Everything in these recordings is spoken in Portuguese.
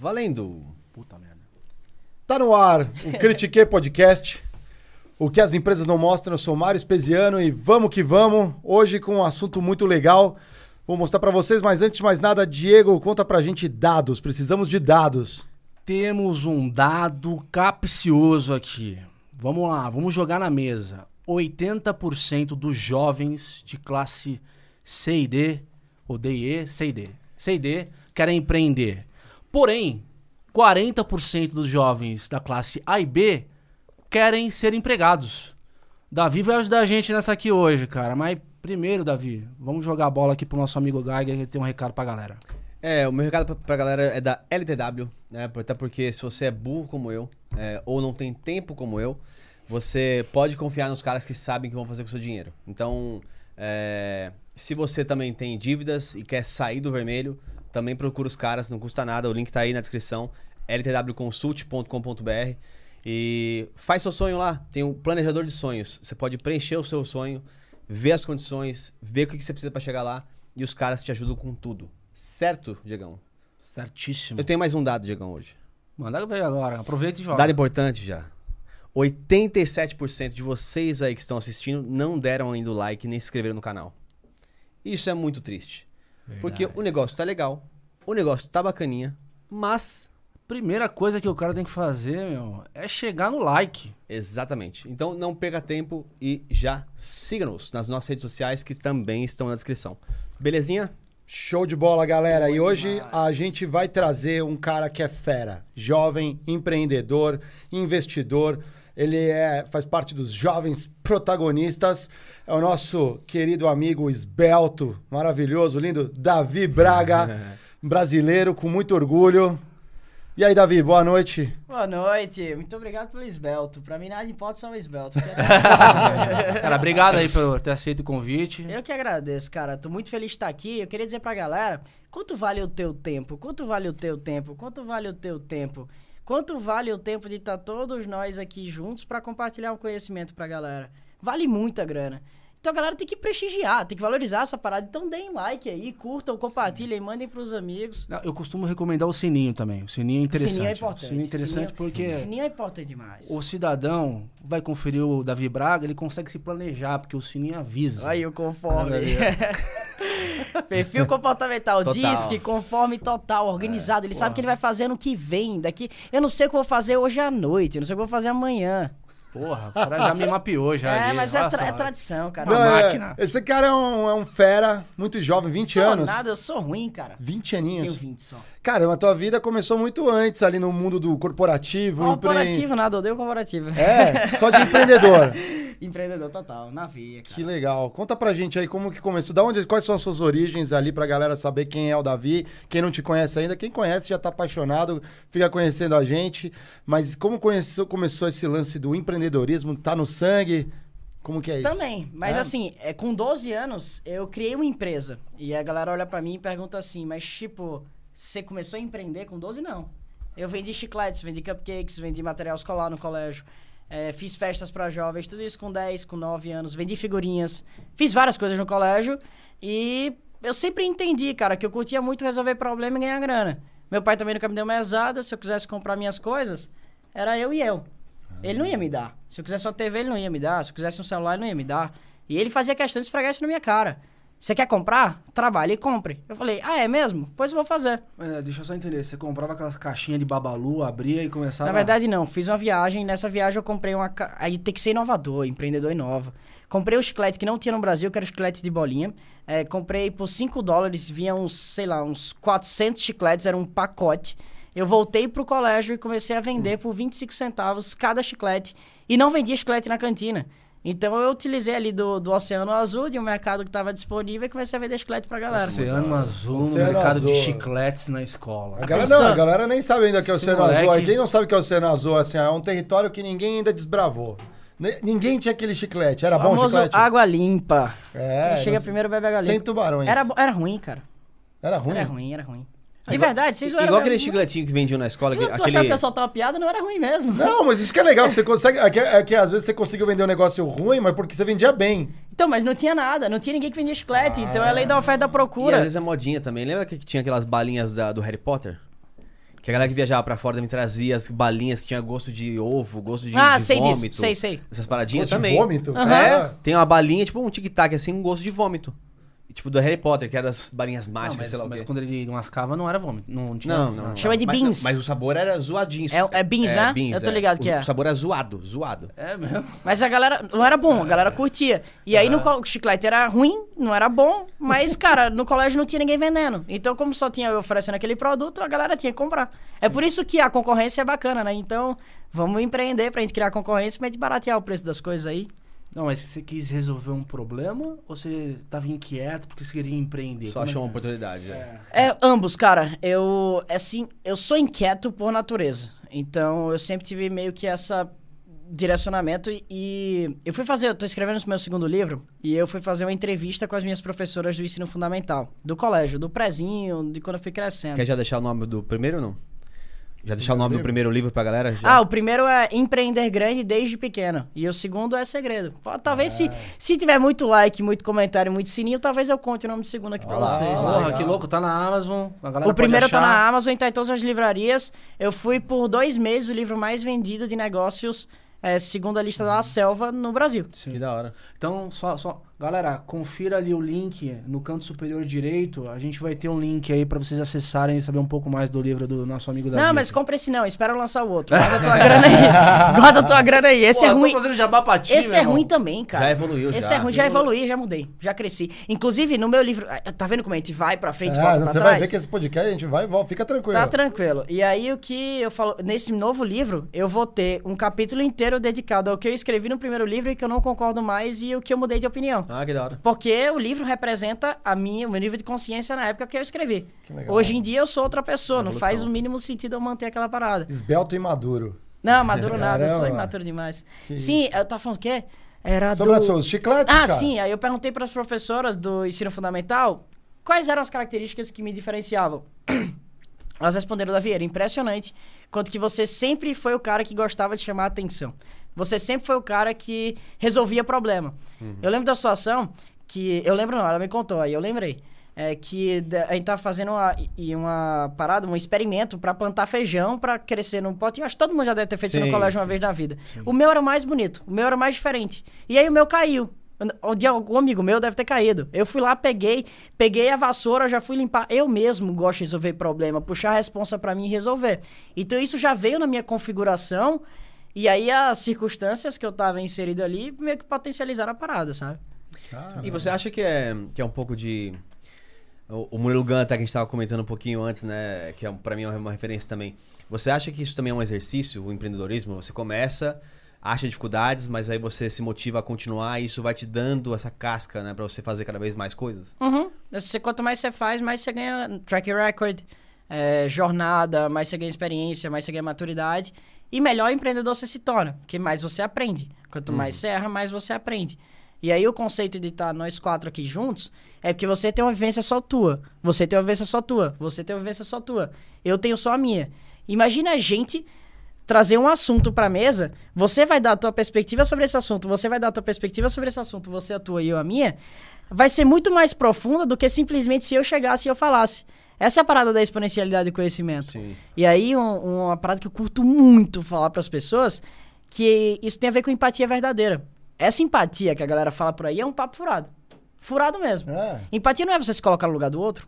Valendo! Puta merda. Tá no ar o Critique Podcast. O que as empresas não mostram, eu sou Mário Espesiano e vamos que vamos. Hoje com um assunto muito legal. Vou mostrar pra vocês, mas antes de mais nada, Diego, conta pra gente dados. Precisamos de dados. Temos um dado capcioso aqui. Vamos lá, vamos jogar na mesa. 80% dos jovens de classe C e D, ou D e E, C e D, C e D, querem empreender. Porém, 40% dos jovens da classe A e B querem ser empregados. Davi vai ajudar a gente nessa aqui hoje, cara. Mas primeiro, Davi, vamos jogar a bola aqui pro nosso amigo Geiger, ele tem um recado pra galera. É, o meu recado pra galera é da LTW, né? Até porque se você é burro como eu, é, ou não tem tempo como eu, você pode confiar nos caras que sabem o que vão fazer com o seu dinheiro. Então, é, se você também tem dívidas e quer sair do vermelho, também procura os caras, não custa nada, o link tá aí na descrição, ltwconsult.com.br e faz seu sonho lá, tem um planejador de sonhos. Você pode preencher o seu sonho, ver as condições, ver o que você precisa para chegar lá e os caras te ajudam com tudo. Certo, Diegão? Certíssimo. Eu tenho mais um dado, Diegão, hoje. Manda ver agora, aproveita e joga. Dado importante já. 87% de vocês aí que estão assistindo não deram ainda o like nem se inscreveram no canal. Isso é muito triste. Porque o negócio tá legal, o negócio tá bacaninha, mas. Primeira coisa que o cara tem que fazer, meu, é chegar no like. Exatamente. Então não perca tempo e já siga-nos nas nossas redes sociais que também estão na descrição. Belezinha? Show de bola, galera. e hoje a gente vai trazer um cara que é fera, jovem, empreendedor, investidor. Ele é, faz parte dos jovens protagonistas. É o nosso querido amigo esbelto, maravilhoso, lindo, Davi Braga, brasileiro, com muito orgulho. E aí, Davi, boa noite. Boa noite, muito obrigado pelo esbelto. Pra mim nada importa só o esbelto. Cara, obrigado aí por ter aceito o convite. Eu que agradeço, cara. Tô muito feliz de estar aqui. Eu queria dizer pra galera, quanto vale o teu tempo? Quanto vale o teu tempo? Quanto vale o teu tempo? Quanto vale o tempo de estar todos nós aqui juntos pra compartilhar um conhecimento pra galera? Vale muita grana. Então a galera tem que prestigiar, tem que valorizar essa parada. Então deem like aí, curtam, compartilhem, mandem pros amigos. Eu costumo recomendar o sininho também. O sininho é interessante. Sininho é importante. O sininho é interessante Sininho é- porque Sininho é importante demais. o cidadão vai conferir o Davi Braga, ele consegue se planejar, porque o sininho avisa. Aí o conforme. Perfil comportamental, Total. diz que conforme total, organizado. ele sabe o que ele vai fazer no que vem. Daqui. Eu não sei o que eu vou fazer hoje à noite, eu não sei o que eu vou fazer amanhã. Porra, o cara já me mapeou já. é, ali. mas é, tra- é tradição, cara. Uma Não, é- máquina. esse cara é um, é um fera, muito jovem, 20 sou anos. nada, eu sou ruim, cara. 20 Tenho aninhos. 20 só. Cara, a tua vida começou muito antes ali no mundo do corporativo. Corporativo, nada, odeio corporativo. empre- É, só de empreendedor. Empreendedor total, na veia, cara. Que legal. Conta pra gente aí como que começou. Da onde, quais são as suas origens ali pra galera saber quem é o Davi. Quem não te conhece ainda, quem conhece já tá apaixonado, fica conhecendo a gente. Mas como conheceu, começou esse lance do empreendedorismo? Tá no sangue? Como que é isso? Também, mas É? assim, é, com 12 anos, eu criei uma empresa. E a galera olha pra mim e pergunta assim, mas tipo, você começou a empreender com 12? Não. Eu vendi chicletes, vendi cupcakes, vendi material escolar no colégio. É, fiz festas pra jovens, tudo isso com 10, com 9 anos. Vendi figurinhas. Fiz várias coisas no colégio. E eu sempre entendi, cara, que eu curtia muito resolver problema e ganhar grana. Meu pai também nunca me deu mesada. Se eu quisesse comprar minhas coisas, era eu e eu. Ele não ia me dar. Se eu quisesse uma TV, ele não ia me dar. Se eu quisesse um celular, ele não ia me dar. E ele fazia questão de esfregar isso na minha cara. Você quer comprar? Trabalhe e compre. Eu falei, ah, é mesmo? Pois eu vou fazer. Mas, é, deixa eu só entender. Você comprava aquelas caixinhas de babalu, abria e começava. Na verdade, não. Fiz uma viagem. Nessa viagem, eu comprei uma. ca- Aí tem que ser inovador, empreendedor inova. Comprei o chiclete que não tinha no Brasil, que era o chiclete de bolinha. É, comprei por 5 dólares, vinha uns, sei lá, uns 400 chicletes, era um pacote. Eu voltei pro colégio e comecei a vender por 25 centavos cada chiclete. E não vendia chiclete na cantina. Então eu utilizei ali do, do Oceano Azul, de um mercado que estava disponível, e comecei a vender chiclete pra galera. Oceano Azul Oceano no mercado Azul. de chicletes na escola. A galera, não, a galera nem sabe ainda que é o Oceano moleque- Azul. Aí quem não sabe que é o Oceano Azul, assim, é um território que ninguém ainda desbravou. Ninguém tinha aquele chiclete. Era bom o Famoso chiclete? água limpa. É. Quem chega não- primeiro bebe água Sem limpa. tubarões. Era, era ruim, cara. Era ruim? Era ruim, era ruim. De Igual- verdade, vocês Igual eram- aquele chicletinho que vendiam na escola. Tu, aquele- tu achava que eu soltava piada? Não era ruim mesmo. Não, mas isso que é legal, que você consegue. É que, é que às vezes você conseguiu vender um negócio ruim, mas porque você vendia bem. Então, mas não tinha nada. Não tinha ninguém que vendia chiclete. Então é a lei da oferta e da E procura. às vezes é modinha também. Lembra que tinha aquelas balinhas da- do Harry Potter? Que a galera que viajava pra fora também trazia as balinhas que tinha gosto de ovo, gosto de, ah, de sei vômito. disso. Sei, sei. Essas paradinhas Gosto de também. vômito? É, Ah. tem uma balinha, tipo um tic-tac, assim, com gosto de vômito. Tipo do Harry Potter, que eram as balinhas Não, mágicas, mas, sei lá o mas quê. quando ele mascava não era vômito. Não, tinha, Não, não, não. Chama de Mas- beans. Mas, o sabor era zoadinho. É- é beans, né? Eu tô ligado que o, é. O sabor era zoado, zoado. É mesmo. Mas a galera não era bom, a galera curtia. E aí no o chiclete era ruim, não era bom, mas, cara, no colégio não tinha ninguém vendendo. Então, como só tinha eu oferecendo aquele produto, a galera tinha que comprar. É por isso que a concorrência é bacana, né? Então, vamos empreender pra gente criar concorrência pra gente baratear o preço das coisas aí. Não, mas você quis resolver um problema ou você tava inquieto porque você queria empreender? Só Como é achou uma que é? oportunidade. É. É, ambos, cara. Eu, assim, eu sou inquieto por natureza. Então, eu sempre tive meio que essa direcionamento e- e eu fui fazer, eu tô escrevendo o meu segundo livro e eu fui fazer uma entrevista com as minhas professoras do ensino fundamental, do colégio, do prezinho, de quando eu fui crescendo. Quer já deixar o nome do primeiro ou não? Já deixar o nome do primeiro livro pra galera? Já? Ah, o primeiro é empreender grande desde pequeno. E o segundo é segredo. Talvez se, se tiver muito like, muito comentário, muito sininho, talvez eu conte o nome do segundo aqui pra vocês. Porra, legal. que louco, tá na Amazon. A galera O primeiro pode tá achar. na Amazon, tá em todas as livrarias. Eu fui por dois meses o livro mais vendido de negócios, é, segundo a lista da Selva, no Brasil. Sim. Que da hora. Então, só, só. Galera, confira ali o link no canto superior direito. A gente vai ter um link aí pra vocês acessarem e saber um pouco mais do livro do nosso amigo Davi. não, mas compra esse não, espera eu lançar o outro. Guarda tua grana aí. Guarda tua grana aí. Esse Pô, é eu tô ruim. fazendo jabá pra ti, Esse meu é irmão. ruim também, cara. Já evoluiu, Esse já. é ruim, já evoluí, já mudei, já cresci. Inclusive, no meu livro, ah, tá vendo como a gente vai pra frente e É, volta pra você trás? vai ver que esse podcast a gente vai e volta, fica tranquilo. Tá tranquilo. E aí o que eu falo, nesse novo livro, eu vou ter um capítulo inteiro dedicado ao que eu escrevi no primeiro livro e que eu não concordo mais e o que eu mudei de opinião. Ah, que da hora. Porque o livro representa a minha, o meu nível de consciência na época que eu escrevi. Que legal. Hoje em dia eu sou outra pessoa, não faz o mínimo sentido eu manter aquela parada. Esbelto e maduro. Não, maduro nada, eu sou imaturo demais. Que Sim, eu tava falando o quê? Era Sobre do... as suas chicletes, Ah, cara. sim. Aí eu perguntei para as professoras do ensino fundamental quais eram as características que me diferenciavam. Elas responderam, Davi, era impressionante quanto que você sempre foi o cara que gostava de chamar a atenção. Você sempre foi o cara que resolvia problema. Eu lembro da situação que... Eu lembro não, ela me contou, aí eu lembrei. É que a gente tava fazendo uma, uma parada, um experimento para plantar feijão para crescer num pote. Eu acho que todo mundo já deve ter feito isso Sim, no colégio uma sim. vez na vida. O meu era o mais bonito, o meu era o mais diferente. E aí o meu caiu. O de algum amigo meu deve ter caído. Eu fui lá, peguei, peguei a vassoura, já fui limpar. Eu mesmo gosto de resolver problema, puxar a responsa pra mim e resolver. Então isso já veio na minha configuração. E aí as circunstâncias que eu tava inserido ali meio que potencializaram a parada, sabe? Caramba. E você acha que é, que é um pouco de. O o Murilo Gun, até que a gente tava comentando um pouquinho antes, né? Que é, pra mim é uma referência também. Você acha que isso também é um exercício, o empreendedorismo? Você começa, acha dificuldades, mas aí você se motiva a continuar e isso vai te dando essa casca, né? Pra você fazer cada vez mais coisas? Uhum. Você, quanto mais você faz, mais você ganha track record, é, jornada, mais você ganha experiência, mais você ganha maturidade. E melhor empreendedor você se torna, porque mais você aprende. Quanto mais você erra, mais você aprende. E aí o conceito de estar nós quatro aqui juntos é porque você tem uma vivência só tua. Você tem uma vivência só tua. Você tem uma vivência só tua. Eu tenho só a minha. Imagina a gente trazer um assunto pra mesa, você vai dar a tua perspectiva sobre esse assunto, você vai dar a tua perspectiva sobre esse assunto, você a tua e eu a minha, vai ser muito mais profunda do que simplesmente se eu chegasse e eu falasse. Essa é a parada da exponencialidade do conhecimento. Sim. E aí, um- uma parada que eu curto muito falar pras pessoas, que isso tem a ver com empatia verdadeira. Essa empatia que a galera fala por aí é um papo furado. Furado mesmo. É, Empatia não é você se colocar no lugar do outro.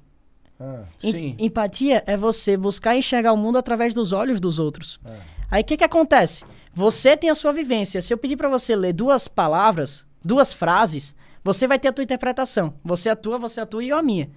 é. Em- Sim. Empatia é você buscar enxergar o mundo através dos olhos dos outros. É. Aí o que que acontece? Você tem a sua vivência. Se eu pedir pra você ler duas palavras, duas frases, você vai ter a tua interpretação. Você atua, você atua e eu a minha.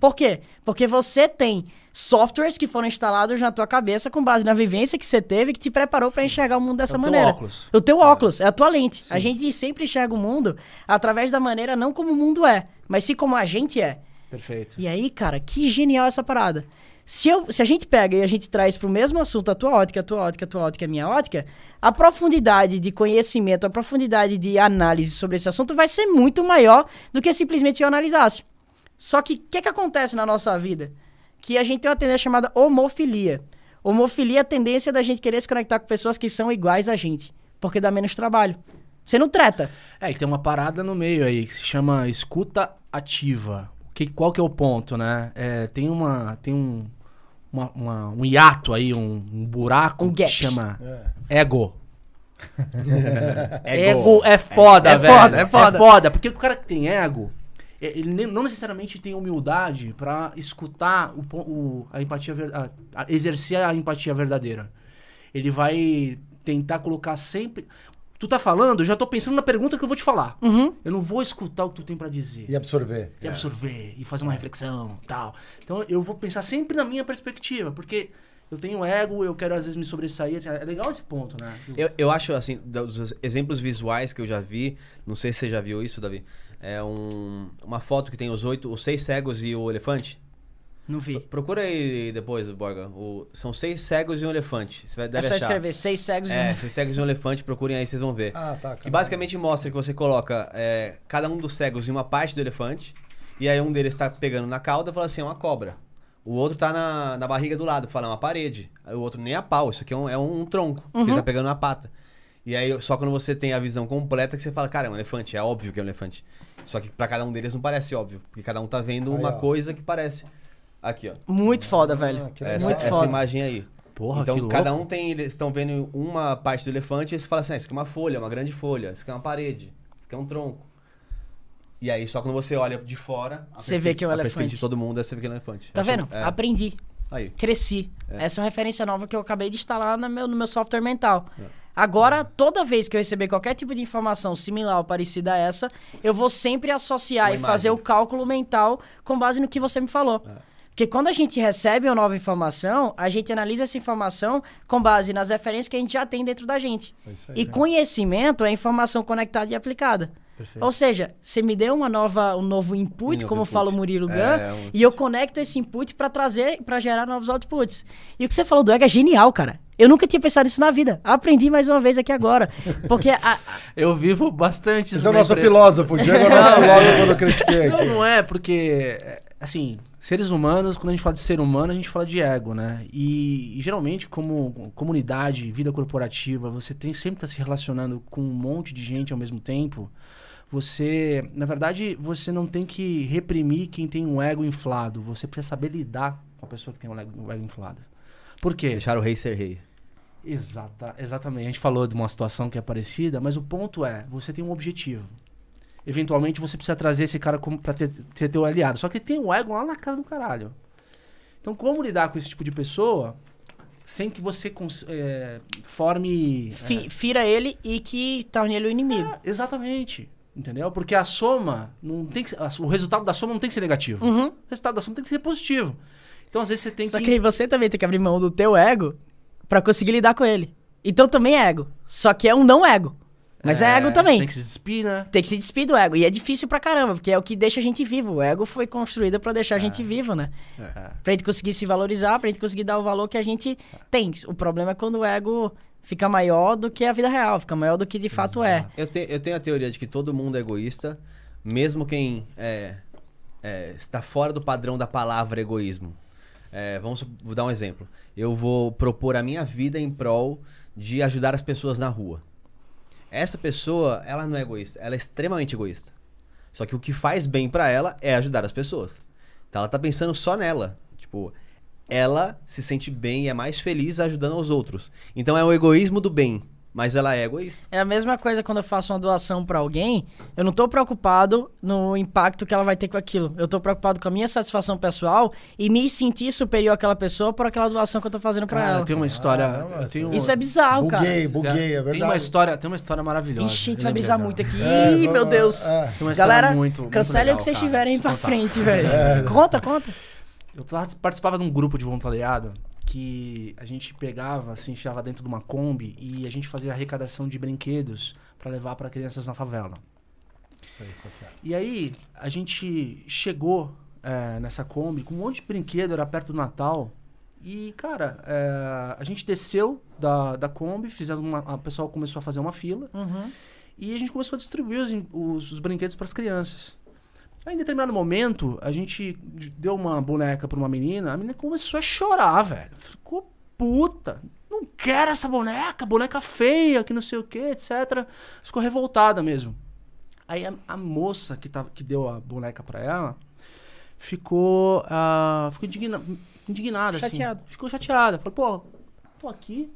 Por quê? Porque você tem softwares que foram instalados na tua cabeça com base na vivência que você teve que te preparou pra enxergar o mundo dessa É o teu maneira. óculos. O teu óculos, é a tua lente. A gente sempre enxerga o mundo através da maneira não como o mundo é, mas sim como a gente é. Perfeito. E aí, cara, que genial essa parada. Se, eu, se a gente pega e a gente traz pro mesmo assunto a tua ótica, a tua ótica, a tua ótica, a minha ótica, a profundidade de conhecimento, a profundidade de análise sobre esse assunto vai ser muito maior do que simplesmente eu analisasse. Só que o que, que acontece na nossa vida? Que a gente tem uma tendência chamada homofilia. Homofilia é a tendência da gente querer se conectar com pessoas que são iguais a gente, porque dá menos trabalho. Você não treta. É, e tem uma parada no meio aí que se chama escuta ativa. O Que, qual que é o ponto, né? É, tem uma, tem um, uma- uma- um hiato aí, um, um buraco Um que gap. chama É. ego. Ego. Ego é foda, É velho. foda, é foda. É foda, porque o cara que tem ego, é, ele nem- não necessariamente tem humildade pra escutar o, o- a empatia, a- a- exercer a empatia verdadeira. Ele vai tentar colocar sempre. Tu tá falando, eu já tô pensando na pergunta que eu vou te falar. Uhum. Eu não vou escutar o que tu tem pra dizer. E absorver. E absorver, e fazer uma reflexão tal. Então eu vou pensar sempre na minha perspectiva, porque eu tenho ego, eu quero às vezes me sobressair. assim, É legal esse ponto, né? Eu, eu acho, assim, dos exemplos visuais que eu já vi, não sei se você já viu isso, Davi, é um, uma foto que tem os oito, os seis cegos e o elefante. Não vi. Procura aí depois, Borga. O- são seis cegos e um elefante. Você vai, É deve só achar. escrever seis cegos É, e seis cegos e um elefante, procurem aí, vocês vão ver. Ah, tá. Que caralho. basicamente mostra que você coloca é, cada um dos cegos em uma parte do elefante, e aí um deles tá pegando na cauda e fala assim, é uma cobra. O outro tá na, na barriga do lado, fala, é uma parede. Aí o outro nem a pau, isso aqui é um, é um tronco, que ele tá pegando na pata. E aí, só quando você tem a visão completa que você fala, cara, é um elefante, é óbvio que é um elefante. Só que pra cada um deles não parece óbvio, porque cada um tá vendo Aí, uma ó. coisa que parece. Aqui, ó. Muito foda, velho. Ah, que Essa, Muito essa foda. imagem aí. Porra, então, que louco. cada um tem. Eles estão vendo uma parte do elefante e eles falam assim: ah, isso aqui é uma folha, uma grande folha, isso aqui é uma parede, isso aqui é um tronco. E aí, só quando você olha de fora, Você vê que é um elefante. de todo mundo é você vê que é um elefante. Tá vendo? É. Aprendi. Aí. Cresci. É. Essa é uma referência nova que eu acabei de instalar no meu, no meu software mental. Agora, toda vez que eu receber qualquer tipo de informação similar ou parecida a essa, eu vou sempre associar Uma e fazer imagem. o cálculo mental com base no que você me falou. Porque quando a gente recebe uma nova informação, a gente analisa essa informação com base nas referências que a gente já tem dentro da gente. É aí. E conhecimento é informação conectada e aplicada. Perfeito. Ou seja, você me deu uma nova, um novo input, Um como input. fala o Murilo É, Gun, um e eu conecto esse input pra trazer, para gerar novos outputs. E o que você falou do ego é genial, cara. Eu nunca tinha pensado nisso na vida. Aprendi mais uma vez aqui agora. Porque a- Eu vivo bastante. Esse é o nosso empresa. filósofo. O Diego é o nosso filósofo quando eu critiquei Não, aqui. não é, porque, é, assim, seres humanos, quando a gente fala de ser humano, a gente fala de ego, né? E, e geralmente, como comunidade, vida corporativa, você tem sempre tá se relacionando com um monte de gente ao mesmo tempo. Você, na verdade, você não tem que reprimir quem tem um ego inflado. Você precisa saber lidar com a pessoa que tem um ego, um ego inflado. Por quê? Deixar o rei ser rei. Exata, exatamente. A gente falou de uma situação que é parecida, mas o ponto é, você tem um objetivo. Eventualmente você precisa trazer esse cara como pra ter, ter teu aliado. Só que tem um ego lá na casa do caralho. Então, como lidar com esse tipo de pessoa sem que você cons- é, forme. fi- fira ele e que torne ele o inimigo. é, exatamente. Entendeu? Porque a soma não tem que, o resultado da soma não tem que ser negativo. Uhum. O resultado da soma tem que ser positivo. Então, às vezes, você tem Só que. que aí você também tem que abrir mão do teu ego pra conseguir lidar com ele. Então também é ego. Só que é um não ego. Mas é, ego você também. Tem que se despir, né? Tem que se despir do ego. E é difícil pra caramba, porque é o que deixa a gente vivo. O ego foi construído pra deixar a gente vivo, né? É. Pra gente conseguir se valorizar, pra gente conseguir dar o valor que a gente tem. O problema é quando o ego fica maior do que a vida real, fica maior do que de fato é. Eu, te- eu tenho a teoria de que todo mundo é egoísta, mesmo quem é, é, está fora do padrão da palavra egoísmo. É, vamos vou dar um exemplo. Eu vou propor a minha vida em prol de ajudar as pessoas na rua. Essa pessoa, ela não é egoísta, ela é extremamente egoísta. Só que o que faz bem pra ela é ajudar as pessoas. Então ela tá pensando só nela. Tipo, ela se sente bem e é mais feliz ajudando aos outros. Então é o egoísmo do bem, mas ela é egoísta. É a mesma coisa quando eu faço uma doação pra alguém, eu não tô preocupado no impacto que ela vai ter com aquilo. Eu tô preocupado com a minha satisfação pessoal e me sentir superior àquela pessoa por aquela doação que eu tô fazendo pra Cara, ela. tem uma história. Caramba, eu tenho- Isso é bizarro, cara. Buguei, buguei, é Tem uma verdade. história, tem uma história maravilhosa. Ixi, a gente vai agora. muito aqui. É, Ih, meu Deus. é. Tem uma história Galera, muito, muito cancele legal, o que vocês tiverem contar. frente, velho. É. Conta, conta. Eu par- participava de um grupo de voluntariado que a gente pegava, assim, enfiava dentro de uma Kombi e a gente fazia arrecadação de brinquedos pra levar pra crianças na favela. Sei qual que é. E aí, a gente chegou é, nessa Kombi com um monte de brinquedo, era perto do Natal. E, cara, é, a gente desceu da, da Kombi, fizemos uma, a pessoal começou a fazer uma fila. Uhum. E a gente começou a distribuir os, os, os brinquedos para as crianças. Aí, em determinado momento, a gente deu uma boneca para uma menina, a menina começou a chorar, velho. Ficou puta. Não quero essa boneca, boneca feia, que não sei o que, etc. Ficou revoltada mesmo. Aí a, a moça que, tava, que deu a boneca para ela ficou, ah, ficou indigna, indignada, Chateada. assim. Ficou chateada. Falou, pô, tô aqui,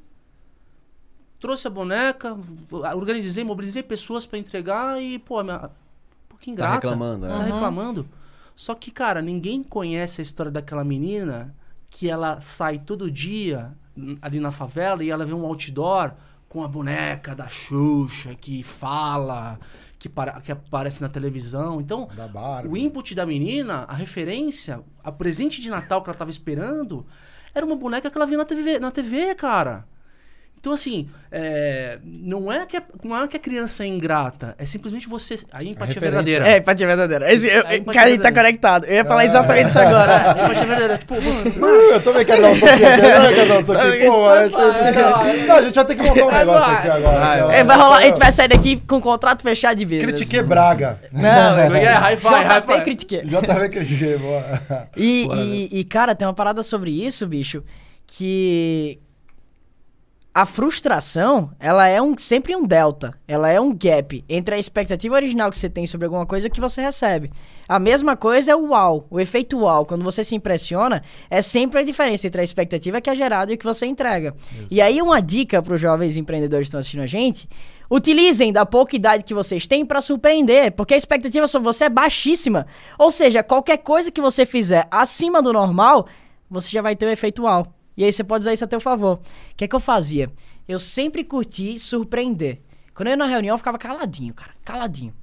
trouxe a boneca, organizei, mobilizei pessoas pra entregar e, pô, minha, que ingrata. reclamando, Tá né? reclamando. Só que, cara, ninguém conhece a história daquela menina que ela sai todo dia ali na favela e ela vê um outdoor com a boneca da Xuxa que fala, que, para, que aparece na televisão. Então, o input da menina, a referência, a presente de Natal que ela tava esperando, era uma boneca que ela via na TV, na TV cara. Então, assim, é, não, é que a, não é que a criança é ingrata, é simplesmente você. A empatia referência. verdadeira. É, empatia verdadeira. Esse, eu, A empatia cara, ele tá conectado. Eu ia falar exatamente isso agora. A empatia verdadeira. Tipo, você. Uh, eu também quero dar um soquinho aqui. Eu também quero dar um soquinho. Pô, Vai esses, esses caras... Não, a gente vai ter que montar um negócio aqui agora. Ó. É, vai rolar, a gente vai sair daqui com o contrato fechado de vez. Critiquei Braga. Não, é é? Hi-fi, hi-fi. Critiquei. JV critiquei, boa. E, cara, tem uma parada sobre isso, bicho, que a frustração, ela é um, sempre um delta, ela é um gap entre a expectativa original que você tem sobre alguma coisa e o que você recebe. A mesma coisa é o wow, o efeito wow, quando você se impressiona, é sempre a diferença entre a expectativa que é gerada e o que você entrega. E aí uma dica para os jovens empreendedores que estão assistindo a gente, utilizem da pouca idade que vocês têm para surpreender, porque a expectativa sobre você é baixíssima. Ou seja, qualquer coisa que você fizer acima do normal, você já vai ter o efeito wow. E aí você pode usar isso a teu favor. O que é que eu fazia? Eu sempre curti surpreender. Quando eu ia na reunião, eu ficava caladinho, cara. Caladinho.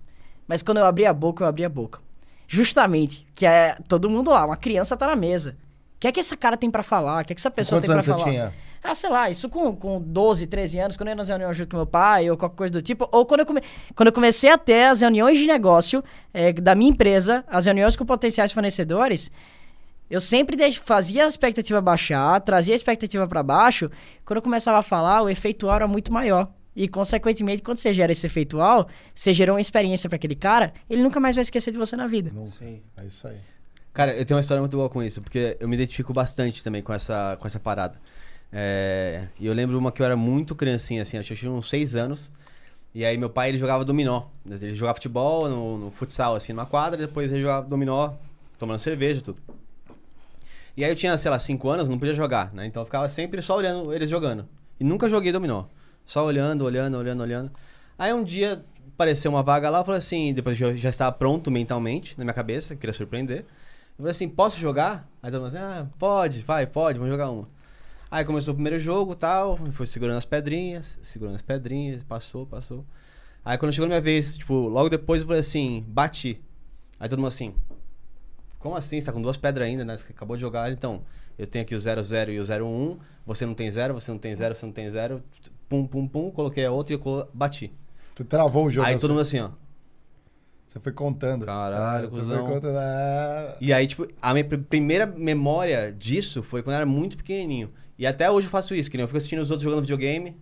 Mas quando eu abria a boca, eu abria a boca. Justamente, que é todo mundo lá, uma criança tá na mesa. O que é que esse cara tem pra falar? O que é que essa pessoa tem você falar? tinha? Ah, sei lá, isso com, com 12, 13 anos, quando eu ia nas reuniões junto com meu pai, ou qualquer coisa do tipo, ou quando eu, come... quando eu comecei a ter as reuniões de negócio eh, da minha empresa, as reuniões com potenciais fornecedores, eu sempre fazia a expectativa baixar, trazia a expectativa pra baixo. Quando eu começava a falar, o efeitual era muito maior. E, consequentemente, quando você gera esse efeitual, você gerou uma experiência pra aquele cara, ele nunca mais vai esquecer de você na vida. Sim. É isso aí. Cara, eu tenho uma história muito boa com isso, porque eu me identifico bastante também com essa, com essa parada. É, e eu lembro uma que eu era muito criancinha, assim, acho que eu tinha uns seis anos. E aí meu pai, ele jogava dominó. Ele jogava futebol no, no futsal, assim, numa quadra, depois ele jogava dominó, tomando cerveja e tudo. E aí eu tinha, sei lá, cinco anos, não podia jogar, né? Então eu ficava sempre só olhando eles jogando. E nunca joguei dominó. Só olhando, olhando, olhando, olhando. Aí um dia apareceu uma vaga lá, eu falei assim, depois eu já estava pronto mentalmente, na minha cabeça, queria surpreender. Eu falei assim, posso jogar? Aí todo mundo assim, ah, pode, vai, pode, vamos jogar uma. Aí começou o primeiro jogo tal, foi segurando as pedrinhas, segurando as pedrinhas, passou, passou. Aí quando chegou na minha vez, tipo, logo depois eu falei assim, bati. Aí todo mundo assim, como assim? Você tá com duas pedras ainda, né? Você acabou de jogar, então. Eu tenho aqui o 00 e o 01. Você não tem zero, você não tem zero, você não tem zero. Pum, pum, pum. Coloquei a outra e eu bati. Tu travou o jogo. Aí assim. todo mundo assim, ó. Você foi contando. Caralho, você cuzão. foi contando. é. E aí, tipo, a minha pr- primeira memória disso foi quando eu era muito pequenininho. E até hoje eu faço isso, que nem eu fico assistindo os outros jogando videogame.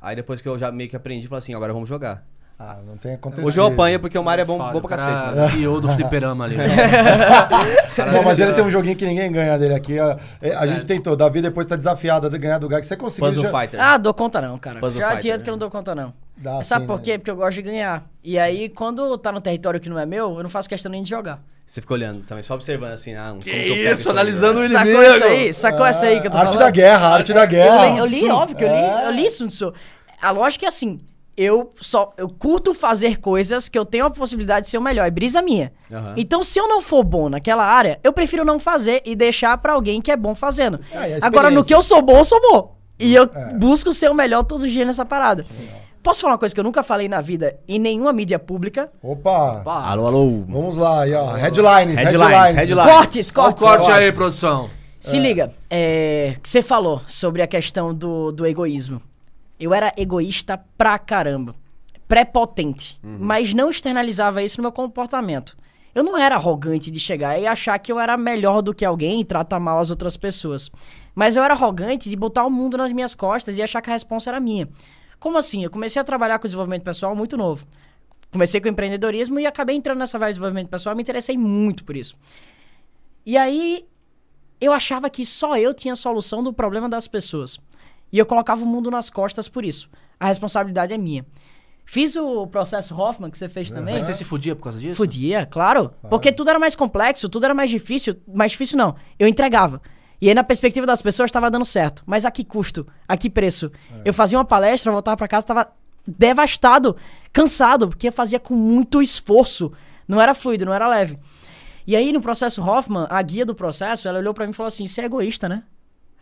Aí depois que eu já meio que aprendi, falo assim, agora vamos jogar. Ah, não tem acontecido. Hoje eu apanho porque o Mario é bom, Foda, bom pra cacete. é Né? CEO do fliperama ali. Não, mas ele tem um joguinho que ninguém ganha dele aqui. ó. É, A gente tentou. Davi depois tá desafiado a ganhar do Gag. que Você conseguiu. Puzzle já... Fighter. Ah, dou conta não, cara. Puzzle Já Fighter, adianto né? que eu não dou conta não. Dá Sabe sim, por né? quê? Porque eu gosto de ganhar. E aí, quando tá no território que não é meu, eu não faço questão nem de jogar. Você fica olhendo também, só observando assim, ah, como Que isso, analisando né? o Sacou inimigo. essa aí? Sacou essa aí que eu tô Ah, Arte falando? da guerra, arte da guerra. Eu li, eu li, óbvio que eu li, É. eu li Sun Tzu. A lógica é assim, eu só eu curto fazer coisas que eu tenho a possibilidade de ser o melhor, é brisa minha. Aham. Então, se eu não for bom naquela área, eu prefiro não fazer e deixar pra alguém que é bom fazendo. A Agora, no que eu sou bom, eu sou bom. E eu É. busco ser o melhor todos os dias nessa parada. Posso falar uma coisa que eu nunca falei na vida em nenhuma mídia pública? Opa. Pá, Alô, alô. Vamos lá aí, ó. Headlines, Headlines, headlines. headlines. Cortes, Olha o cortes. corte aí, cortes. produção. Se liga, é, que você falou sobre a questão do, do egoísmo. Eu era egoísta pra caramba. Prepotente. Mas não externalizava isso no meu comportamento. Eu não era arrogante de chegar e achar que eu era melhor do que alguém e tratar mal as outras pessoas. Mas eu era arrogante de botar o mundo nas minhas costas e achar que a responsa era minha. Como assim? Eu comecei a trabalhar com desenvolvimento pessoal muito novo. Comecei com empreendedorismo e acabei entrando nessa vibe de desenvolvimento pessoal. Me interessei muito por isso. E aí, eu achava que só eu tinha solução do problema das pessoas. E eu colocava o mundo nas costas por isso. A responsabilidade é minha. Fiz o processo Hoffman, que você fez também. Mas você se fudia por causa disso? Podia, claro. Porque tudo era mais complexo, tudo era mais difícil. Mais difícil não. Eu entregava. E aí, na perspectiva das pessoas, estava dando certo. Mas a que custo? A que preço? Eu fazia uma palestra, voltava para casa, estava devastado, cansado, porque eu fazia com muito esforço. Não era fluido, não era leve. E aí, no processo Hoffman, a guia do processo, ela olhou para mim e falou assim: você é egoísta, né?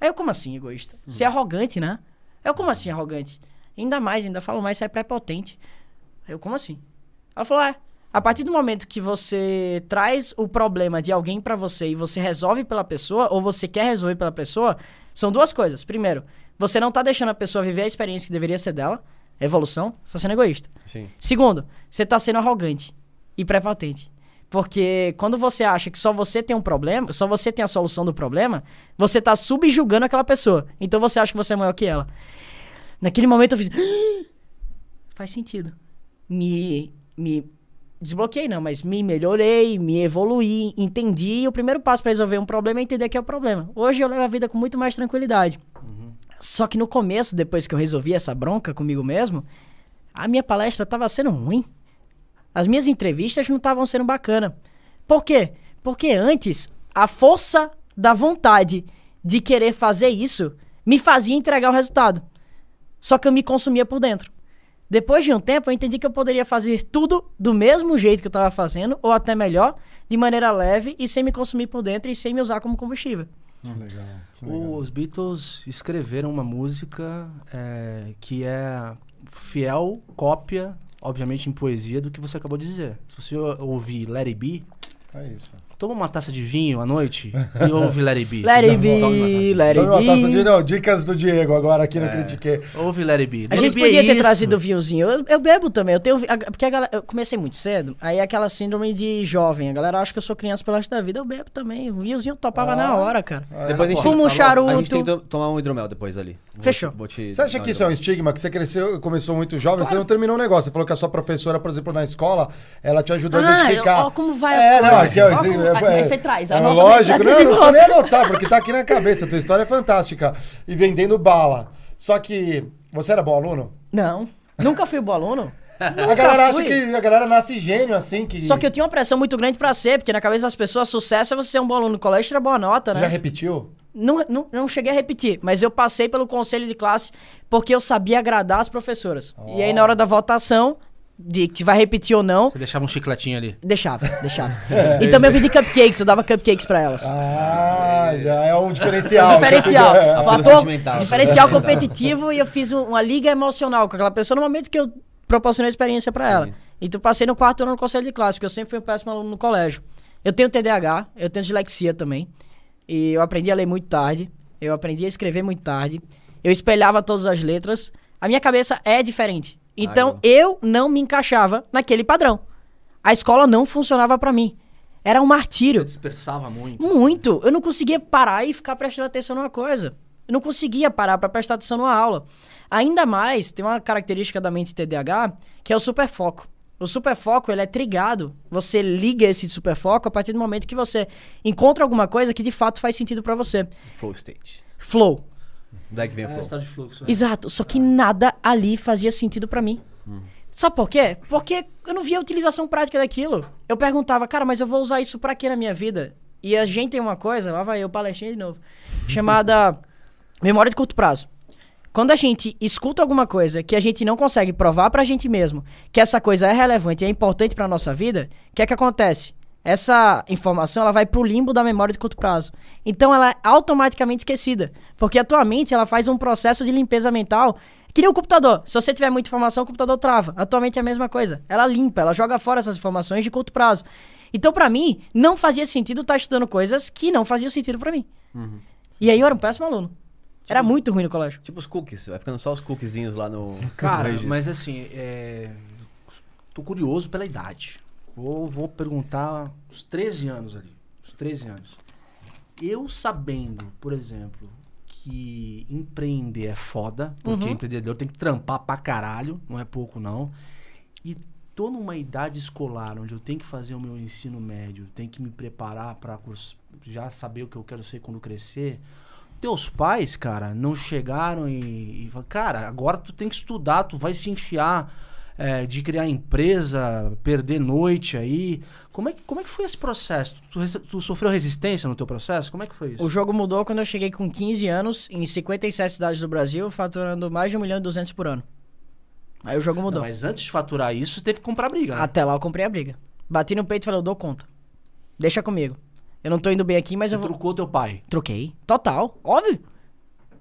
Aí eu, como assim egoísta? Você é arrogante, né? Eu, como assim arrogante? Ainda mais, ainda falo mais, você é prepotente. Aí eu, como assim? Ela falou: é. A partir do momento que você traz o problema de alguém pra você e você resolve pela pessoa, ou você quer resolver pela pessoa, são duas coisas. Primeiro, você não tá deixando a pessoa viver a experiência que deveria ser dela, evolução, você tá sendo egoísta. Sim. Segundo, você tá sendo arrogante e prepotente. Porque quando você acha que só você tem um problema, só você tem a solução do problema, você tá subjugando aquela pessoa. Então você acha que você é maior que ela. Naquele momento eu fiz. Faz sentido. Me. me desbloqueei, não, mas me melhorei, me evoluí, entendi. E o primeiro passo para resolver um problema é entender que é o problema. Hoje eu levo a vida com muito mais tranquilidade. Só que no começo, depois que eu resolvi essa bronca comigo mesmo, a minha palestra estava sendo ruim. As minhas entrevistas não estavam sendo bacana. Por quê? Porque antes, a força da vontade de querer fazer isso me fazia entregar o resultado. Só que eu me consumia por dentro. Depois de um tempo, eu entendi que eu poderia fazer tudo do mesmo jeito que eu estava fazendo, ou até melhor, de maneira leve e sem me consumir por dentro e sem me usar como combustível. Que legal. legal. Os Beatles escreveram uma música é, que é fiel cópia, obviamente em poesia, do que você acabou de dizer. Se você ou- ouvir Let It Be, É isso. Toma uma taça de vinho à noite e ouve Tome uma taça de... it be. Não, dicas do Diego agora aqui no É. Critiquei. Ouve Let It Be. A gente é podia ter isso. trazido o vinhozinho. Eu, eu bebo também. Eu tenho, a- porque a galera, eu comecei muito cedo. Aí é aquela síndrome de jovem. A galera acha que eu sou criança pelo resto da vida. Eu bebo também. O vinhozinho topava Ah. na hora, cara. Depois a gente, Fumo um a charuto. gente tem que to- tomar um hidromel depois ali. Vou Fechou. te- vou te Você acha que isso é um estigma? Que você cresceu, começou muito jovem, você não terminou o negócio. Você falou que a sua professora, por exemplo, na escola, ela te ajudou a Ah, identificar. eu- ó como vai as é, Não, coisas. aqui, ó, é, é- você traz, É lógico, não, não precisa nem anotar, porque tá aqui na cabeça. Tua história é fantástica. E vendendo bala. Só que você era bom aluno? Não. Nunca fui bom aluno. a galera acha fui. que a galera nasce gênio, assim, que. Só que eu tinha uma pressão muito grande pra ser, porque na cabeça das pessoas, sucesso é você ser um bom aluno no colégio e tirar boa nota, Você né? já repetiu? Não, não, não cheguei a repetir, mas eu passei pelo conselho de classe porque eu sabia agradar as professoras. E aí, na hora da votação, de que vai repetir ou não, Você deixava um chicletinho ali. deixava, deixava. e também eu vendi cupcakes, eu dava cupcakes pra elas. Ah, já é um diferencial. diferencial. É. Fator sentimental. diferencial competitivo e eu fiz um- uma liga emocional com aquela pessoa no momento que eu proporcionei experiência pra ela. Então passei no quarto ano no conselho de classe, porque eu sempre fui um péssimo aluno no colégio. Eu tenho TDAH, eu tenho dislexia também. E eu aprendi a ler muito tarde, eu aprendi a escrever muito tarde. Eu espelhava todas as letras. A minha cabeça é diferente. Então eu não me encaixava naquele padrão. A escola não funcionava pra mim. Era um martírio. Você dispersava muito. Muito. Eu não conseguia parar e ficar prestando atenção numa coisa. Eu não conseguia parar para prestar atenção numa aula. Ainda mais, tem uma característica da mente TDAH, que é o superfoco. O superfoco, ele é trigado. Você liga esse superfoco a partir do momento que você encontra alguma coisa que de fato faz sentido para você. Flow state. Flow. Daí que vem o É, flow. estado de fluxo. é. Exato. Só que nada ali fazia sentido pra mim. Sabe por quê? Porque eu não via a utilização prática daquilo. Eu perguntava, cara, mas eu vou usar isso pra quê na minha vida? E a gente tem uma coisa, lá vai eu, palestrinha de novo, chamada memória de curto prazo. Quando a gente escuta alguma coisa que a gente não consegue provar pra gente mesmo que essa coisa é relevante e é importante pra nossa vida, o que é que acontece? Essa informação ela vai pro limbo da memória de curto prazo. Então ela é automaticamente esquecida, porque a tua mente ela faz um processo de limpeza mental que nem o computador. Se você tiver muita informação, o computador trava. Atualmente é a mesma coisa. Ela limpa, ela joga fora essas informações de curto prazo. Então, pra mim, não fazia sentido estar estudando coisas que não faziam sentido pra mim. E aí eu era um péssimo aluno. Era muito ruim no colégio. Tipo os cookies, vai ficando só os cookiezinhos lá no. Cara, mas assim, é... tô curioso pela idade. Vou, vou perguntar os 13 anos ali. Os 13 anos. Eu sabendo, por exemplo, que empreender é foda, porque Uhum. empreendedor tem que trampar pra caralho, não é pouco não. E tô numa idade escolar onde eu tenho que fazer o meu ensino médio, tenho que me preparar pra curs- já saber o que eu quero ser quando crescer. Teus pais, cara, não chegaram e, e cara, agora tu tem que estudar, tu vai se enfiar é, de criar empresa, perder noite aí. Como é, que, como é que foi esse processo? Tu, tu sofreu resistência no teu processo? Como é que foi isso? O jogo mudou quando eu cheguei com 15 anos, em 57 cidades do Brasil, faturando mais de 1 milhão e 200 por ano. Aí o jogo Não, mudou. mas antes de faturar isso, você teve que comprar briga, né? Até lá eu comprei a briga. Bati no peito e falei, eu dou conta. Deixa comigo. Eu não tô indo bem aqui, mas Você eu vou... trucou teu pai. Truquei. Total. Óbvio.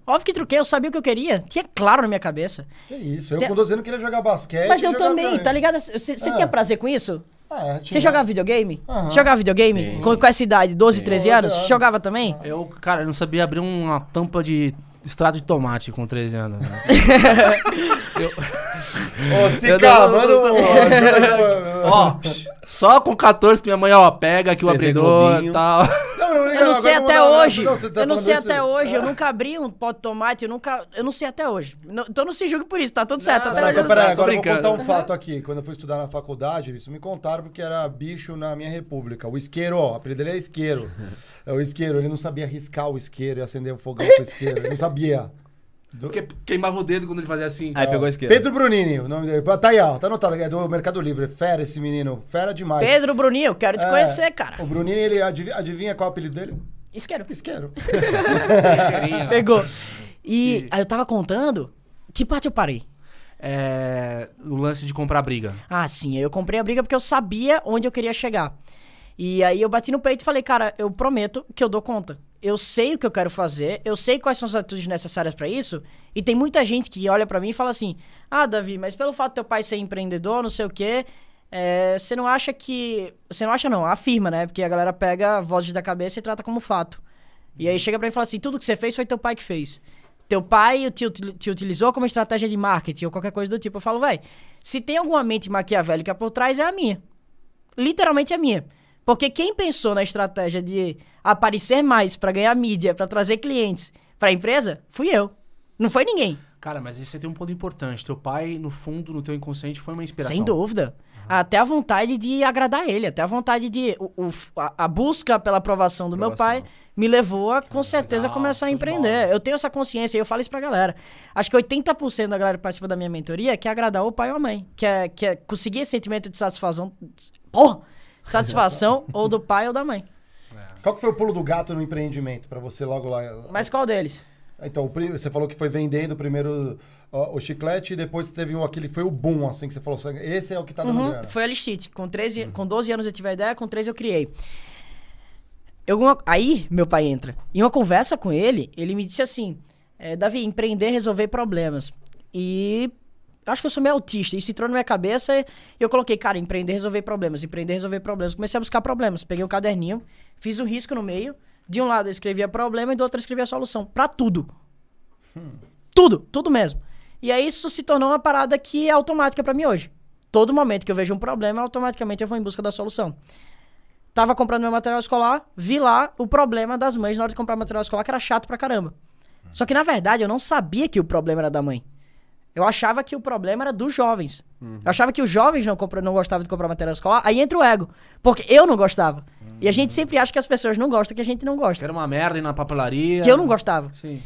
Óbvio que truquei. Eu sabia o que eu queria. Tinha claro na minha cabeça. Que isso, eu Tem- com 12 anos queria jogar basquete. Mas eu também, videogame. tá ligado? Você você Ah. tinha prazer com isso? Ah, Você tinha. jogava videogame? Aham. Você jogava videogame? Sim. Com, com essa idade, 12, 13 12 anos? anos. Jogava também? Eu, cara, eu não sabia abrir uma tampa de extrato de tomate com 13 anos. né? Eu ajuda aí, ó, só com 14 que minha mãe, ó, pega aqui o abridor e tal. Não, não, liga, Eu não sei até hoje. Não, tá eu não sei isso- até hoje. Eu nunca abri um pote de tomate. Eu nunca. Eu não sei até hoje. Não- então não se julgue por isso. Tá tudo certo. Não, até Não, tô agora eu vou contar um fato aqui. Quando eu fui estudar na faculdade, isso me contaram porque era bicho na minha república. O isqueiro, ó, o apelido dele é isqueiro. É o isqueiro, ele não sabia riscar o isqueiro e acender o fogão com o isqueiro. Ele não sabia. Do- Porque queimava o dedo quando ele fazia assim. Aí pegou a esquerda. Pedro Brunini, o nome dele. Tá aí, ó, tá anotado, é do Mercado Livre. Fera esse menino, fera demais. Pedro Bruninho, eu quero te É, conhecer, cara. O Brunini, ele adivinha, adivinha qual é o apelido dele? Isqueiro. Isqueiro. Pegou. E aí eu tava contando. Que parte eu parei? É, o lance de comprar briga. Ah, sim. aí Eu comprei a briga porque eu sabia onde eu queria chegar. E aí eu bati no peito e falei, cara, eu prometo que eu dou conta. Eu sei o que eu quero fazer, eu sei quais são as atitudes necessárias pra isso. E tem muita gente que olha pra mim e fala assim: Ah, Davi, mas pelo fato do teu pai ser empreendedor, não sei o quê, é, você não acha que. Você não acha, não, afirma, né? Porque a galera pega vozes da cabeça e trata como fato. E aí chega pra mim e fala assim: tudo que você fez foi teu pai que fez. Teu pai te, te utilizou como estratégia de marketing ou qualquer coisa do tipo. Eu falo, vai, se tem alguma mente maquiavélica por trás, é a minha. Literalmente é a minha. Porque quem pensou na estratégia de aparecer mais pra ganhar mídia, pra trazer clientes pra empresa, fui eu. Não foi ninguém. Cara, mas aí você tem um ponto importante. Teu pai, no fundo, no teu inconsciente, foi uma inspiração. Sem dúvida. Até a vontade de agradar ele, até a vontade de. o- o- a, a busca pela aprovação do meu pai Aprovação. me levou a, com certeza, legal, começar a empreender. Eu tenho essa consciência e eu falo isso pra galera. Acho que 80% da galera que participa da minha mentoria quer agradar o pai ou a mãe. Quer, quer conseguir esse sentimento de satisfação. Porra! Satisfação ou do pai ou da mãe. Qual que foi o pulo do gato no empreendimento pra você logo lá? Mas qual deles? Então, você falou que foi vendendo primeiro ó, o chiclete e depois teve um, aquele, foi o boom, assim, que você falou, esse é o que tá dando Uhum, grana. foi a Listite. Com, 13, com 12 anos eu tive a ideia, com 13 eu criei. Eu, aí, meu pai entra. Em uma conversa com ele, ele me disse assim: é, Davi, empreender é resolver problemas. E acho que eu sou meio autista. Isso entrou na minha cabeça e eu coloquei, cara, empreender é resolver problemas, empreender é resolver problemas. Comecei a buscar problemas. Peguei um caderninho, fiz um risco no meio. De um lado eu escrevia problema e do outro eu escrevia solução. Pra tudo. Tudo, tudo mesmo. E aí isso se tornou uma parada que é automática pra mim hoje. Todo momento que eu vejo um problema, automaticamente eu vou em busca da solução. Tava comprando meu material escolar, vi lá o problema das mães na hora de comprar material escolar, que era chato pra caramba. Só que na verdade eu não sabia que o problema era da mãe. Eu achava que o problema era dos jovens. Eu achava que os jovens não, compra, não gostavam de comprar material escolar. Aí entra o ego. Porque eu não gostava. E a gente sempre acha que as pessoas não gostam, que a gente não Que gosta. era uma merda ir na papelaria. Que eu não gostava. Sim.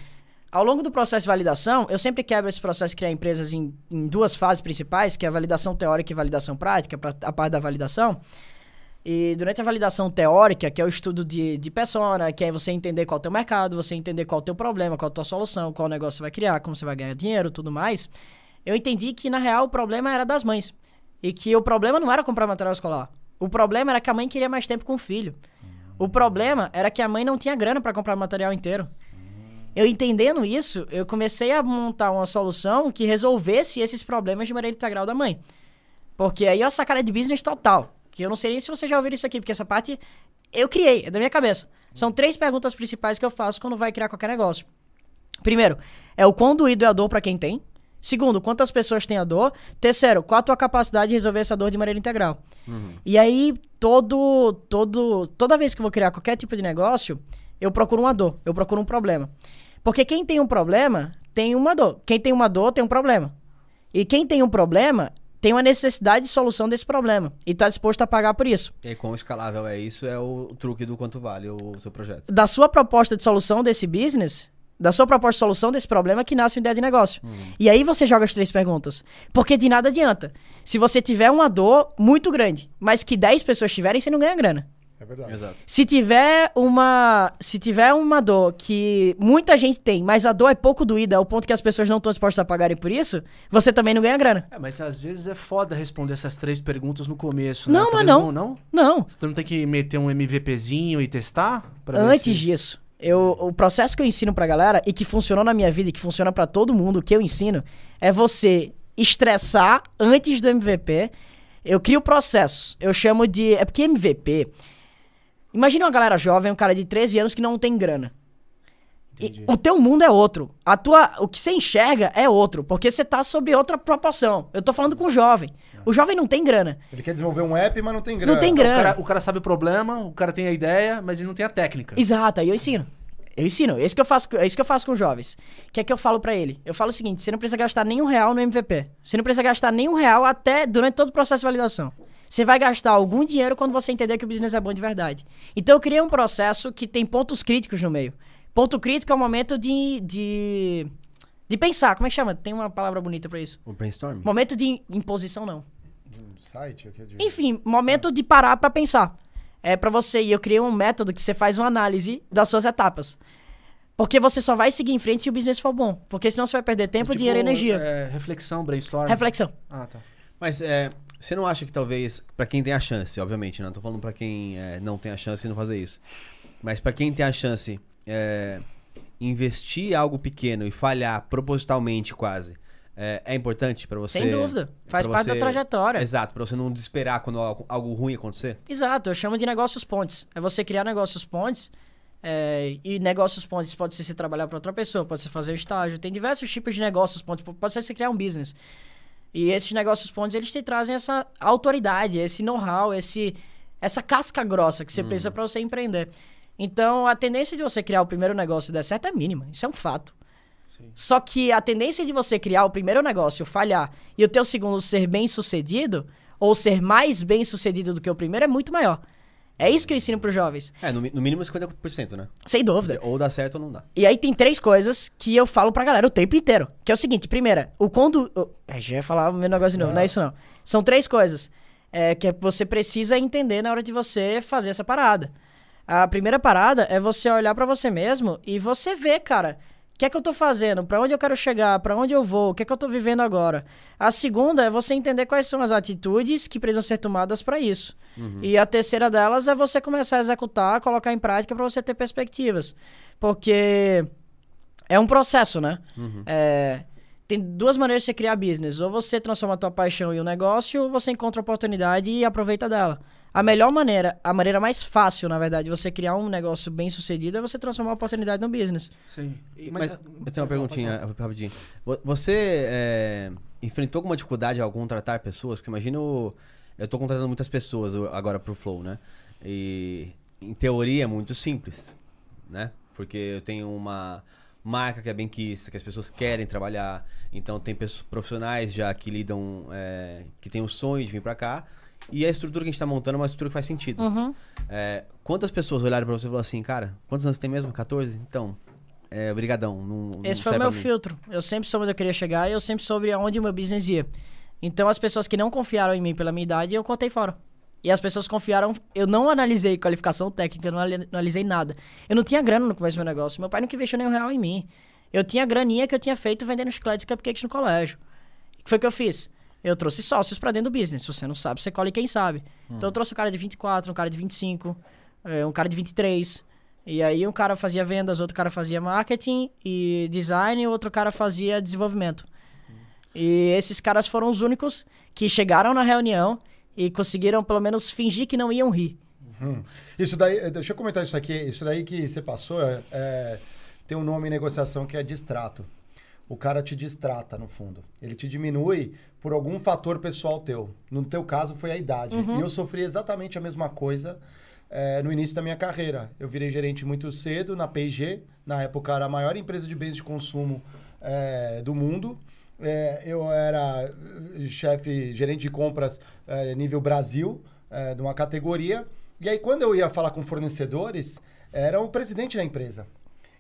Ao longo do processo de validação, eu sempre quebro esse processo de criar empresas em, em duas fases principais, que é a validação teórica e validação prática, a parte da validação. E durante a validação teórica, que é o estudo de, de persona, que é você entender qual é o teu mercado, você entender qual é o teu problema, qual é a tua solução, qual negócio você vai criar, como você vai ganhar dinheiro tudo mais, eu entendi que, na real, o problema era das mães. E que o problema não era comprar material escolar. O problema era que a mãe queria mais tempo com o filho. O problema era que a mãe não tinha grana para comprar material inteiro. Eu entendendo isso, eu comecei a montar uma solução que resolvesse esses problemas de maneira integral da mãe. Porque aí é uma sacada de business total. Que eu não sei nem se você já ouviu isso aqui, porque essa parte eu criei, é da minha cabeça. São três perguntas principais que eu faço quando vai criar qualquer negócio. Primeiro, é o quão doído é a dor para quem tem. Segundo, quantas pessoas têm a dor. Terceiro, qual a tua capacidade de resolver essa dor de maneira integral. E aí, todo, todo, toda vez que eu vou criar qualquer tipo de negócio, eu procuro uma dor, eu procuro um problema. Porque quem tem um problema, tem uma dor. Quem tem uma dor, tem um problema. E quem tem um problema, tem uma necessidade de solução desse problema. E está disposto a pagar por isso. E quão escalável é isso? É o truque do quanto vale o seu projeto. Da sua proposta de solução desse business, da sua proposta de solução desse problema que nasce uma ideia de negócio. E aí você joga as três perguntas. Porque de nada adianta. Se você tiver uma dor muito grande, mas que 10 pessoas tiverem, você não ganha grana. É verdade. Exato. Se tiver uma, se tiver uma dor que muita gente tem, mas a dor é pouco doída ao ponto que as pessoas não estão dispostas a pagarem por isso, você também não ganha grana. É, mas às vezes é foda responder essas três perguntas no começo, né? Não, mas Talvez não. Não? Não. Você não tem que meter um MVPzinho e testar? Antes se- disso, eu, o processo que eu ensino pra galera e que funcionou na minha vida e que funciona pra todo mundo que eu ensino é você estressar antes do MVP. Eu crio processos. Eu chamo de. É porque MVP. Imagina uma galera jovem, um cara de 13 anos que não tem grana. E o teu mundo é outro. A tua, o que você enxerga é outro, porque você tá sob outra proporção. Eu tô falando com o jovem. O jovem não tem grana. Ele quer desenvolver um app, mas não tem grana. Não tem O grana. cara, o cara sabe o problema, o cara tem a ideia, mas ele não tem a técnica. Exato, aí eu ensino. Eu ensino. É isso que eu faço, é isso que eu faço com os jovens. O que é que eu falo pra ele? Eu falo o seguinte: você não precisa gastar nenhum real no MVP. Você não precisa gastar nenhum real até durante todo o processo de validação. Você vai gastar algum dinheiro quando você entender que o business é bom de verdade. Então eu criei um processo que tem pontos críticos no meio. Ponto crítico é o momento de, de, de pensar. Como é que chama? Tem uma palavra bonita pra isso. O brainstorm? Momento de imposição, não. Um site, é de- Enfim, momento de parar pra pensar. É pra você, e eu criei um método que você faz uma análise das suas etapas. Porque você só vai seguir em frente se o business for bom. Porque senão você vai perder tempo, Tipo, dinheiro e energia. é, reflexão, brainstorm. Reflexão. Ah, tá. Mas é, você não acha que talvez, pra quem tem a chance, obviamente, né? Não tô falando pra quem é, não tem a chance e não fazer isso. Mas pra quem tem a chance, é, investir algo pequeno e falhar propositalmente quase, é, é importante pra você? Sem dúvida. Faz parte da você- trajetória. Exato, pra você não desesperar quando algo, algo ruim acontecer. Exato, eu chamo de negócios pontes. É você criar negócios pontes. é, e negócios pontes pode ser você trabalhar para outra pessoa, pode ser fazer estágio. Tem diversos tipos de negócios pontes. Pode ser você criar um business. E esses negócios pontes, eles te trazem essa autoridade, esse know-how, esse, essa casca grossa que você precisa para você empreender. Então, a tendência de você criar o primeiro negócio e dar certo é mínima. Isso é um fato. Só que a tendência de você criar o primeiro negócio, falhar, e o teu segundo ser bem sucedido, ou ser mais bem sucedido do que o primeiro, é muito maior. É isso que eu ensino pros jovens. É, no, no mínimo 50%, né? Sem dúvida. Ou dá certo ou não dá. E aí tem três coisas que eu falo pra galera o tempo inteiro. Que é o seguinte, primeira, o quando... o- É, já ia falar o meu negócio de novo, não é isso não. São três coisas é, que você precisa entender na hora de você fazer essa parada. A primeira parada é você olhar pra você mesmo e você ver, cara, que é que eu tô fazendo? Pra onde eu quero chegar? Pra onde eu vou? O que é que eu tô vivendo agora? A segunda é você entender quais são as atitudes que precisam ser tomadas pra isso. E a terceira delas é você começar a executar, colocar em prática pra você ter perspectivas. Porque é um processo, né? É, tem duas maneiras de você criar business. Ou você transforma a tua paixão em um negócio, ou você encontra a oportunidade e aproveita dela. A melhor maneira, a maneira mais fácil, na verdade, de você criar um negócio bem sucedido é você transformar a oportunidade no business. Sim. E- Mas, ah, eu tenho uma perguntinha rapidinho. Vo- Você é, enfrentou alguma dificuldade ao contratar pessoas? Porque imagina o- eu tô contratando muitas pessoas o- agora pro Flow, né? E em teoria é muito simples, né? Porque eu tenho uma marca que é bem quista, que as pessoas querem trabalhar. Então tem pessoas, profissionais já que lidam, é, que tem o sonho de vir pra cá. E a estrutura que a gente tá montando é uma estrutura que faz sentido. Uhum. É, quantas pessoas olharam pra você e falaram assim, cara, quantos anos você tem mesmo? 14? Então, é, brigadão. Não, não Esse foi o meu filtro. Eu sempre soube onde eu queria chegar e eu sempre soube aonde o meu business ia. Então, as pessoas que não confiaram em mim pela minha idade, eu contei fora. E as pessoas confiaram. Eu não analisei qualificação técnica, eu não ali- analisei nada. Eu não tinha grana no começo do meu negócio. Meu pai nunca investiu nenhum real em mim. Eu tinha graninha que eu tinha feito vendendo chicletes e cupcakes no colégio. O que foi que eu fiz? Eu trouxe sócios pra dentro do business. Se você não sabe, você colhe quem sabe. Então eu trouxe um cara de 24, um cara de 25, eh, um cara de 23. E aí um cara fazia vendas, outro cara fazia marketing e design, e outro cara fazia desenvolvimento. E esses caras foram os únicos que chegaram na reunião e conseguiram pelo menos fingir que não iam rir. Hum. Isso daí, eh, deixa eu comentar isso aqui. Isso daí que você passou é, é- tem um nome em negociação que é distrato. O cara te distrata, no fundo. Ele te diminui por algum fator pessoal teu. No teu caso, foi a idade. E eu sofri exatamente a mesma coisa eh, no início da minha carreira. Eu virei gerente muito cedo na P&G. Na época, era a maior empresa de bens de consumo eh, do mundo. Eh, eu era chefe, gerente de compras nível Brasil, de uma categoria. E aí, quando eu ia falar com fornecedores, era o presidente da empresa.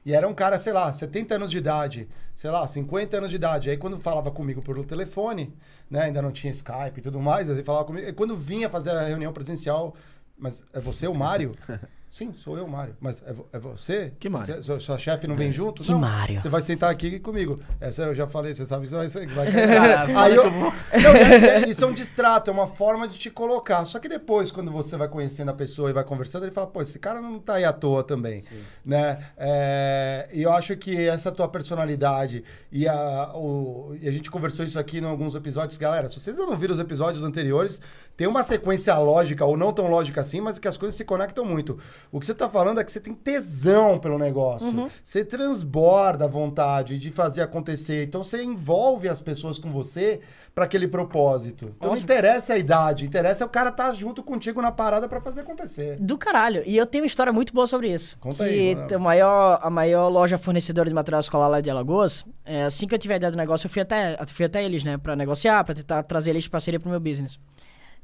E era um cara, sei lá, 70 anos de idade, sei lá, 50 anos de idade. Aí quando falava comigo pelo telefone, né, ainda não tinha Skype e tudo mais, ele falava comigo. E quando vinha fazer a reunião presencial, mas é você o Mário? Sim, sou eu, Mário. Mas é, vo- é você? Que Mário? Você- sua, sua chefe não vem junto? Que não. Mário? Você vai sentar aqui comigo. Essa eu já falei, você sabe que você vai. Vai Cara, fala Aí eu, não, é, é, isso é um distrato, é uma forma de te colocar. Só que depois, quando você vai conhecendo a pessoa e vai conversando, ele fala, pô, esse cara não tá aí à toa também. Né? É, e eu acho que essa tua personalidade e a, o- e a gente conversou isso aqui em alguns episódios. Galera, se vocês ainda não viram os episódios anteriores, tem uma sequência lógica, ou não tão lógica assim, mas que as coisas se conectam muito. O que você tá falando é que você tem tesão pelo negócio. Você transborda a vontade de fazer acontecer. Então você envolve as pessoas com você para aquele propósito. Então não Óbvio. interessa a idade, interessa o cara estar junto contigo na parada para fazer acontecer. Do caralho. E eu tenho uma história muito boa sobre isso. Conta aí, a maior, a maior loja fornecedora de material escolar lá de Alagoas, é, assim que eu tive a ideia do negócio, eu fui até, eu fui até eles, né, pra negociar, pra tentar trazer eles de parceria pro meu business.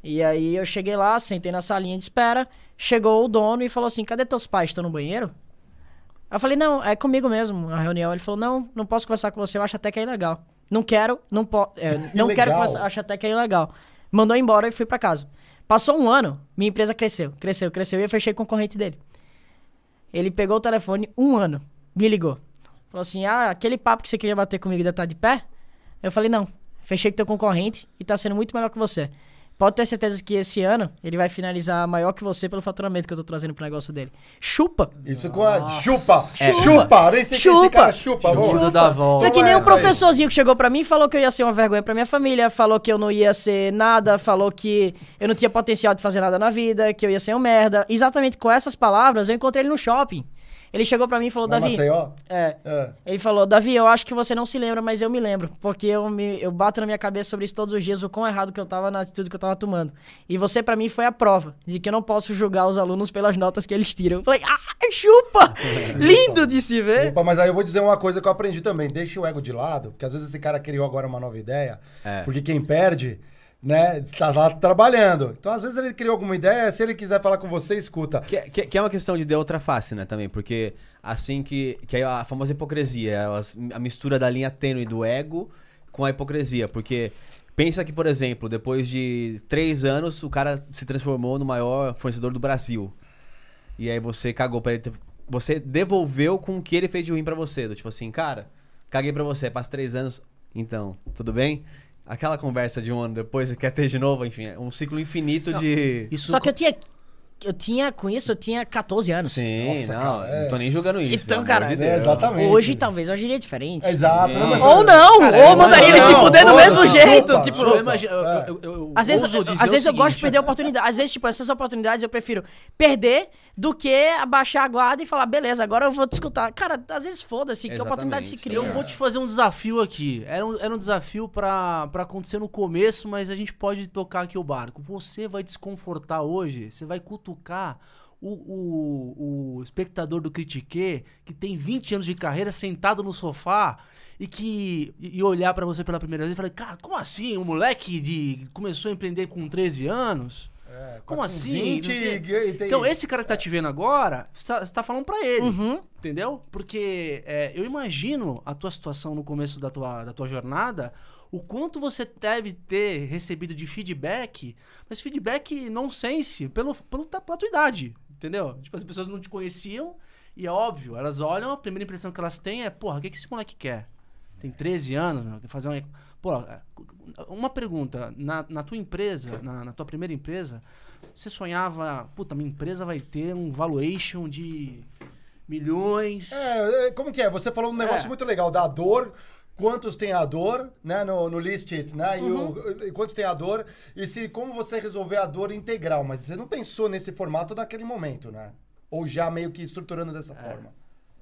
E aí eu cheguei lá, sentei na salinha de espera, chegou o dono e falou assim, cadê teus pais? Estão no banheiro? Eu falei, não, é comigo mesmo, a reunião. Ele falou, não, não posso conversar com você, eu acho até que é ilegal. Não quero, não posso, não quero conversar, acho até que é ilegal. Mandou embora e fui pra casa. Passou um ano, minha empresa cresceu, cresceu, cresceu e eu fechei com o concorrente dele. Ele pegou o telefone, um ano, me ligou. Falou assim, ah, aquele papo que você queria bater comigo ainda tá de pé? Eu falei, não, fechei com teu concorrente e tá sendo muito melhor que você. Pode ter certeza que esse ano ele vai finalizar maior que você pelo faturamento que eu tô trazendo pro negócio dele. Chupa! Isso com a chupa, É. chupa, nem sei que esse Chupa. cara chupa, vamos. Chupa da volta. Foi que nem um essa aí. professorzinho que chegou pra mim e falou que eu ia ser uma vergonha pra minha família, falou que eu não ia ser nada, falou que eu não tinha potencial de fazer nada na vida, que eu ia ser um merda. Exatamente com essas palavras, eu encontrei ele no shopping. Ele chegou pra mim e falou, Davi. Maceió? É. É. Ele falou, Davi, eu acho que você não se lembra, mas eu me lembro. Porque eu, me, eu bato na minha cabeça sobre isso todos os dias, o quão errado que eu tava na atitude que eu tava tomando. E você, pra mim, foi a prova de que eu não posso julgar os alunos pelas notas que eles tiram. Eu falei, ah, chupa! Lindo de se ver. Opa, mas aí eu vou dizer uma coisa que eu aprendi também. Deixa o ego de lado, porque às vezes esse cara criou agora uma nova ideia. É. Porque quem perde, né, está lá trabalhando. Então, às vezes ele criou alguma ideia, se ele quiser falar com você, escuta. Que, que- que é uma questão de de outra face, né, também, porque assim que, que é a famosa hipocrisia, é a mistura da linha tênue do ego com a hipocrisia, porque pensa que, por exemplo, depois de três anos, o cara se transformou no maior fornecedor do Brasil, e aí você cagou pra ele, você devolveu com o que ele fez de ruim pra você, do tipo assim, cara, caguei pra você, passa três anos, então, tudo bem? Aquela conversa de um ano depois, você quer ter de novo, enfim, é um ciclo infinito de... Isso Só que eu tinha. Eu tinha, com isso, eu tinha 14 anos. Sim, Nossa, não, cara, é. não tô nem julgando isso. Então, cara, de É, exatamente. Hoje, talvez, eu agiria diferente. Exato. Não, mas- Ou não, Cara, ou mandaria ele se não, fuder do não, mesmo não, jeito. chupa, tipo, chupa. Eu imagino, eu- É. eu- eu Às vezes, às vezes eu gosto de seguinte, perder a oportunidade. Às vezes, tipo, essas oportunidades eu prefiro perder do que abaixar a guarda e falar, beleza, agora eu vou te escutar. Cara, às vezes foda-se, que a oportunidade se cria. Eu vou te fazer um desafio aqui. Era um, era um desafio pra, pra acontecer no começo, mas a gente pode tocar aqui o barco. Você vai desconfortar hoje, você vai cutucar o, o, o espectador do Critique, que tem 20 anos de carreira, sentado no sofá e que e olhar pra você pela primeira vez e falar, cara, como assim? Um moleque de começou a empreender com 13 anos? É, Como com assim? 20 Não sei. tem- Então, esse cara que tá te vendo agora, você tá, você tá falando pra ele. Uhum. Entendeu? Porque é, eu imagino a tua situação no começo da tua, da tua jornada, o quanto você deve ter recebido de feedback, mas feedback nonsense, pelo, pelo, pela tua idade, entendeu? Tipo, as pessoas não te conheciam e é óbvio, elas olham, a primeira impressão que elas têm é, porra, o que, que esse moleque quer? Tem 13 anos, meu, quer fazer uma... Pô, é, uma pergunta, na, na tua empresa, na, na tua primeira empresa, você sonhava, puta, minha empresa vai ter um valuation de milhões. É, é, como que é? Você falou um negócio É. muito legal da dor. Quantos tem a dor, né? No, no list it, né? E, Uhum. o, e quantos tem a dor e se como você resolver a dor integral. Mas você não pensou nesse formato naquele momento, né? Ou já meio que estruturando dessa É. forma.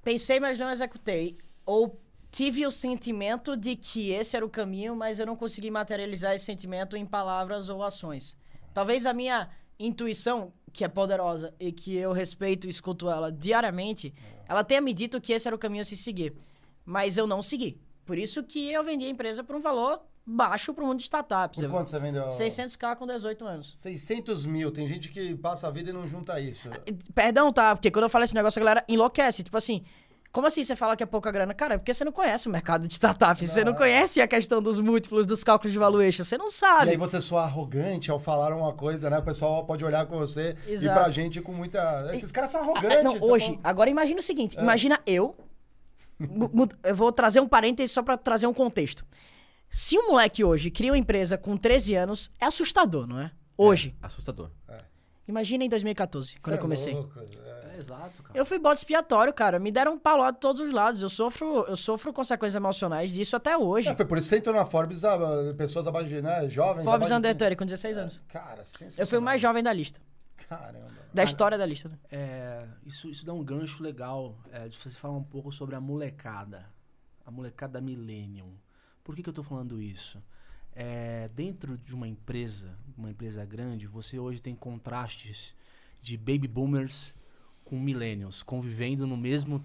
Pensei, mas não executei. Ou tive o sentimento de que esse era o caminho, mas eu não consegui materializar esse sentimento em palavras ou ações. Talvez a minha intuição, que é poderosa e que eu respeito e escuto ela diariamente, ela tenha me dito que esse era o caminho a se seguir. Mas eu não segui. Por isso que eu vendi a empresa por um valor baixo para o mundo de startups. Por quanto você vendeu? 600k com 18 anos. 600 mil. Tem gente que passa a vida e não junta isso. Perdão, tá? Porque quando eu falo esse negócio, a galera enlouquece. Tipo assim, Como assim você fala que é pouca grana? Cara, é porque você não conhece o mercado de startup. Você não conhece a questão dos múltiplos, dos cálculos de valuation. Você não E sabe. aí você soa arrogante ao falar uma coisa, né? O pessoal pode olhar com você e Exato. pra gente com muita... Esses caras são arrogantes. não, então- hoje. Agora imagina o seguinte: imagina eu. Eu vou trazer um parêntese só pra trazer um contexto. Se um moleque hoje cria uma empresa com 13 anos, é assustador, não é? Hoje. Assustador. Imagina em 2014, Cê quando eu é comecei. louco, é. É, exato, cara. Eu fui bode expiatório, cara. Me deram um pau de todos os lados. Eu sofro, eu sofro consequências emocionais disso até hoje. É, foi por isso que você entrou na Forbes, ah, pessoas abaixo de, né, jovens. Forbes de- Under 30, com 16 anos. Cara, sensacional. Eu fui o mais jovem da lista. Caramba. Da história da lista, né? É, isso, isso dá um gancho legal é, de você falar um pouco sobre a molecada. A molecada Millennium. Por que, que eu tô falando isso? É, dentro de uma empresa, uma empresa grande, você hoje tem contrastes de baby boomers com millennials convivendo no mesmo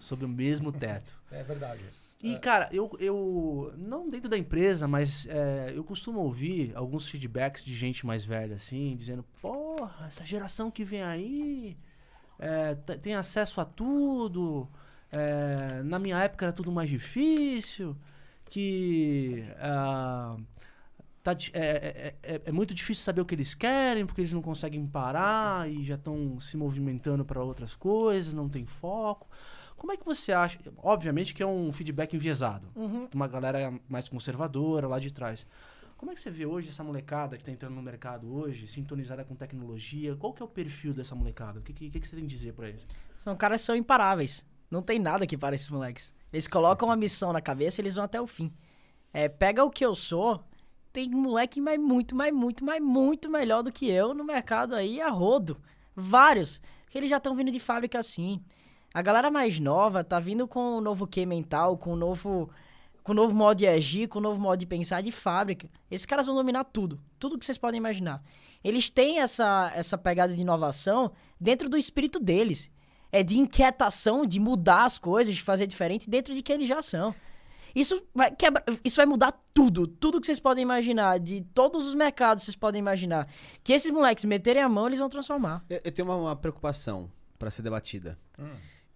sob o mesmo teto. É verdade. E, cara, eu, eu. Não dentro da empresa, mas é, eu costumo ouvir alguns feedbacks de gente mais velha, assim, dizendo: porra, essa geração que vem aí é, tem acesso a tudo. é, na minha época era tudo mais difícil. Que. ah, tá di- é, é- é- é muito difícil saber o que eles querem, porque eles não conseguem parar e já estão se movimentando para outras coisas, não tem foco. Como é que você acha? Obviamente que é um feedback enviesado, de uma galera mais conservadora lá de trás. Como é que você vê hoje essa molecada que está entrando no mercado hoje, sintonizada com tecnologia? Qual que é o perfil dessa molecada? O que, que, que você tem a dizer para eles? São caras que são imparáveis. Não tem nada que para esses moleques. Eles colocam uma missão na cabeça e eles vão até o fim. É, pega o que eu sou, tem moleque mas muito, mas muito, mas muito melhor do que eu no mercado aí a rodo. Vários. Que eles já estão vindo de fábrica assim. A galera mais nova tá vindo com o novo Q mental, com o novo com o novo modo de agir, com o novo modo de pensar de fábrica. Esses caras vão dominar tudo, tudo que vocês podem imaginar. Eles têm essa, essa pegada de inovação dentro do espírito deles. É de inquietação, de mudar as coisas, de fazer diferente dentro de quem eles já são. Isso vai, quebra, isso vai mudar tudo, tudo que vocês podem imaginar, de todos os mercados que vocês podem imaginar. Que esses moleques meterem a mão, eles vão transformar. Eu, eu tenho uma, uma preocupação para ser debatida,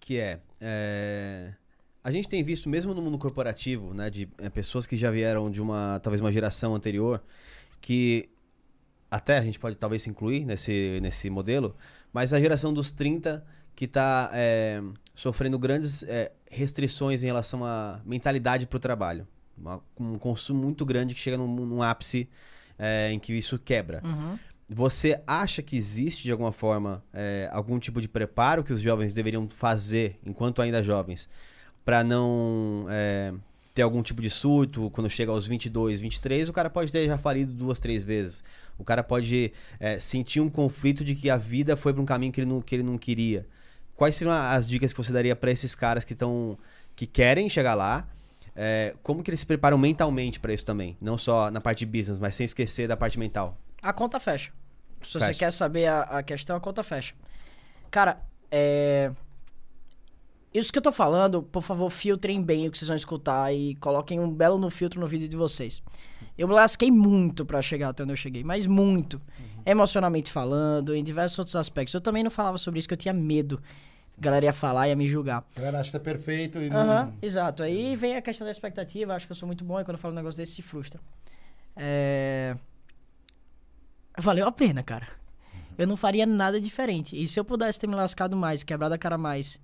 que é, é, a gente tem visto mesmo no mundo corporativo, né, de é, pessoas que já vieram de uma talvez uma geração anterior, que até a gente pode talvez se incluir nesse nesse modelo, mas a geração dos 30 que está sofrendo grandes é, restrições em relação à mentalidade para o trabalho, Uma- um consumo muito grande que chega num, num ápice é, em que isso quebra. Você acha que existe, de alguma forma, é, algum tipo de preparo que os jovens deveriam fazer, enquanto ainda jovens, para não é, ter algum tipo de surto? Quando chega aos 22, 23, o cara pode ter já falido duas, três vezes. O cara pode é, sentir um conflito de que a vida foi para um caminho que ele não, que ele não queria. Quais seriam as dicas que você daria para esses caras que estão que querem chegar lá? É, como que eles se preparam mentalmente para isso também? Não só na parte de business, mas sem esquecer da parte mental. A conta fecha. Se você Fecha. quer saber a, a questão, a conta fecha. Cara, é. Isso que eu tô falando, por favor, filtrem bem o que vocês vão escutar e coloquem um belo no filtro no vídeo de vocês. Eu lasquei muito pra chegar até onde eu cheguei, mas muito. Emocionalmente falando, em diversos outros aspectos. Eu também não falava sobre isso, que eu tinha medo. A galera ia falar, ia me julgar. A galera acha que tá perfeito e não... exato. Aí vem a questão da expectativa, acho que eu sou muito bom e quando eu falo um negócio desse se frustra. É... Valeu a pena, cara. Eu não faria nada diferente. E se eu pudesse ter me lascado mais, quebrado a cara mais,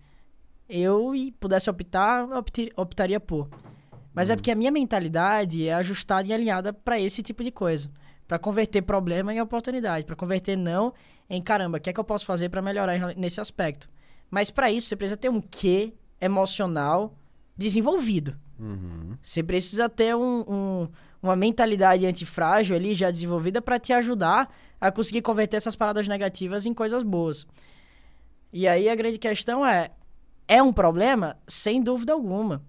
eu e pudesse optar, optaria por. Mas é porque a minha mentalidade é ajustada e alinhada pra esse tipo de coisa. Pra converter problema em oportunidade, Pra converter não em caramba, o que é que eu posso fazer pra melhorar nesse aspecto? Mas pra isso você precisa ter um quê emocional desenvolvido. Você precisa ter um- um- uma mentalidade antifrágil ali já desenvolvida para te ajudar a conseguir converter essas paradas negativas em coisas boas. E aí a grande questão é: é um problema? Sem dúvida alguma.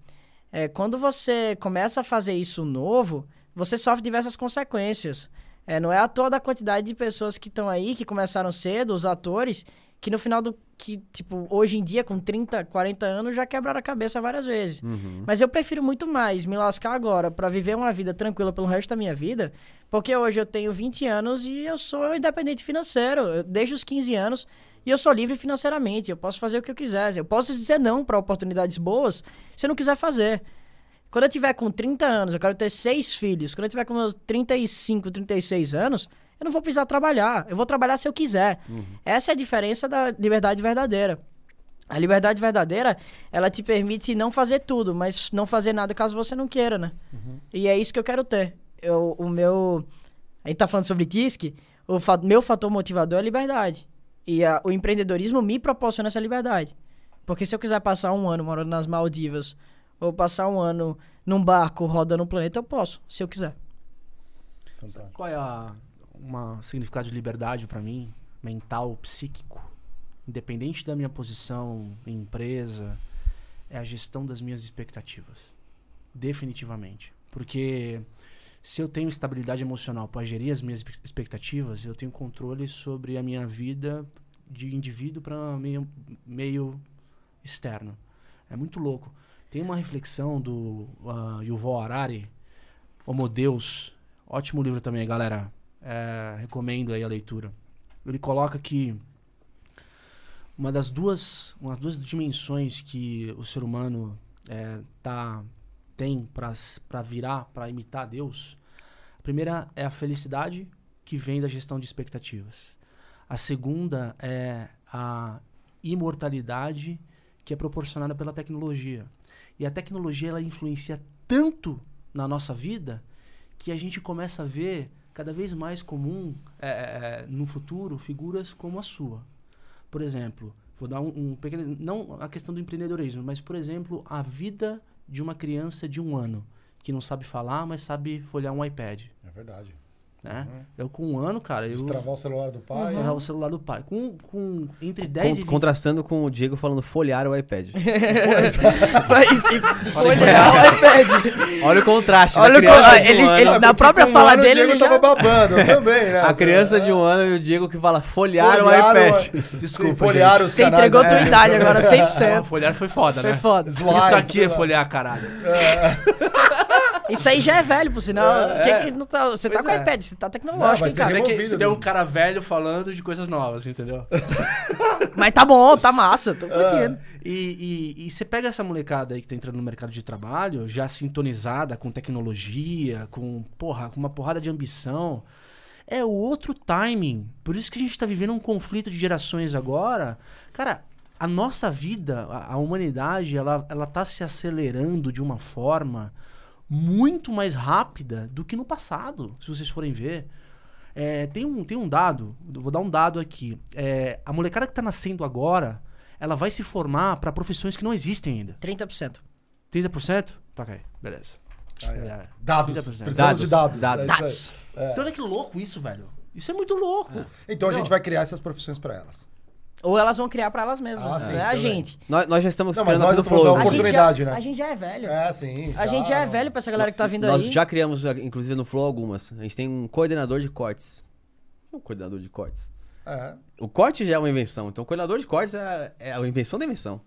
É, quando você começa a fazer isso novo, você sofre diversas consequências. É, não é à toa da quantidade de pessoas que estão aí, que começaram cedo, os atores, que no final do. que, tipo, hoje em dia, com 30, 40 anos, já quebraram a cabeça várias vezes. Mas eu prefiro muito mais me lascar agora pra viver uma vida tranquila pelo resto da minha vida, porque hoje eu tenho 20 anos e eu sou independente financeiro. Eu, desde os 15 anos, E eu sou livre financeiramente, eu posso fazer o que eu quiser. Eu posso dizer não para oportunidades boas se eu não quiser fazer. Quando eu tiver com 30 anos, eu quero ter seis filhos. Quando eu tiver com meus 35, 36 anos, eu não vou precisar trabalhar. Eu vou trabalhar se eu quiser. Essa é a diferença da liberdade verdadeira. A liberdade verdadeira, ela te permite não fazer tudo, mas não fazer nada caso você não queira, né? E é isso que eu quero ter. Eu, o meu. A gente tá falando sobre TISC, o fa- meu fator motivador é a liberdade. E a- o empreendedorismo me proporciona essa liberdade. Porque se eu quiser passar um ano morando nas Maldivas, ou passar um ano num barco rodando o planeta, eu posso, se eu quiser. Fantástico. Qual é a uma significado de liberdade pra mim, mental, psíquico, independente da minha posição em empresa, é a gestão das minhas expectativas. Definitivamente. Porque se eu tenho estabilidade emocional para gerir as minhas expectativas, eu tenho controle sobre a minha vida de indivíduo para meio, meio externo. É muito louco. Tem uma reflexão do ah, Yuval Harari, Homo Deus. Ótimo livro também, galera. É, recomendo aí a leitura. Ele coloca que uma das duas, umas duas dimensões que o ser humano é, tá, tem para virar, para imitar Deus. A primeira é a felicidade que vem da gestão de expectativas. A segunda é a imortalidade que é proporcionada pela tecnologia. E a tecnologia ela influencia tanto na nossa vida que a gente começa a ver cada vez mais comum é, é, é, no futuro figuras como a sua. Por exemplo, vou dar um, um pequeno. Não a questão do empreendedorismo, mas, por exemplo, a vida de uma criança de um ano que não sabe falar, mas sabe folhear um iPad. É verdade. Né? Eu, com um ano, cara, eu. Destravar o celular do pai. Destravar o celular do pai. Com, com entre 10 e Con- 20 contrastando com o Diego falando folhear o iPad. Folhear o iPad. Olha o contraste. Olha o criança co- de um ele- Ah, na própria com um fala ano dele, O Diego ele já- tava babando, eu também, né? A criança de um ano e o Diego que fala folhear Folhear o iPad. Desculpa, folhear os Você canais, entregou né? tua idade agora, Ah, 100%. folhear foi foda, Foi né? foda. Slide, Isso aqui é folhear, caralho. Isso aí já é velho, por sinal. É, Quem é. que não tá- você tá com o é. iPad, você tá Não, tecnológico, ser cara. Você vê que você deu um do- cara velho falando de coisas novas, entendeu? Mas tá bom, tá massa, tô Ah. curtindo. E, e, e você pega essa molecada aí que tá entrando no mercado de trabalho, já sintonizada com tecnologia, com, porra, com uma porrada de ambição. É outro timing. Por isso que a gente tá vivendo um conflito de gerações agora. Cara, a nossa vida, a, a humanidade, ela, ela tá se acelerando de uma forma muito mais rápida do que no passado, se vocês forem ver. É, tem, um, tem um dado, vou dar um dado aqui. É, a molecada que tá nascendo agora, ela vai se formar para profissões que não existem ainda. 30%. 30%? Tá, ok, beleza. Ah, é. É. Dados. 30%. Precisamos Dados, de dados. dados. É. Dados. Então olha que louco isso, velho. Isso é muito louco. Então a Não. gente vai criar essas profissões pra elas. Ou elas vão criar pra elas mesmas, Ah, né? sim, não é a também. gente. Nós, nós já estamos Não, criando nós aqui no Flow. A gente oportunidade, já- né? A gente já é velho. É, sim. A gente já é velho pra essa galera que tá vindo Nós aí. já criamos, inclusive no Flow, algumas. A gente tem um coordenador de cortes. É um coordenador de cortes? É. O corte já é uma invenção. Então, o coordenador de cortes é, é a invenção da invenção.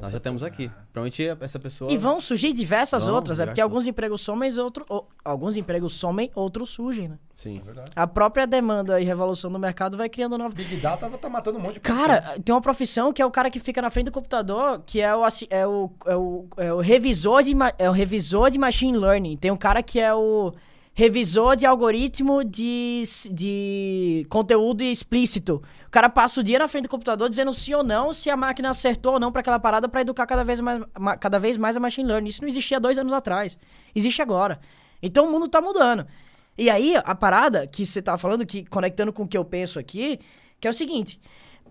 Nós já temos aqui. Provavelmente essa pessoa. E vão surgir diversas Vão, outras, é porque alguns empregos somem, outro, ou- alguns empregos somem, outros surgem, né? Sim. É verdade. A própria demanda e revolução do mercado vai criando novos. Big Data tá matando um monte de pessoas. Cara, tem uma profissão que é o cara que fica na frente do computador, que é o, é o, é o, é o revisor de é o revisor de machine learning. Tem um cara que é o revisor de algoritmo de, de conteúdo explícito. O cara passa o dia na frente do computador dizendo sim ou não, se a máquina acertou ou não para aquela parada para educar cada vez, mais, ma- cada vez mais a machine learning. Isso não existia dois anos atrás. Existe agora. Então o mundo tá mudando. E aí, a parada que você tá falando, que conectando com o que eu penso aqui, que é o seguinte: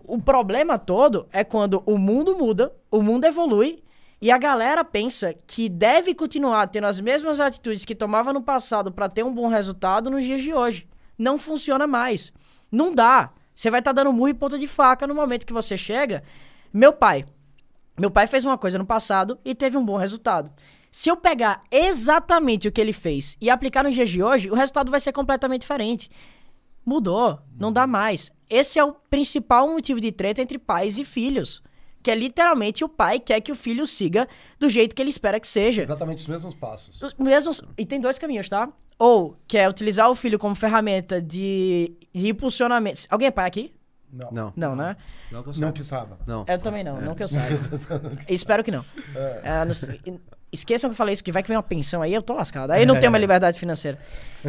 o problema todo é quando o mundo muda, o mundo evolui, e a galera pensa que deve continuar tendo as mesmas atitudes que tomava no passado para ter um bom resultado nos dias de hoje. Não funciona mais. Não dá. Você vai estar dando murro e ponta de faca no momento que você chega. Meu pai. Meu pai fez uma coisa no passado e teve um bom resultado. Se eu pegar exatamente o que ele fez e aplicar nos dias de hoje, o resultado vai ser completamente diferente. Mudou, não dá mais. Esse é o principal motivo de treta entre pais e filhos. Que é literalmente o pai quer que o filho siga do jeito que ele espera que seja. Exatamente os mesmos passos. Os mesmos, e tem dois caminhos, tá? Ou quer utilizar o filho como ferramenta de, de impulsionamento. Alguém é pai aqui? Não. Não, Não, né? Não que eu Não saiba. que saiba. não. Eu também não, não que eu saiba. Espero que não. É, não sei- esqueçam que eu falei isso, porque vai que vem uma pensão aí, eu tô lascado. Aí não tem uma liberdade financeira.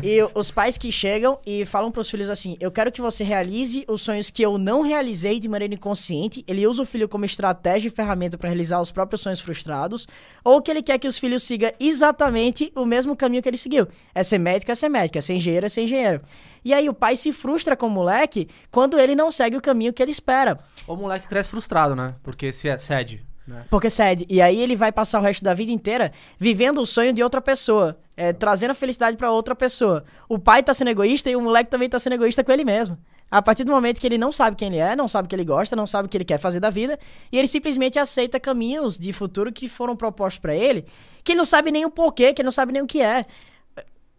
E os pais que chegam e falam pros filhos assim: Eu quero que você realize os sonhos que eu não realizei de maneira inconsciente. Ele usa o filho como estratégia e ferramenta para realizar os próprios sonhos frustrados. Ou que ele quer que os filhos sigam exatamente o mesmo caminho que ele seguiu. É ser médico, é ser médico, é ser engenheiro, é ser engenheiro. E aí o pai se frustra com o moleque quando ele não segue o caminho que ele espera. O moleque cresce frustrado, né? Porque se é cede. Né? Porque cede. E aí ele vai passar o resto da vida inteira vivendo o sonho de outra pessoa. é, trazendo a felicidade pra outra pessoa. O pai tá sendo egoísta e o moleque também tá sendo egoísta com ele mesmo. A partir do momento que ele não sabe quem ele é, não sabe o que ele gosta, não sabe o que ele quer fazer da vida, e ele simplesmente aceita caminhos de futuro que foram propostos pra ele, que ele não sabe nem o porquê, que ele não sabe nem o que é.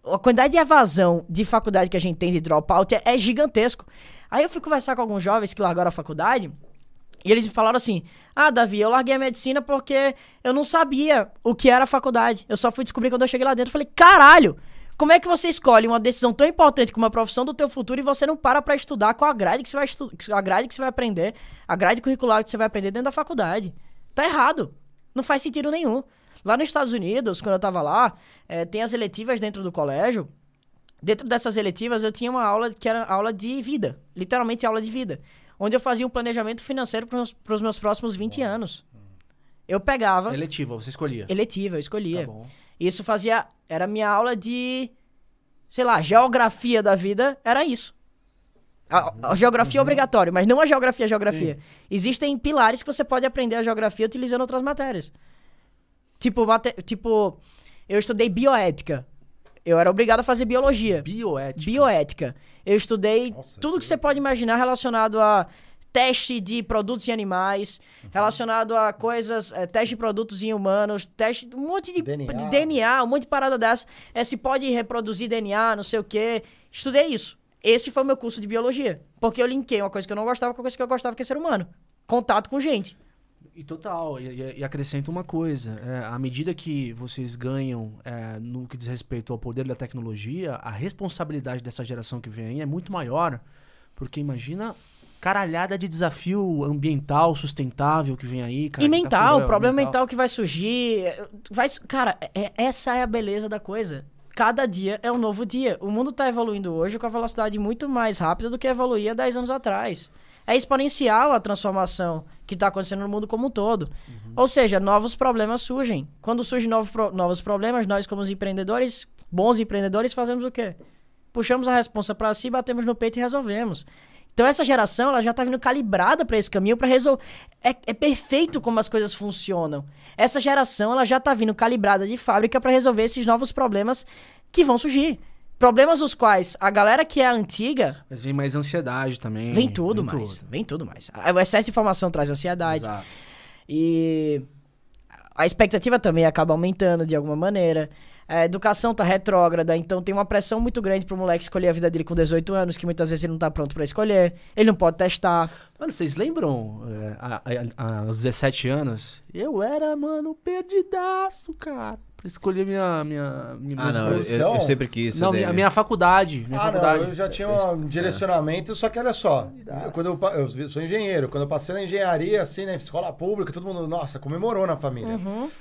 A quantidade de evasão de faculdade que a gente tem de dropout é, é gigantesco. Aí eu fui conversar com alguns jovens que largaram a faculdade, e eles me falaram assim: Ah, Davi, eu larguei a medicina porque eu não sabia o que era a faculdade. Eu só fui descobrir quando eu cheguei lá dentro. Eu falei: Caralho, como é que você escolhe uma decisão tão importante como a profissão do teu futuro e você não para pra estudar com a grade que você vai a grade que você vai aprender, a grade curricular que você vai aprender dentro da faculdade? Tá errado. Não faz sentido nenhum. Lá nos Estados Unidos, quando eu tava lá, eh, tem as eletivas dentro do colégio. Dentro dessas eletivas, eu tinha uma aula que era aula de vida. Literalmente aula de vida. Onde eu fazia um planejamento financeiro para os meus próximos 20 anos. Eu pegava Eletiva, você escolhia. eletiva, eu Tá escolhia. bom. Isso fazia. Era minha aula de. Sei lá, geografia da vida, era isso. A, a geografia é obrigatório, mas não a geografia, a geografia. Existem pilares que você pode aprender a geografia utilizando outras matérias. Tipo, mate, tipo, eu estudei bioética. Eu era obrigado a fazer biologia. Bioética. Bioética. Eu estudei Nossa, tudo que você pode imaginar relacionado a teste de produtos em animais, relacionado a coisas, eh, teste de produtos em humanos, teste, um monte de DNA. de DNA, um monte de parada dessa. É, se pode reproduzir DNA, não sei o quê. Estudei isso. Esse foi o meu curso de biologia. Porque eu linkei uma coisa que eu não gostava com a coisa que eu gostava, que é ser humano. Contato com gente. E total, e, e- acrescento uma coisa: é, à medida que vocês ganham é, no que diz respeito ao poder da tecnologia, a responsabilidade dessa geração que vem aí é muito maior. Porque imagina caralhada de desafio ambiental, sustentável que vem aí. Cara, e tá mental, furando, problema mental. que vai surgir. Vai, cara, é- essa é a beleza da coisa. Cada dia é um novo dia. O mundo tá evoluindo hoje com a velocidade muito mais rápida do que evoluía 10 anos atrás. É exponencial a transformação que tá acontecendo no mundo como um todo. Ou seja, novos problemas surgem. Quando surgem novos, pro- novos problemas, nós, como os empreendedores, bons empreendedores, fazemos o quê? Puxamos a responsa pra si, batemos no peito e resolvemos. Então essa geração ela já tá vindo calibrada para esse caminho para resolver. É, é perfeito como as coisas funcionam. Essa geração ela já tá vindo calibrada de fábrica para resolver esses novos problemas que vão surgir. Problemas os quais a galera que é antiga Mas vem mais ansiedade também. vem tudo mais, tudo. vem tudo mais. O excesso de informação traz ansiedade Exato. e a expectativa também acaba aumentando de alguma maneira. A educação tá retrógrada, então tem uma pressão muito grande pro moleque escolher a vida dele com 18 anos, que muitas vezes ele não tá pronto para escolher. Ele não pode testar. Mano, vocês lembram, é, a- a- a- aos 17 anos, eu era, mano, perdidaço, cara. Pra escolher minha. minha, minha Ah, não, eu, eu- sempre quis. Não, minha, minha faculdade. Minha Ah, faculdade. não, eu já tinha um direcionamento, só que olha só, eu- quando eu, eu sou engenheiro, quando eu passei na engenharia, assim, na escola pública, todo mundo, nossa, comemorou na família.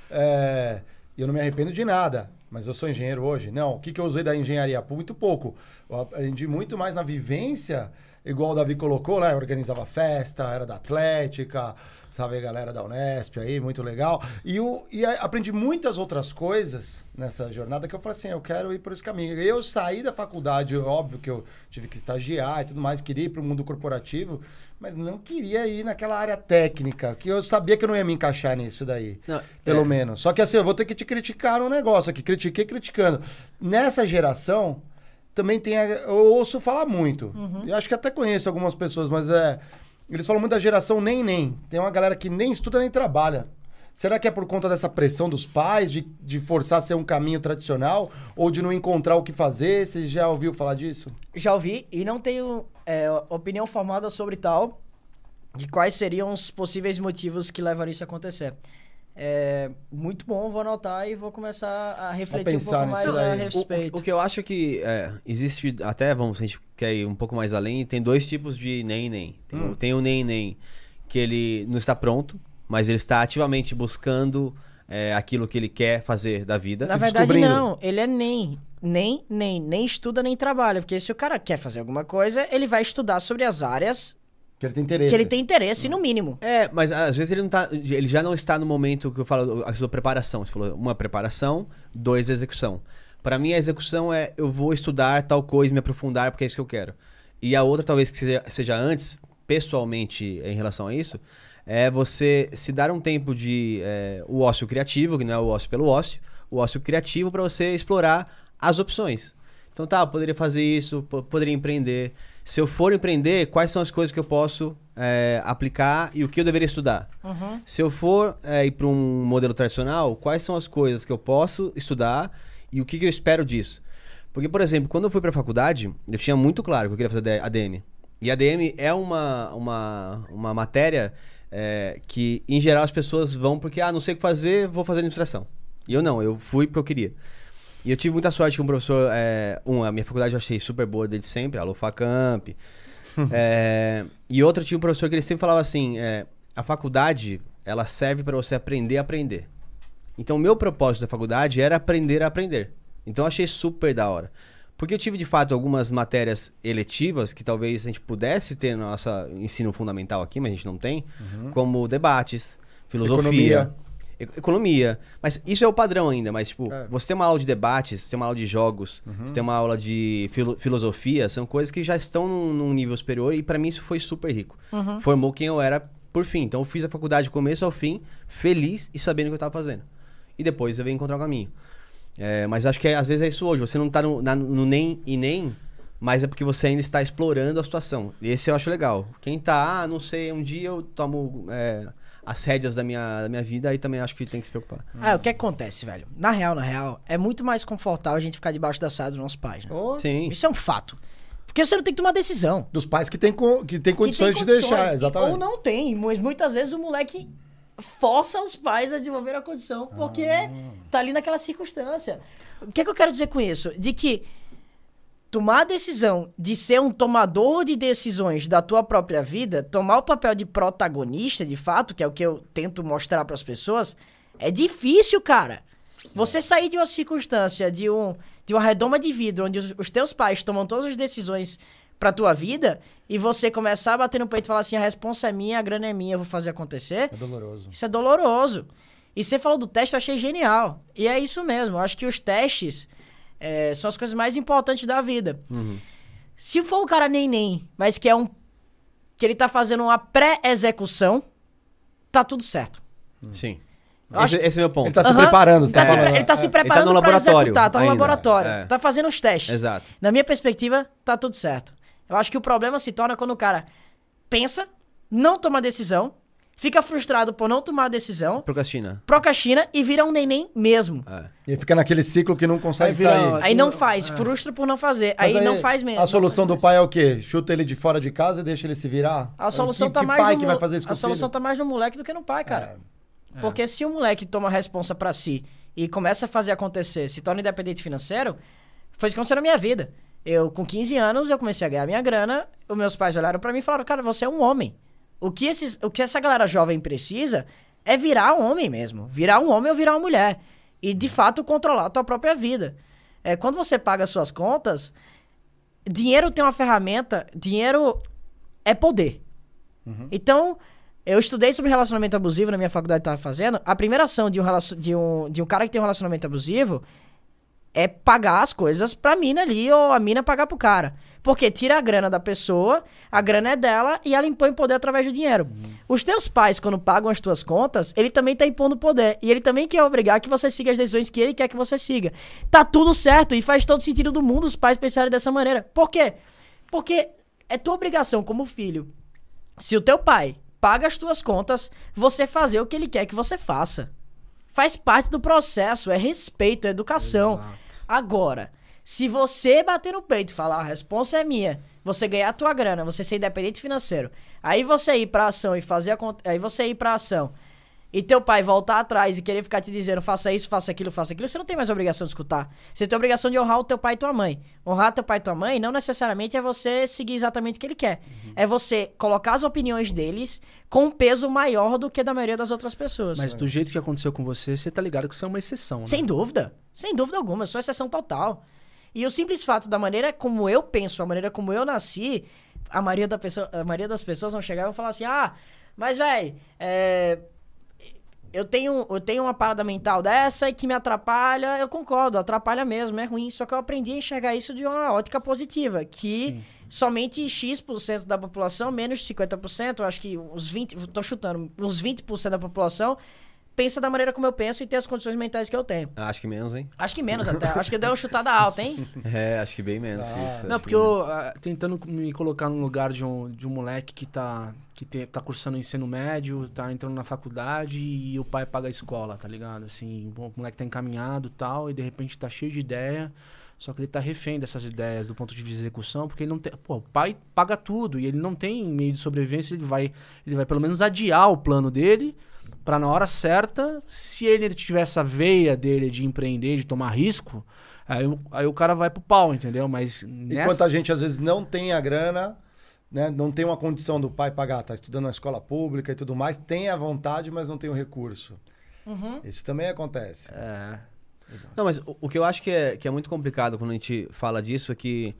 É, E eu não me arrependo de nada, mas eu sou engenheiro hoje. Não, o que, que eu usei da engenharia? Muito pouco. Eu aprendi muito mais na vivência, igual o Davi colocou, né? Organizava festa, era da Atlética, sabe, a galera da Unesp aí, muito legal. E, eu, e aprendi muitas outras coisas nessa jornada que eu falei assim, eu quero ir por esse caminho. Eu saí da faculdade, óbvio que eu tive que estagiar e tudo mais, queria ir para o mundo corporativo, mas não queria ir naquela área técnica, que eu sabia que eu não ia me encaixar nisso daí. Não, Pelo é. menos. Só que assim, eu vou ter que te criticar um negócio aqui. Critiquei criticando. Nessa geração, também tem. a- eu ouço falar muito. Eu acho que até conheço algumas pessoas, mas é. Eles falam muito da geração nem nem. Tem uma galera que nem estuda nem trabalha. Será que é por conta dessa pressão dos pais, de, de forçar a ser um caminho tradicional, ou de não encontrar o que fazer? Você já ouviu falar disso? Já ouvi e não tenho é, opinião formada sobre tal, de quais seriam os possíveis motivos que levariam isso a acontecer. É muito bom, vou anotar e vou começar a refletir um pouco mais a respeito. O, o que eu acho que é, existe, até, vamos, se a gente quer ir um pouco mais além, tem dois tipos de nem nem. Tem, Hum. o- tem o nem nem, que ele não está pronto, mas ele está ativamente buscando é, aquilo que ele quer fazer da vida. Na se verdade, não. Ele é nem. Nem, nem, nem estuda, nem trabalha. Porque se o cara quer fazer alguma coisa, ele vai estudar sobre as áreas Que ele tem interesse. que ele tem interesse, no mínimo. É, mas às vezes ele não tá. Ele já não está no momento que eu falo a sua preparação. Você falou uma preparação, dois, execução. Pra mim, a execução é eu vou estudar tal coisa, me aprofundar, porque é isso que eu quero. E a outra, talvez, que seja, seja antes, pessoalmente, em relação a isso, é você se dar um tempo de é, o ócio criativo, que não é o ócio pelo ócio, o ócio criativo para você explorar as opções. Então tá, eu poderia fazer isso, po- poderia empreender. Se eu for empreender, quais são as coisas que eu posso é, aplicar e o que eu deveria estudar? Uhum. Se eu for é, ir para um modelo tradicional, quais são as coisas que eu posso estudar e o que, que eu espero disso? Porque, por exemplo, quando eu fui para a faculdade, eu tinha muito claro que eu queria fazer ADM. E ADM é uma, uma, uma matéria é, que, em geral, as pessoas vão porque, ah, não sei o que fazer, vou fazer administração. E eu não, eu fui porque eu queria. E eu tive muita sorte com o professor. É, um, a minha faculdade eu achei super boa desde sempre, a Lufacamp. é, e outra, tinha um professor que ele sempre falava assim: é, a faculdade ela serve para você aprender a aprender. Então, o meu propósito da faculdade era aprender a aprender. Então, eu achei super da hora. Porque eu tive, de fato, algumas matérias eletivas que talvez a gente pudesse ter no nosso ensino fundamental aqui, mas a gente não tem, como debates, filosofia, Economia. Economia. Mas isso é o padrão ainda, mas, tipo, É. você tem uma aula de debates, você tem uma aula de jogos, você tem uma aula de filo- filosofia, são coisas que já estão num, num nível superior e para mim isso foi super rico. Formou quem eu era por fim. Então eu fiz a faculdade do começo ao fim, feliz e sabendo o que eu tava fazendo. E depois eu venho encontrar o caminho. É, mas acho que é- às vezes é isso hoje. Você não tá no, na- no nem e nem, mas é porque você ainda está explorando a situação. E esse eu acho legal. Quem tá, ah, não sei, um dia eu tomo é, as rédeas da minha, da minha vida, aí também acho que tem que se preocupar. Ah, o que acontece, velho? Na real, na real, é muito mais confortável a gente ficar debaixo da saia dos nossos pais, né? Ô, Sim. Isso é um fato. Porque você não tem que tomar decisão. Dos pais que tem, co- que tem Que condições tem de deixar, condições, exatamente. Ou não tem, mas muitas vezes o moleque força os pais a desenvolver a condição porque tá ali naquela circunstância. O que, é que eu quero dizer com isso? De que tomar a decisão de ser um tomador de decisões da tua própria vida, tomar o papel de protagonista, de fato, que é o que eu tento mostrar para as pessoas, é difícil, cara. Você sair de uma circunstância, de, um, de uma redoma de vidro, onde os, teus pais tomam todas as decisões pra tua vida, e você começar a bater no peito e falar assim, a responsa é minha, a grana é minha, eu vou fazer acontecer, É doloroso. isso é doloroso. E você falou do teste, eu achei genial. E é isso mesmo. Eu acho que os testes é, são as coisas mais importantes da vida. Se for um cara nem nem, mas que é um. que ele tá fazendo uma pré-execução, tá tudo certo. Sim. Eu acho Esse, esse é o meu ponto. Ele tá se Aham. preparando, Ele tá tá, se, ele tá se É, ele tá preparando pra executar, tá no ainda, laboratório, é. tá fazendo os testes. Exato. Na minha perspectiva, tá tudo certo. Eu acho que o problema se torna quando o cara pensa, não toma decisão, fica frustrado por não tomar decisão, Procrastina. procrastina e vira um neném mesmo. É. E fica naquele ciclo que não consegue Aí vira- sair. Aí não faz, frustra por não fazer. Mas Aí, não faz mesmo. A solução do pai é o quê? Chuta ele de fora de casa e deixa ele se virar? A solução que, tá que mais pai no que vai fazer isso com A solução filho? tá mais no moleque do que no pai, cara. Porque se o moleque toma a responsa pra si e começa a fazer acontecer, se torna independente financeiro, foi isso que aconteceu na minha vida. Eu, com 15 anos, eu comecei a ganhar minha grana, os meus pais olharam pra mim e falaram, cara, você é um homem. O que, esses, o que essa galera jovem precisa é virar um homem mesmo. Virar um homem ou virar uma mulher. E, de fato, controlar a tua própria vida. É, quando você paga as suas contas, dinheiro tem uma ferramenta, dinheiro é poder. Então, eu estudei sobre relacionamento abusivo na minha faculdade que eu tava fazendo. A primeira ação de um, de, um, de um cara que tem um relacionamento abusivo é pagar as coisas pra mina ali ou a mina pagar pro cara. Porque tira a grana da pessoa, a grana é dela e ela impõe poder através do dinheiro. Os teus pais, quando pagam as tuas contas, ele também tá impondo poder. E ele também quer obrigar que você siga as decisões que ele quer que você siga. Tá tudo certo e faz todo sentido do mundo os pais pensarem dessa maneira. Por quê? Porque é tua obrigação como filho se o teu pai paga as tuas contas, você fazer o que ele quer que você faça. Faz parte do processo, é respeito, é educação. Exato. Agora, se você bater no peito e falar, a responsa é minha, você ganhar a tua grana, você ser independente financeiro, aí você ir pra ação e fazer a aí você ir pra ação e teu pai voltar atrás e querer ficar te dizendo faça isso, faça aquilo, faça aquilo, você não tem mais obrigação de escutar. Você tem a obrigação de honrar o teu pai e tua mãe. Honrar teu pai e tua mãe não necessariamente é você seguir exatamente o que ele quer. É você colocar as opiniões deles com um peso maior do que da maioria das outras pessoas. Mas do jeito que aconteceu com você, você tá ligado que você é uma exceção, né? Sem dúvida. Sem dúvida alguma. Eu sou exceção total. E o simples fato da maneira como eu penso, a maneira como eu nasci, a maioria, da pessoa, a maioria das pessoas vão chegar e vão falar assim: ah, mas, velho, é, eu tenho, eu tenho uma parada mental dessa e que me atrapalha, eu concordo, atrapalha mesmo, é ruim. Só que eu aprendi a enxergar isso de uma ótica positiva, que Sim. somente X% da população, menos de 50%, eu acho que uns 20%, tô chutando, uns 20% da população pensa da maneira como eu penso e tem as condições mentais que eu tenho. Acho que menos, hein? Acho que menos até. acho que deu uma chutada alta, hein? É, acho que bem menos que isso. Não, acho porque que eu ah, tentando me colocar no lugar de um, de um moleque que tá que te- tá cursando ensino médio, tá entrando na faculdade e o pai paga a escola, tá ligado? Assim, o moleque tá encaminhado e tal, e de repente tá cheio de ideia, só que ele tá refém dessas ideias do ponto de vista de execução, porque ele não tem, pô, o pai paga tudo e ele não tem meio de sobrevivência, ele vai ele vai pelo menos adiar o plano dele pra na hora certa, se ele tiver essa veia dele de empreender, de tomar risco, aí, o- aí o cara vai pro pau, entendeu? Mas nessa... Enquanto a gente às vezes não tem a grana, né, não tem uma condição do pai pagar, tá estudando na escola pública e tudo mais, tem a vontade, mas não tem o recurso. Isso também acontece. É. Não, mas o, o que eu acho que é, que é muito complicado quando a gente fala disso é que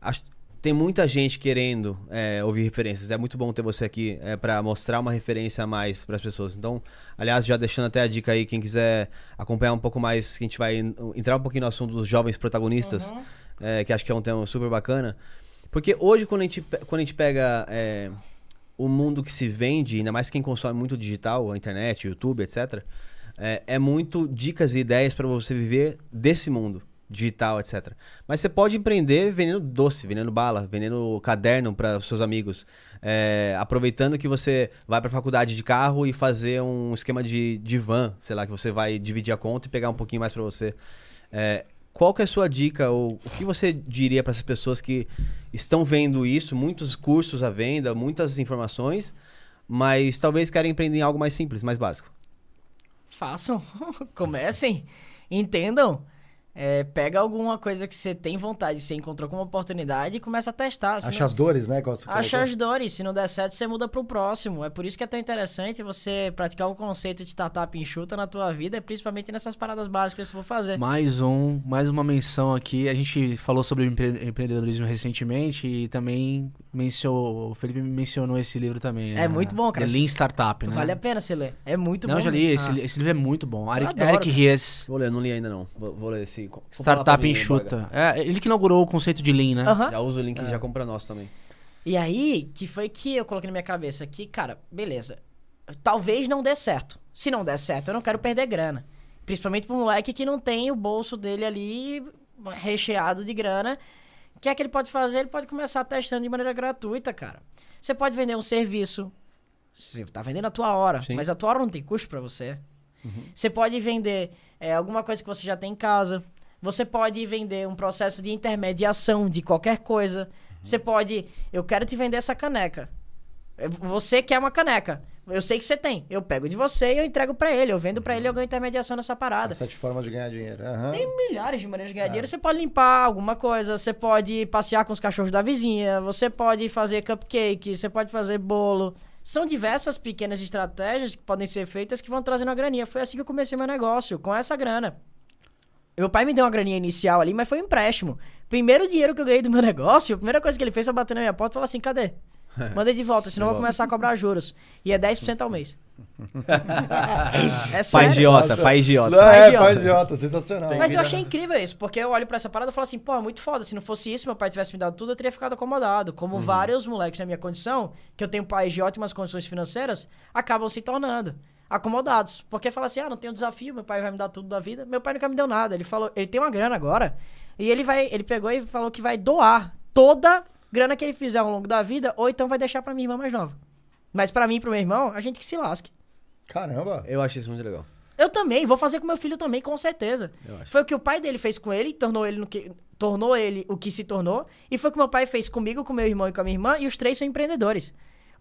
acho- tem muita gente querendo é, ouvir referências. É muito bom ter você aqui é, para mostrar uma referência a mais para as pessoas. Então, aliás, já deixando até a dica aí, quem quiser acompanhar um pouco mais, que a gente vai en- entrar um pouquinho no assunto dos jovens protagonistas, é, que acho que é um tema super bacana. Porque hoje, quando a gente, quando a gente pega é, o mundo que se vende, ainda mais quem consome muito digital, a internet, YouTube, etc., é, é muito dicas e ideias para você viver desse mundo digital, etc. Mas você pode empreender vendendo doce, vendendo bala, vendendo caderno para seus amigos, é, aproveitando que você vai para a faculdade de carro e fazer um esquema de, de van, sei lá, que você vai dividir a conta e pegar um pouquinho mais para você. É, qual que é a sua dica ou o que você diria para essas pessoas que estão vendo isso, muitos cursos à venda, muitas informações, mas talvez querem empreender em algo mais simples, mais básico? Façam, comecem, entendam. É, pega alguma coisa que você tem vontade, você encontrou como oportunidade e começa a testar. Acha não- as dores, né? Acha as dores. Se não der certo, você muda pro próximo. É por isso que é tão interessante você praticar o conceito de startup enxuta na tua vida, principalmente nessas paradas básicas que você for fazer. Mais um, mais uma menção aqui. A gente falou sobre empre- empreendedorismo recentemente e também mencionou, o Felipe mencionou esse livro também. É muito bom, cara. The Lean Startup, né? Vale a pena você ler. É muito Não, bom. eu já li. Esse, Ah. esse livro é muito bom. Eric, adoro, Eric. Ries, Vou ler, não li ainda não. Vou, vou ler esse. Falar pra Startup Enxuta. É, ele que inaugurou o conceito de Lean, né? Aham. Já usa o link e já compra nosso também. E aí, que foi que eu coloquei na minha cabeça que, cara, beleza. Talvez não dê certo. Se não der certo, eu não quero perder grana. Principalmente pro moleque que não tem o bolso dele ali recheado de grana. O que é que ele pode fazer? Ele pode começar testando de maneira gratuita, cara. Você pode vender um serviço. Você tá vendendo a tua hora, Sim. mas a tua hora não tem custo pra você. Você pode vender é, alguma coisa que você já tem em casa. Você pode vender um processo de intermediação de qualquer coisa. Você pode. Eu quero te vender essa caneca. É, Você quer uma caneca. Eu sei que você tem. Eu pego de você e eu entrego pra ele. Eu vendo pra ele e eu ganho intermediação nessa parada. Sete formas de ganhar dinheiro. Aham. Tem milhares de maneiras de ganhar dinheiro. Você pode limpar alguma coisa, você pode passear com os cachorros da vizinha, você pode fazer cupcake, você pode fazer bolo. São diversas pequenas estratégias que podem ser feitas que vão trazendo a graninha. Foi assim que eu comecei meu negócio, com essa grana. Meu pai me deu uma graninha inicial ali, mas foi um empréstimo. Primeiro dinheiro que eu ganhei do meu negócio, a primeira coisa que ele fez foi bater na minha porta e falar assim: cadê? Manda de volta, senão eu vou começar a cobrar juros. E é 10% ao mês. é Pai sério. idiota, Nossa. pai idiota. Não, é, idiota. pai idiota, sensacional. Mas eu achei incrível isso, porque eu olho pra essa parada e falo assim, pô, é muito foda. Se não fosse isso, meu pai tivesse me dado tudo, eu teria ficado acomodado. Como vários moleques na minha condição, que eu tenho pais de ótimas condições financeiras, acabam se tornando acomodados. Porque fala assim, ah, não tenho desafio, meu pai vai me dar tudo da vida. Meu pai nunca me deu nada. Ele falou, ele tem uma grana agora, e ele vai, ele pegou e falou que vai doar toda grana que ele fizer ao longo da vida, ou então vai deixar pra minha irmã mais nova. Mas pra mim e pro meu irmão, a gente que se lasque. Caramba. Eu acho isso muito legal. Eu também, vou fazer com meu filho também, com certeza. Eu acho. Foi o que o pai dele fez com ele, tornou ele, no que, tornou ele o que se tornou. E foi o que meu pai fez comigo, com meu irmão e com a minha irmã, e os três são empreendedores.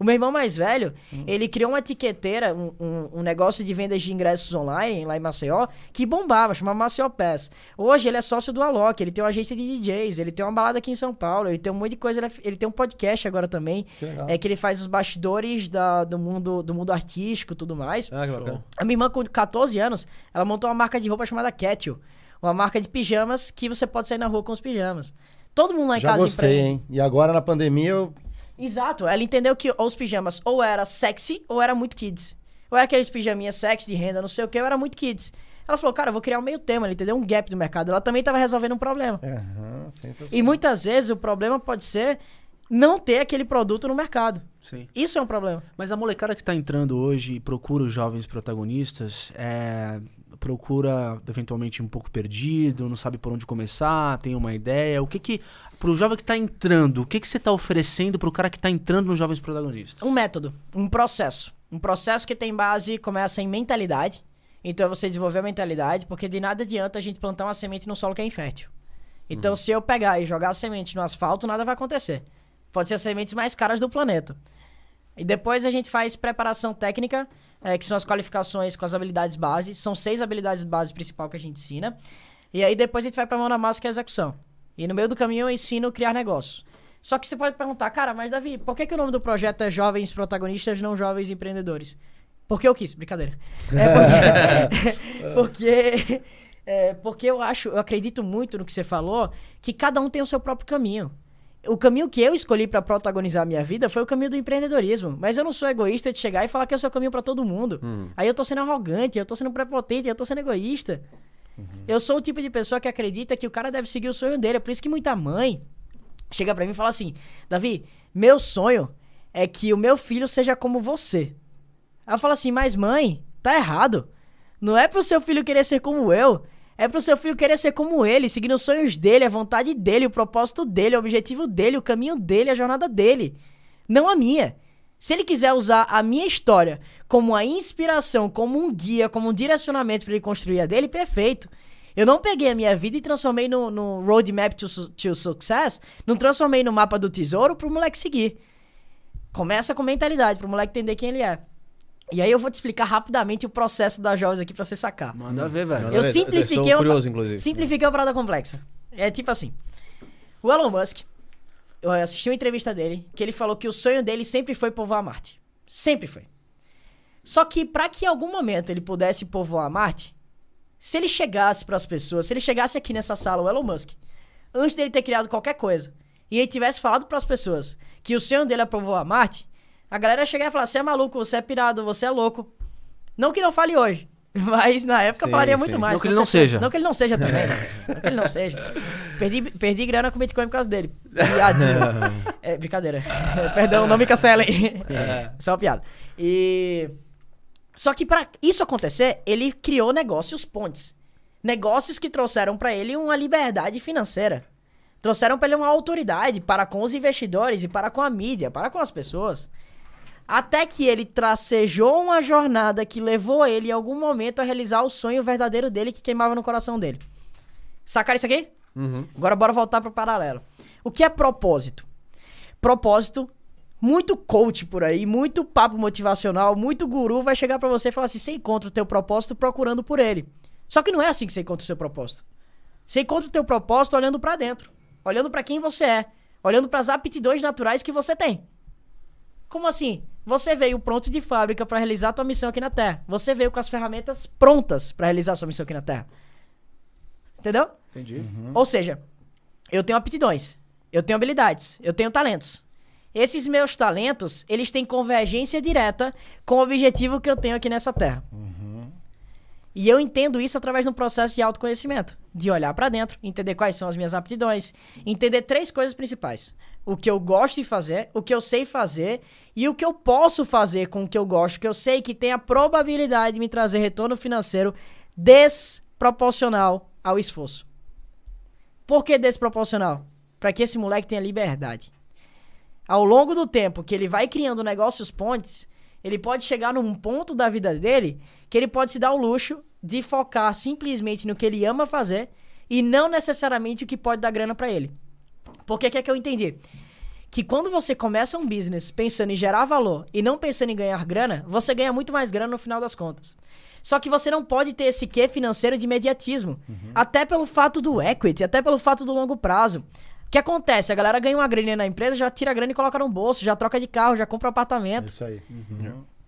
O meu irmão mais velho, Hum. ele criou uma etiqueteira, um, um- um negócio de vendas de ingressos online lá em Maceió, que bombava, chamava Maceió Pass. Hoje ele é sócio do Alok, ele tem uma agência de DJs, ele tem uma balada aqui em São Paulo, ele tem um monte de coisa, ele, é- ele tem um podcast agora também, Que legal. é que ele faz os bastidores da- do, mundo, do mundo artístico e tudo mais. Ah, que bacana. A minha irmã, com 14 anos, ela montou uma marca de roupa chamada Catio. Uma marca de pijamas que você pode sair na rua com os pijamas. Todo mundo lá em Já casa gostei, hein? E agora na pandemia eu. Exato, ela entendeu que os pijamas ou era sexy ou era muito kids. Ou era aqueles pijaminhas sexy de renda, não sei o que, ou era muito kids. Ela falou, cara, eu vou criar um meio termo, ela entendeu um gap do mercado. Ela também estava resolvendo um problema. Sensacional. E muitas vezes o problema pode ser não ter aquele produto no mercado. Sim. Isso é um problema. Mas a molecada que tá entrando hoje e procura os jovens protagonistas, é, procura eventualmente um pouco perdido, não sabe por onde começar, tem uma ideia. O que que pro jovem que tá entrando, o que que você tá oferecendo pro cara que tá entrando nos jovens protagonistas? Um método, um processo. Um processo que tem base, começa em mentalidade. Então é você desenvolver a mentalidade, porque de nada adianta a gente plantar uma semente num solo que é infértil. Então, se eu pegar e jogar a semente no asfalto, nada vai acontecer. Pode ser as sementes mais caras do planeta. E depois a gente faz preparação técnica, eh, que são as qualificações com as habilidades base. São seis habilidades base principal que a gente ensina. E aí depois a gente vai pra mão na massa, que é a execução. E no meio do caminho eu ensino criar negócios. Só que você pode perguntar, cara, mas Davi, por que, que o nome do projeto é Jovens Protagonistas, não Jovens Empreendedores? Porque eu quis, brincadeira. É porque, porque, é, porque eu acho, eu acredito muito no que você falou, que cada um tem o seu próprio caminho. O caminho que eu escolhi pra protagonizar a minha vida foi o caminho do empreendedorismo. Mas eu não sou egoísta de chegar e falar que sou o caminho pra todo mundo. Aí eu tô sendo arrogante, eu tô sendo prepotente, eu tô sendo egoísta. Eu sou o tipo de pessoa que acredita que o cara deve seguir o sonho dele. É por isso que muita mãe chega pra mim e fala assim: Davi, meu sonho é que o meu filho seja como você. Aí eu falo assim: Mas mãe, tá errado. Não é pro seu filho querer ser como eu. É pro seu filho querer ser como ele, seguindo os sonhos dele, a vontade dele, o propósito dele, o objetivo dele, o caminho dele, a jornada dele. Não a minha. Se ele quiser usar a minha história como a inspiração, como um guia, como um direcionamento para ele construir a dele, perfeito. Eu não peguei a minha vida e transformei no, no roadmap to, to success, não transformei no mapa do tesouro pro moleque seguir. Começa com mentalidade, pro moleque entender quem ele é. E aí eu vou te explicar rapidamente o processo das jovens aqui pra você sacar. Manda ver, velho. Manda Eu ver, simplifiquei eu uma sou curioso, inclusive. Simplifiquei uma parada complexa. É tipo assim. O Elon Musk, eu assisti uma entrevista dele, que ele falou que o sonho dele sempre foi povoar Marte. Sempre foi. Só que para que em algum momento ele pudesse povoar Marte, se ele chegasse para as pessoas, se ele chegasse aqui nessa sala, o Elon Musk, antes dele ter criado qualquer coisa, e ele tivesse falado para as pessoas que o sonho dele é povoar Marte, a galera ia chegar e falar: você é maluco, você é pirado, você é louco. Não que não fale hoje, mas na época Sim, falaria sim. muito mais. Não que ele não seja. Não que ele não seja também. né? Não que ele não seja. Perdi, perdi grana com Bitcoin por causa dele. Piadinha. é, brincadeira. Perdão, não me cancelem. Só uma piada. E. Só que pra isso acontecer, ele criou negócios pontes. Negócios que trouxeram pra ele uma liberdade financeira. Trouxeram pra ele uma autoridade para com os investidores e para com a mídia, para com as pessoas. Até que ele tracejou uma jornada que levou ele em algum momento a realizar o sonho verdadeiro dele que queimava no coração dele. Sacaram isso aqui? Uhum. Agora bora voltar pro paralelo. O que é propósito? Propósito, muito coach por aí, muito papo motivacional, muito guru vai chegar pra você e falar assim: você encontra o teu propósito procurando por ele. Só que não é assim que você encontra o seu propósito. Você encontra o teu propósito olhando pra dentro, olhando pra quem você é, olhando pras aptidões naturais que você tem. Como assim? Você veio pronto de fábrica pra realizar a tua missão aqui na Terra. Você veio com as ferramentas prontas pra realizar a sua missão aqui na Terra. Entendeu? Entendi. Ou seja, eu tenho aptidões, eu tenho habilidades, eu tenho talentos. Esses meus talentos, eles têm convergência direta com o objetivo que eu tenho aqui nessa terra. E eu entendo isso através de um processo de autoconhecimento, de olhar pra dentro, entender quais são as minhas aptidões, entender três coisas principais: o que eu gosto de fazer, o que eu sei fazer e o que eu posso fazer com o que eu gosto, que eu sei que tem a probabilidade de me trazer retorno financeiro desproporcional ao esforço. Por que desproporcional? Para que esse moleque tenha liberdade. Ao longo do tempo que ele vai criando negócios pontes, ele pode chegar num ponto da vida dele que ele pode se dar o luxo de focar simplesmente no que ele ama fazer e não necessariamente o que pode dar grana para ele. Porque que é que eu entendi? que quando você começa um business pensando em gerar valor e não pensando em ganhar grana, você ganha muito mais grana no final das contas. Só que você não pode ter esse quê financeiro de imediatismo. Até pelo fato do equity, até pelo fato do longo prazo. O que acontece? A galera ganha uma grana na empresa, já tira a grana e coloca no bolso, já troca de carro, já compra um É apartamento. isso aí.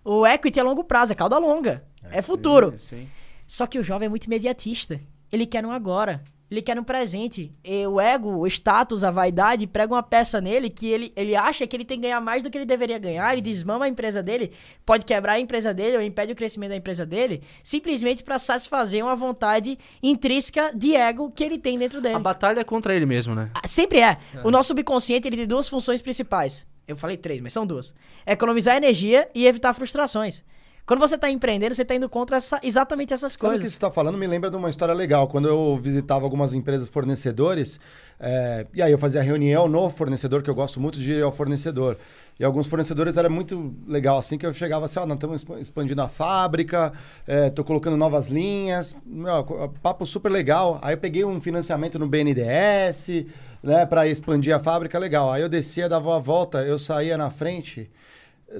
O equity é longo prazo, é cauda longa. É, futuro. Sim. Só que o jovem é muito imediatista. Ele quer no agora. Ele quer no presente. E o ego, o status, a vaidade prega uma peça nele que ele, ele acha que ele tem que ganhar mais do que ele deveria ganhar. Ele desmama a empresa dele, pode quebrar a empresa dele ou impede o crescimento da empresa dele, simplesmente para satisfazer uma vontade intrínseca de ego que ele tem dentro dele. A batalha é contra ele mesmo, né? Ah, Sempre é. O nosso subconsciente ele tem duas funções principais. Eu falei três, mas são duas. Economizar energia e evitar frustrações. Quando você está empreendendo, você está indo contra essa- exatamente essas Sabe o que coisas. você está falando? Me lembra de uma história legal. Quando eu visitava algumas empresas fornecedores, é, e aí eu fazia reunião no fornecedor, que eu gosto muito de ir ao fornecedor. E alguns fornecedores era muito legal, assim, que eu chegava assim, ó, nós estamos expa- expandindo a fábrica, estou colocando novas linhas, meu, papo super legal. Aí eu peguei um financiamento no BNDES, né, para expandir a fábrica, legal. Aí eu descia, dava a volta, eu saía na frente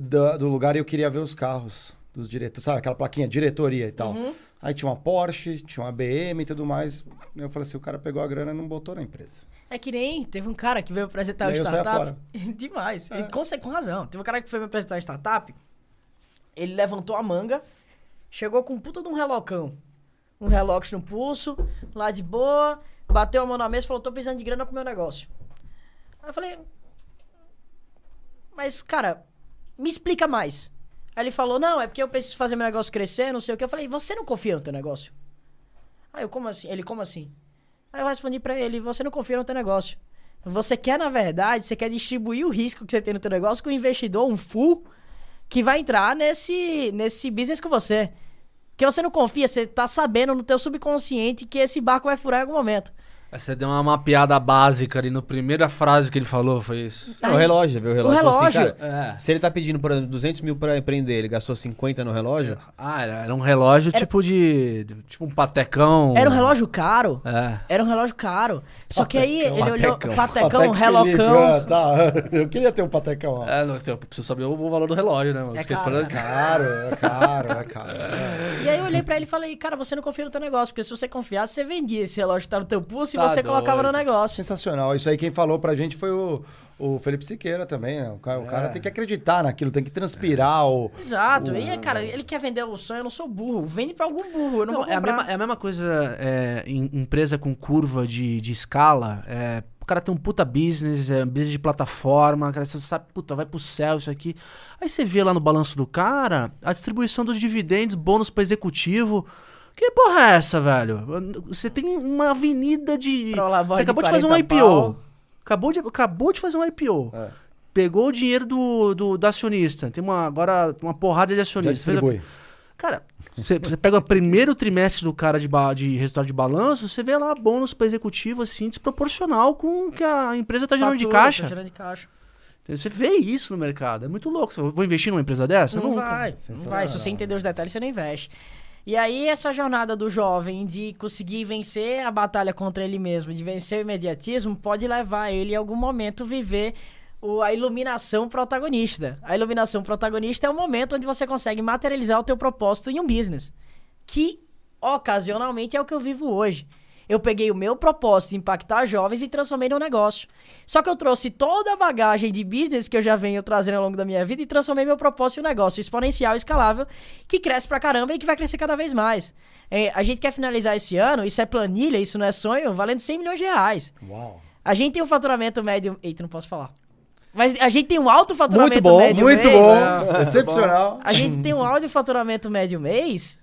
do, do lugar e eu queria ver os carros dos diretores, sabe? Aquela plaquinha, diretoria e tal. Uhum. Aí tinha uma Porsche, tinha uma BM e tudo mais. Eu falei assim, o cara pegou a grana e não botou na empresa. É que nem teve um cara que veio apresentar E o startup. Demais. E com, com razão. Teve um cara que foi me apresentar o startup. Ele levantou a manga, chegou com um puta de um relocão. Um relógio no pulso, lá de boa, bateu a mão na mesa e falou: tô precisando de grana pro meu negócio. Aí eu falei. Mas, cara, me explica mais. Aí ele falou: não, é porque eu preciso fazer meu negócio crescer, não sei o que. Eu falei: você não confia no teu negócio? Aí eu, como assim? Ele, como assim? Aí eu respondi pra ele, você não confia no teu negócio. Você quer, na verdade, você quer distribuir o risco que você tem no teu negócio com um investidor, um full, que vai entrar nesse, nesse business com você. Que você não confia, você tá sabendo no teu subconsciente que esse barco vai furar em algum momento. Você deu uma mapeada básica ali, na primeira frase que ele falou, foi isso. É, o relógio, viu? O relógio, falou assim, relógio. cara, É. se ele tá pedindo, por exemplo, 200 mil pra empreender, ele gastou 50 no relógio, Ah, era, era um relógio tipo de. Tipo um patecão. Era um relógio caro. É. Era um relógio caro. Só que aí ele olhou, Patecão. patecão, relocão. ah, tá. Eu queria ter um patecão. ó. É, não, eu preciso saber o valor do relógio, né, mano? É caro, né? Caro, é caro, é caro. é. E aí eu olhei pra ele e falei, cara, você não confia no teu negócio, porque se você confiasse, você vendia esse relógio que tá no teu pulso e Tá você colocava no negócio. Sensacional. Isso aí quem falou pra gente foi o, o Felipe Siqueira também. né? O cara, o cara tem que acreditar naquilo, tem que transpirar o... Exato. E, cara, ele quer vender o sonho, eu não sou burro. Vende pra algum burro, eu não, Não, vou é, a mesma, é a mesma coisa é, em empresa com curva de, de escala. é, o cara tem um puta business, é, business de plataforma, cara, você sabe, puta, vai pro céu isso aqui. Aí você vê lá no balanço do cara a distribuição dos dividendos, bônus pra executivo. Que porra é essa, velho? Você tem uma avenida de. Você acabou de de fazer um 40 IPO. pau. Acabou de, acabou de fazer um IPO. É. Pegou o dinheiro do, do, do acionista. Tem uma, agora uma porrada de acionistas. Cara, você, pega o primeiro trimestre do cara de, de resultado de balanço, você vê lá bônus para executivo, assim, desproporcional com o que a empresa tá gerando de caixa. tá gerando de caixa. Você vê isso no mercado. É muito louco. Vou investir numa empresa dessa? Não Nunca. vai, não vai. Se você entender os detalhes, você não investe. E aí, essa jornada do jovem de conseguir vencer a batalha contra ele mesmo, de vencer o imediatismo, pode levar ele em algum momento viver o- a iluminação protagonista. A iluminação protagonista é o momento onde você consegue materializar o teu propósito em um business. Que, ocasionalmente, é o que eu vivo hoje. Eu peguei o meu propósito de impactar jovens e transformei num negócio. Só que eu trouxe toda a bagagem de business que eu já venho trazendo ao longo da minha vida e transformei meu propósito em um negócio exponencial, escalável, que cresce pra caramba e que vai crescer cada vez mais. É, a gente quer finalizar esse ano, isso é planilha, isso não é sonho, valendo 100 milhões de reais. Uau. A gente tem um faturamento médio. Eita, não posso falar. Mas a gente tem um alto faturamento Muito bom, médio Muito mês. bom, excepcional. A gente tem um alto faturamento médio mês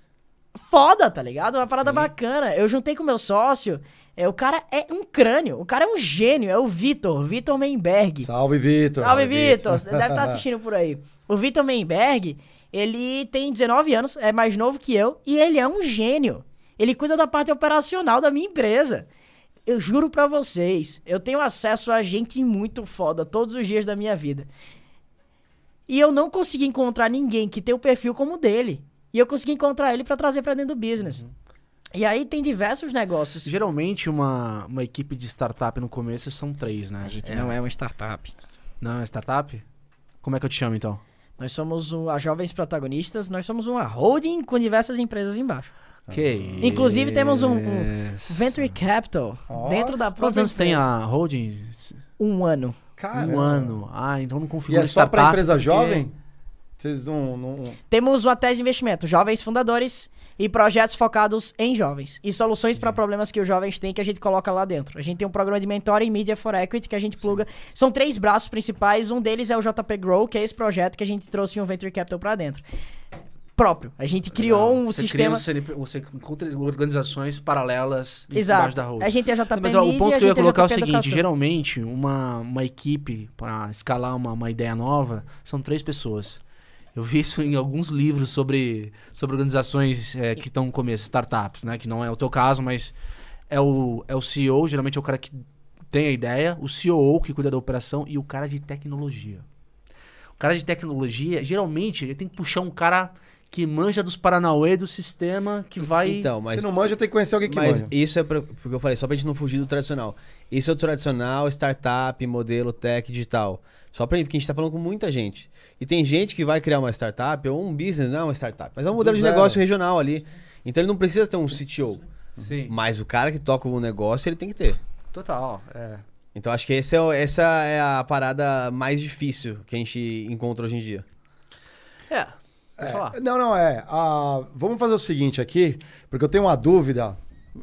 foda, tá ligado? Uma parada bacana. Eu juntei com meu sócio. É, o cara é um crânio. O cara é um gênio. É o Vitor. Vitor Meinberg. Salve, Vitor. Salve, Vitor. Você deve estar assistindo por aí. O Vitor Meinberg, ele tem 19 anos, é mais novo que eu, e ele é um gênio. Ele cuida da parte operacional da minha empresa. Eu juro pra vocês, eu tenho acesso a gente muito foda todos os dias da minha vida. E eu não consegui encontrar ninguém que tem o perfil como o dele. E eu consegui encontrar ele pra trazer pra dentro do business. E aí tem diversos negócios. Geralmente, uma, uma equipe de startup no começo são três, né? A gente É. não é uma startup. Não é startup? Como é que eu te chamo então? Nós somos o, a Jovens Protagonistas, nós somos uma holding com diversas empresas embaixo. Que Inclusive, temos um- um. Venture Capital Ó. dentro da Quantos própria anos tem a holding? Um ano. Caramba. Um ano. Ah, então não E configura é só startup. pra empresa porque- jovem? Vocês não... não... Temos o Atés Investimento, jovens fundadores e projetos focados em jovens. E soluções para problemas que os jovens têm que a gente coloca lá dentro. A gente tem um programa de mentoring Media for Equity que a gente pluga. São três braços principais. Um deles é o JP Grow, que é esse projeto que a gente trouxe um Venture Capital para dentro. Próprio. A gente criou um você sistema. Cria um CNP, você encontra organizações paralelas embaixo Exato. da holding. A gente é JP Mas ó, o ponto que eu ia é colocar é o seguinte: Educação. geralmente, uma, uma equipe para escalar uma, uma ideia nova são três pessoas. Eu vi isso em alguns livros sobre, sobre organizações é, que estão no começo, startups, né? Que não é o teu caso, mas é o, é o CEO, geralmente é o cara que tem a ideia, o COO que cuida da operação e o cara de tecnologia. O cara de tecnologia, geralmente, ele tem que puxar um cara que manja dos Paranauê do sistema, que vai. Então, mas Se não manja, tem que conhecer alguém que Mas manja. isso é pra, porque eu falei, só pra gente não fugir do tradicional. Isso é o tradicional, startup, modelo tech digital. Só pra porque a gente tá falando com muita gente. E tem gente que vai criar uma startup ou um business, não é uma startup, mas é um modelo de negócio regional ali. Então ele não precisa ter um CTO. Sim. Mas o cara que toca o negócio, ele tem que ter. Total. É. Então acho que esse é, essa é a parada mais difícil que a gente encontra hoje em dia. É. É, não, não, é. Ah, vamos fazer o seguinte aqui, porque eu tenho uma dúvida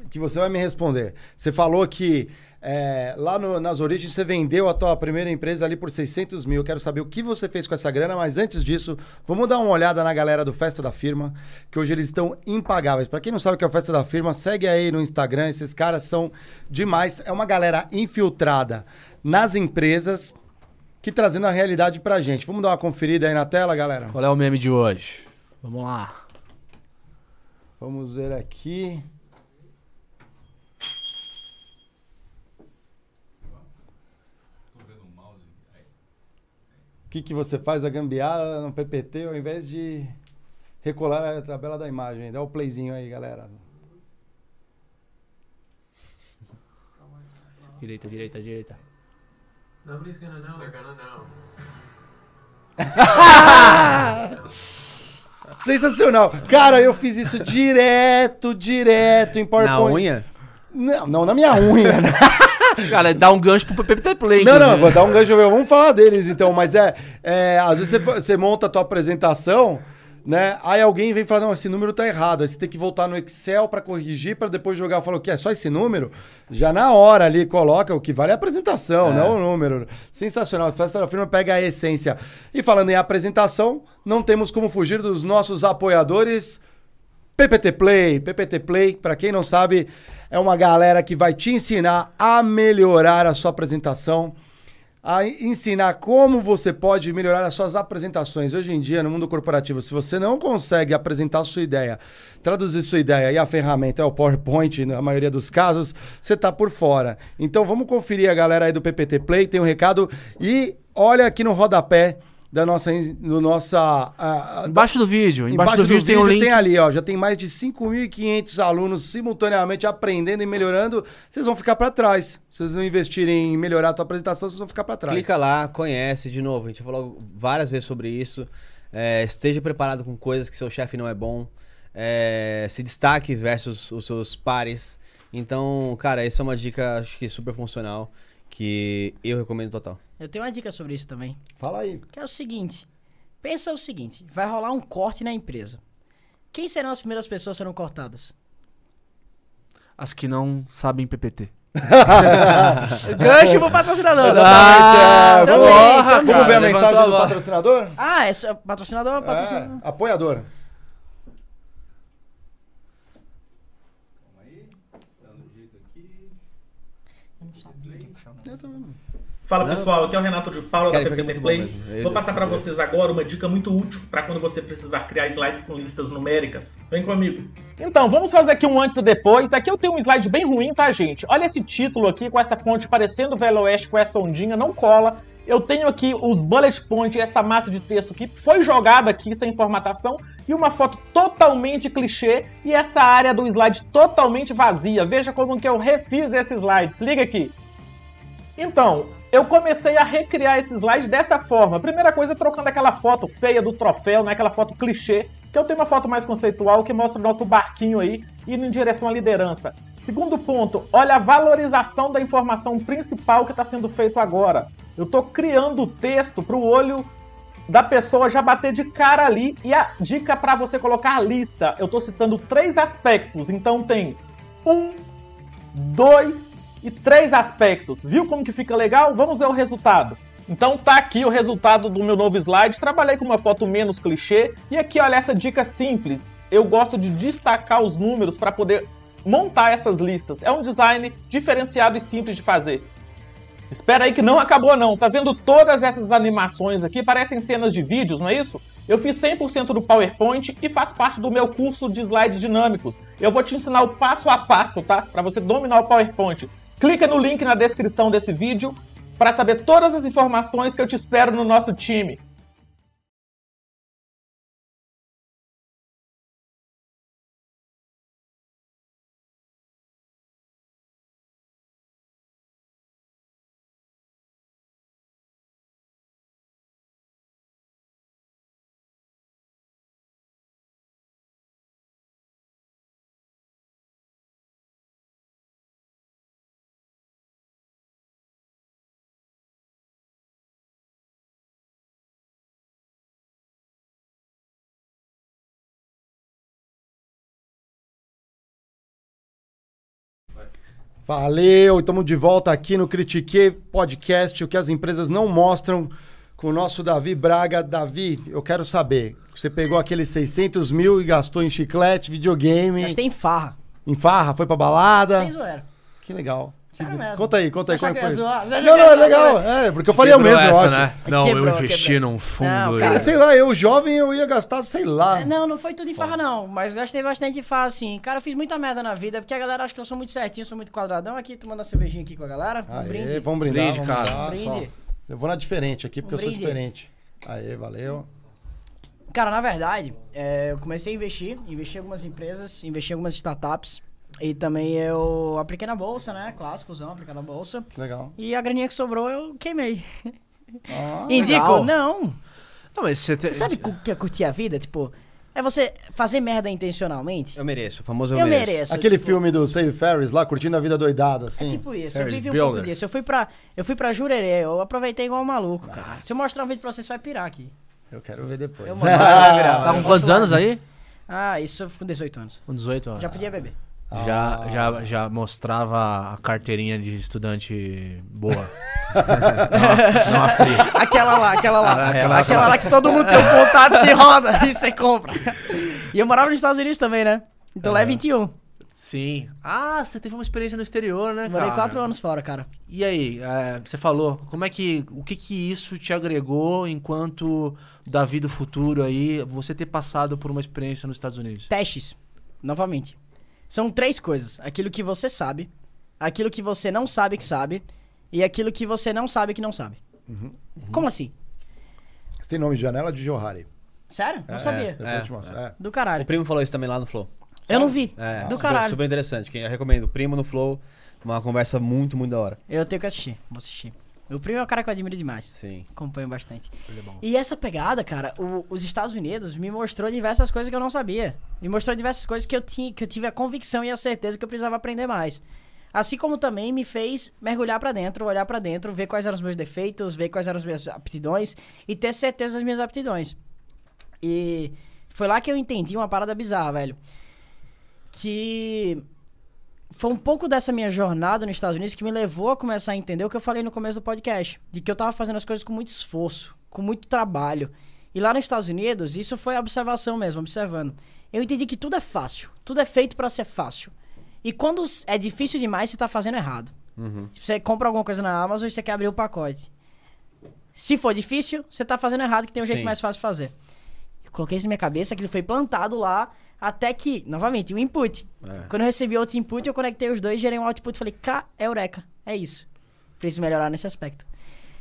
que você vai me responder. Você falou que é, lá no- nas origens você vendeu a tua primeira empresa ali por 600 mil. Eu quero saber o que você fez com essa grana, mas antes disso, vamos dar uma olhada na galera do Festa da Firma, que hoje eles estão impagáveis. Para quem não sabe o que é o Festa da Firma, segue aí no Instagram, esses caras são demais. É uma galera infiltrada nas empresas que trazendo a realidade pra gente. Vamos dar uma conferida aí na tela, galera? Qual é o meme de hoje? Vamos lá. Vamos ver aqui. O que, que você faz a gambiarra no PPT ao invés de recolar a tabela da imagem? Dá o playzinho aí, galera. Direita, direita, direita. Nobody's gonna know. They're gonna know. Sensacional. Cara, eu fiz isso direto, direto em PowerPoint. Na unha? Não, não na minha unha. né? Cara, dá um gancho pro PPT Play. Não, não, vou dar um gancho. Vamos falar deles então, mas é. é, às vezes você, você monta a tua apresentação, né? Aí alguém vem falar: não, esse número tá errado. Aí você tem que voltar no Excel para corrigir, para depois jogar. Falou que é só esse número? Já na hora ali coloca o que vale é a apresentação, não o número. Sensacional. A festa da firma pega a essência. E falando em apresentação, não temos como fugir dos nossos apoiadores. PPT Play, PPT Play, para quem não sabe, é uma galera que vai te ensinar a melhorar a sua apresentação, a ensinar como você pode melhorar as suas apresentações. Hoje em dia, no mundo corporativo, se você não consegue apresentar sua ideia, traduzir sua ideia e a ferramenta é o PowerPoint, na maioria dos casos, você tá por fora. Então vamos conferir a galera aí do PPT Play, tem um recado e olha aqui no rodapé da nossa do nossa Embaixo do vídeo. Embaixo, do, vídeo tem um link. tem ali, ó, já tem mais de 5.500 alunos simultaneamente aprendendo e melhorando. Vocês vão ficar para trás. Vocês vão investir em melhorar a tua apresentação, vocês vão ficar para trás. Clica lá, conhece de novo. A gente falou várias vezes sobre isso. É, esteja preparado com coisas que seu chefe não é bom. É, se destaque versus os seus pares. Então, cara, essa é uma dica, acho que super funcional, que eu recomendo total. Eu tenho uma dica sobre isso também. Fala aí. Que é o seguinte: pensa o seguinte, vai rolar um corte na empresa. Quem serão as primeiras pessoas que serão cortadas? As que não sabem PPT. Gancho pro patrocinador. Exatamente, é. também, vamos, também. vamos ver a mensagem do patrocinador? Ah, é só- patrocinador, patrocinador. É, apoiador. Fala Não, pessoal, aqui é o Renato de Paula Cara, da é PPT muito Play. Vou passar para vocês agora uma dica muito útil para quando você precisar criar slides com listas numéricas. Vem comigo. Então, vamos fazer aqui um antes e depois. Aqui eu tenho um slide bem ruim, tá, gente? Olha esse título aqui com essa fonte parecendo Velho Oeste com essa ondinha, não cola. Eu tenho aqui os bullet points, essa massa de texto que foi jogada aqui sem formatação e uma foto totalmente clichê e essa área do slide totalmente vazia. Veja como que eu refiz esse slide. Se liga aqui. Então, eu comecei a recriar esse slide dessa forma. Primeira coisa, trocando aquela foto feia do troféu, né? Aquela foto clichê, que eu tenho uma foto mais conceitual que mostra o nosso barquinho aí indo em direção à liderança. Segundo ponto, olha a valorização da informação principal que está sendo feito agora. Eu estou criando o texto para o olho da pessoa já bater de cara ali e a dica para você colocar a lista. Eu estou citando três aspectos, então tem um, dois e três aspectos. Viu como que fica legal? Vamos ver o resultado. Então tá aqui o resultado do meu novo slide. Trabalhei com uma foto menos clichê e aqui olha essa dica simples. Eu gosto de destacar os números para poder montar essas listas. É um design diferenciado e simples de fazer. Espera aí que não acabou não. Tá vendo todas essas animações aqui? Parecem cenas de vídeos, não é isso? Eu fiz 100% do PowerPoint e faz parte do meu curso de slides dinâmicos. Eu vou te ensinar o passo a passo, tá? Para você dominar o PowerPoint. Clica no link na descrição desse vídeo para saber todas as informações que eu te espero no nosso time. Valeu, estamos de volta aqui no Critique Podcast, o que as empresas não mostram com o nosso Davi Braga. Davi, eu quero saber, você pegou aqueles 600 mil e gastou em chiclete, videogame, Mas tem farra. em farra, foi pra balada. Sem zoeira. Que legal. Mesmo. Conta aí, conta aí Você como é que eu foi. zoar? Não, não, eu é legal, zoar? é, porque eu faria o mesmo, eu essa, acho. né? Não, Quebrou, eu investi quebrou. num fundo. Não, Cara, sei lá, eu jovem eu ia gastar, sei lá. É, Não, não foi tudo em farra, não. Mas gastei bastante em farra, assim. Cara, eu fiz muita merda na vida, porque a galera acha que eu sou muito certinho, sou muito quadradão. Aqui, tomando uma cervejinha aqui com a galera. Um Aê, brinde. vamos brindar, Brinde, vamos cara. lá, Brinde. Eu vou na diferente aqui, porque Um eu sou diferente. Aê, valeu. Cara, na verdade, é, eu comecei a investir, investi em algumas empresas, investi em algumas startups. E também eu apliquei na bolsa, né? Clássicozão, aplicar na bolsa. Legal. E a graninha que sobrou eu queimei. Ah, Indico? legal. Não. Não, mas você tem... Sabe o que é curtir a vida? Tipo, é você fazer merda intencionalmente? Eu mereço, o famoso eu, Eu mereço. mereço. Aquele tipo, filme do Save Ferris lá, curtindo a vida doidada, assim. É tipo isso, Ferris eu vivi um Bueller. pouco disso. Eu fui pra, eu fui pra Jurerê, eu aproveitei igual um maluco, cara. Se eu mostrar um vídeo pra vocês, você vai pirar aqui. Eu quero ver depois. Eu mostro, virar. Tá com quantos anos aí? Ah, isso eu com 18 anos. Com 18 anos. Já podia beber. Já, já, já mostrava a carteirinha de estudante boa. não, não. Aquela lá, aquela lá. Ah, aquela, aquela- lá que todo mundo tem um contato que roda e você compra. E eu morava nos Estados Unidos também, né? Então lá é 21. Sim. Ah, você teve uma experiência no exterior, né, cara? Morei 4 anos fora, cara. E aí, é, você falou, como é que, o que que isso te agregou enquanto Davi do futuro aí, você ter passado por uma experiência nos Estados Unidos? Testes, novamente. São três coisas: aquilo que você sabe, aquilo que você não sabe que sabe, e aquilo que você não sabe que não sabe. Como assim? Você tem nome de janela de Johari. Sério? Não É, sabia. É, mostro. É. Do O caralho. primo falou isso também lá no Flow. Eu não vi. É, Do super, caralho. super interessante. Quem eu recomendo, o primo no Flow, uma conversa muito, muito da hora. Eu tenho que assistir. Vou assistir. Meu primo é um cara que eu admiro demais. Sim. Acompanho bastante. Ele é bom. E essa pegada, cara, o- os Estados Unidos me mostrou diversas coisas que eu não sabia. Me mostrou diversas coisas que eu, tinha, que eu tive a convicção e a certeza que eu precisava aprender mais. Assim como também me fez mergulhar pra dentro, olhar pra dentro, ver quais eram os meus defeitos, ver quais eram as minhas aptidões e ter certeza das minhas aptidões. E foi lá que eu entendi uma parada bizarra, velho. Que foi um pouco dessa minha jornada nos Estados Unidos que me levou a começar a entender o que eu falei no começo do podcast. De que eu tava fazendo as coisas com muito esforço, com muito trabalho. E lá nos Estados Unidos, isso foi a observação mesmo, observando. Eu entendi que tudo é fácil. Tudo é feito pra ser fácil. E quando é difícil demais, você tá fazendo errado. Tipo, você compra alguma coisa na Amazon e você quer abrir o pacote. Se for difícil, você tá fazendo errado, que tem um jeito Sim. mais fácil de fazer. Eu coloquei isso na minha cabeça, aquilo foi plantado lá, até que, novamente, o input. É. Quando eu recebi outro input, eu conectei os dois, gerei um output e falei, cá, é eureka, é isso. Preciso melhorar nesse aspecto.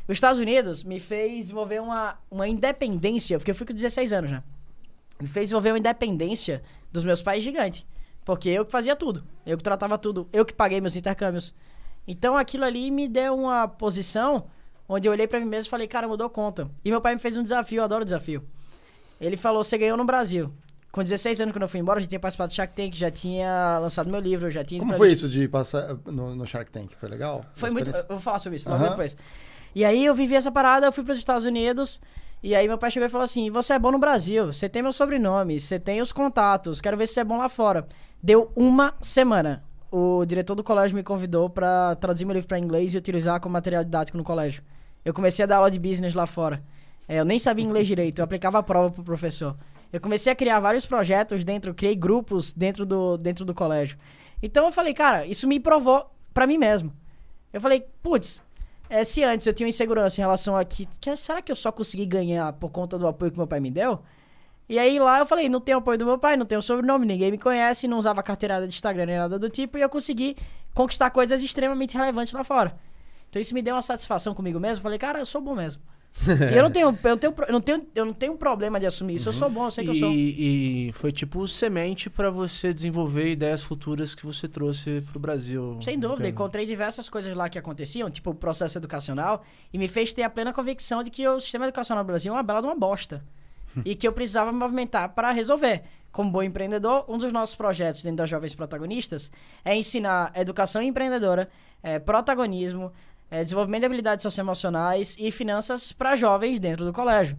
Os Estados Unidos me fez desenvolver uma, uma independência, porque eu fui com 16 anos já. Me fez desenvolver uma independência dos meus pais gigante. Porque eu que fazia tudo. Eu que tratava tudo. Eu que paguei meus intercâmbios. Então aquilo ali me deu uma posição onde eu olhei pra mim mesmo e falei, cara, mudou conta. E meu pai me fez um desafio, eu adoro desafio. Ele falou, você ganhou no Brasil. Com 16 anos, quando eu fui embora, eu já tinha participado do Shark Tank, já tinha lançado meu livro, já tinha... Como foi isso de passar no, no Shark Tank? Foi legal? Foi muito. Eu vou falar sobre isso logo Aham. depois. E aí eu vivi essa parada, eu fui pros Estados Unidos. E aí meu pai chegou e falou assim: Você é bom no Brasil, você tem meu sobrenome, você tem os contatos, quero ver se você é bom lá fora. Deu uma semana. O diretor do colégio me convidou pra traduzir meu livro pra inglês e utilizar como material didático no colégio. Eu comecei a dar aula de business lá fora. É, eu nem sabia inglês direito, eu aplicava a prova pro professor. Eu comecei a criar vários projetos dentro, criei grupos dentro do, dentro do colégio. Então eu falei, cara, isso me provou pra mim mesmo. Eu falei, putz, é, se antes eu tinha insegurança em relação a que, que será que eu só consegui ganhar por conta do apoio que meu pai me deu? E aí lá eu falei, não tenho apoio do meu pai, não tenho sobrenome, ninguém me conhece, não usava carteirada de Instagram nem nada do tipo, e eu consegui conquistar coisas extremamente relevantes lá fora. Então isso me deu uma satisfação comigo mesmo. Falei, cara, eu sou bom mesmo. e eu não tenho, eu não tenho, eu não tenho, eu não tenho problema de assumir isso. Eu sou bom, eu sei que eu sou. E, e foi tipo semente pra você desenvolver ideias futuras que você trouxe pro Brasil. Sem dúvida, Entendo. encontrei diversas coisas lá que aconteciam, tipo o processo educacional, e me fez ter a plena convicção de que o sistema educacional no Brasil é uma bela de uma bosta. e que eu precisava me movimentar para resolver. Como bom empreendedor, um dos nossos projetos dentro das Jovens Protagonistas é ensinar educação empreendedora, eh, protagonismo, eh, desenvolvimento de habilidades socioemocionais e finanças para jovens dentro do colégio.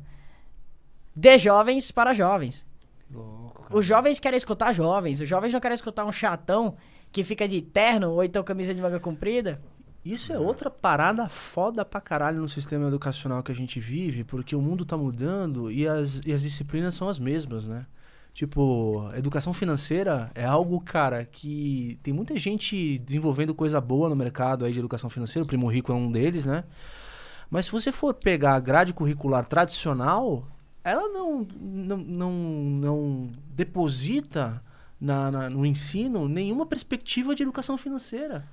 De jovens para jovens. Louco. Os jovens querem escutar jovens, os jovens não querem escutar um chatão que fica de terno ou então camisa de manga comprida. Isso é outra parada foda pra caralho no sistema educacional que a gente vive, porque o mundo tá mudando e as, e as disciplinas são as mesmas, né? Tipo, educação financeira é algo, cara, que tem muita gente desenvolvendo coisa boa no mercado aí de educação financeira, o Primo Rico é um deles, né? Mas se você for pegar a grade curricular tradicional, ela não, não, não, não deposita na, na- no ensino nenhuma perspectiva de educação financeira.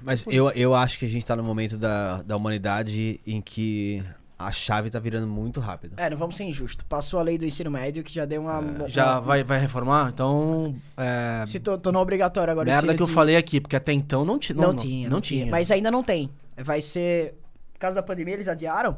Mas eu, eu acho que a gente tá no momento da, da humanidade em que a chave tá virando muito rápido. É, não vamos ser injustos. Passou a lei do ensino médio que já deu uma. uma- Já vai, vai reformar? Então. É, Se tor- tornou obrigatório agora o merda ensino que eu de- falei aqui, porque até então não, ti, Não, não, tinha. Não, tinha. Mas ainda não tem. Vai ser. Por causa da pandemia, eles adiaram.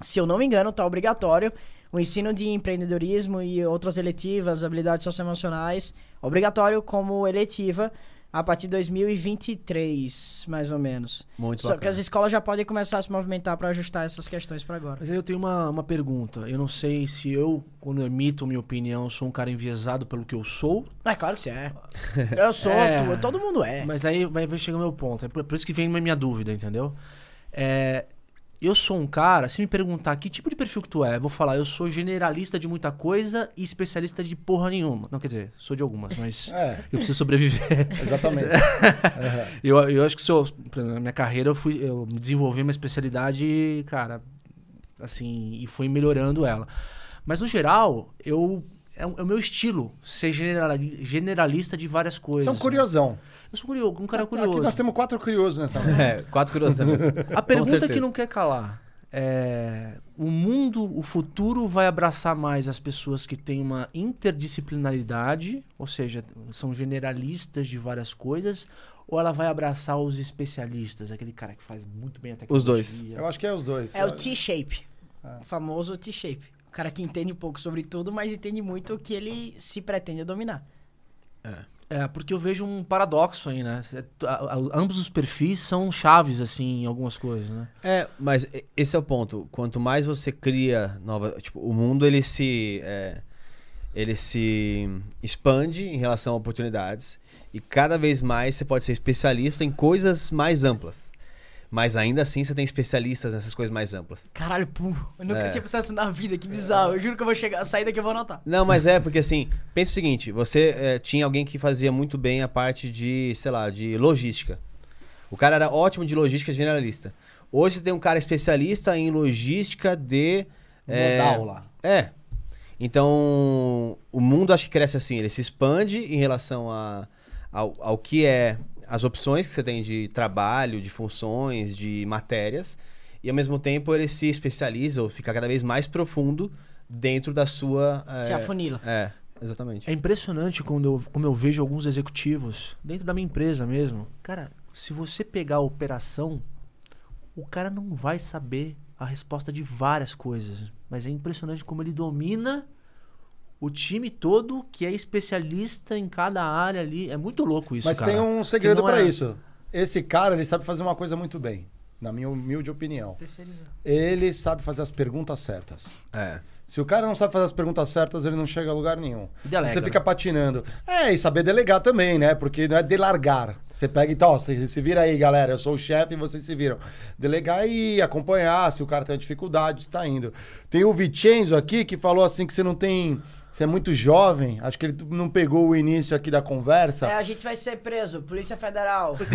Se eu não me engano, tá obrigatório o ensino de empreendedorismo e outras eletivas, habilidades socioemocionais, obrigatório como eletiva a partir de 2023, mais ou menos. Muito Só que bacana. as escolas já podem começar a se movimentar para ajustar essas questões para agora. Mas aí eu tenho uma, uma pergunta. Eu não sei se eu, quando emito minha opinião, sou um cara enviesado pelo que eu sou. É claro que você é. Eu sou, É. tu, todo mundo é. Mas aí vai, vai chegar o meu ponto. É por, por isso que vem a minha dúvida, entendeu? É, eu sou um cara, se me perguntar que tipo de perfil que tu é, eu vou falar, eu sou generalista de muita coisa e especialista de porra nenhuma. Não, quer dizer, sou de algumas, mas É, eu preciso sobreviver. exatamente. Eu, eu acho que sou, na minha carreira eu fui, eu desenvolvi uma especialidade, cara, assim, e fui melhorando ela. Mas no geral, eu é, o é o meu estilo ser generali- generalista de várias coisas. Você é um né? curiosão. Eu sou curioso, um cara curioso. Aqui nós temos quatro curiosos nessa. É, quatro curiosidades. A pergunta que não quer calar é: o mundo, o futuro vai abraçar mais as pessoas que têm uma interdisciplinaridade, ou seja, são generalistas de várias coisas, ou ela vai abraçar os especialistas, aquele cara que faz muito bem a tecnologia? Os dois. Eu acho que é os dois. É o T-shape. O famoso T-shape. O cara que entende um pouco sobre tudo, mas entende muito o que ele se pretende dominar. É, porque eu vejo um paradoxo aí, né? A- a- Ambos os perfis são chaves, assim, em algumas coisas, né? É, mas esse é o ponto. Quanto mais você cria nova, tipo, o mundo ele se é, ele se expande em relação a oportunidades e cada vez mais você pode ser especialista em coisas mais amplas. Mas ainda assim você tem especialistas nessas coisas mais amplas. Caralho, pô. Eu nunca É. tinha pensado isso na vida, que bizarro. Eu juro que eu vou chegar, sair daqui e vou anotar. Não, mas é porque assim, pensa o seguinte, você é, tinha alguém que fazia muito bem a parte de, sei lá, de logística. O cara era ótimo de logística generalista. Hoje você tem um cara especialista em logística de é, Modal lá. É. Então, o mundo acho que cresce assim, ele se expande em relação a, ao, ao que é as opções que você tem de trabalho, de funções, de matérias, e ao mesmo tempo ele se especializa ou fica cada vez mais profundo dentro da sua. Se é, afunila. É, exatamente. É impressionante quando eu, como eu vejo alguns executivos, dentro da minha empresa mesmo. Cara, se você pegar a operação, o cara não vai saber a resposta de várias coisas. Mas é impressionante como ele domina o time todo, que é especialista em cada área ali. É muito louco isso, Mas cara. tem um segredo pra é- isso. Esse cara, ele sabe fazer uma coisa muito bem, na minha humilde opinião. Ele sabe fazer as perguntas certas. É. Se o cara não sabe fazer as perguntas certas, ele não chega a lugar nenhum. Delega, você né? fica patinando. É, e saber delegar também, né? Porque não é delargar. Você pega e tal, você se vira aí, galera. Eu sou o chefe e vocês se viram. Delegar e acompanhar se o cara tem uma dificuldade, está indo. Tem o Vicenzo aqui que falou assim que você não tem. Você é muito jovem. Acho que ele não pegou o início aqui da conversa. É, a gente vai ser preso, Polícia Federal.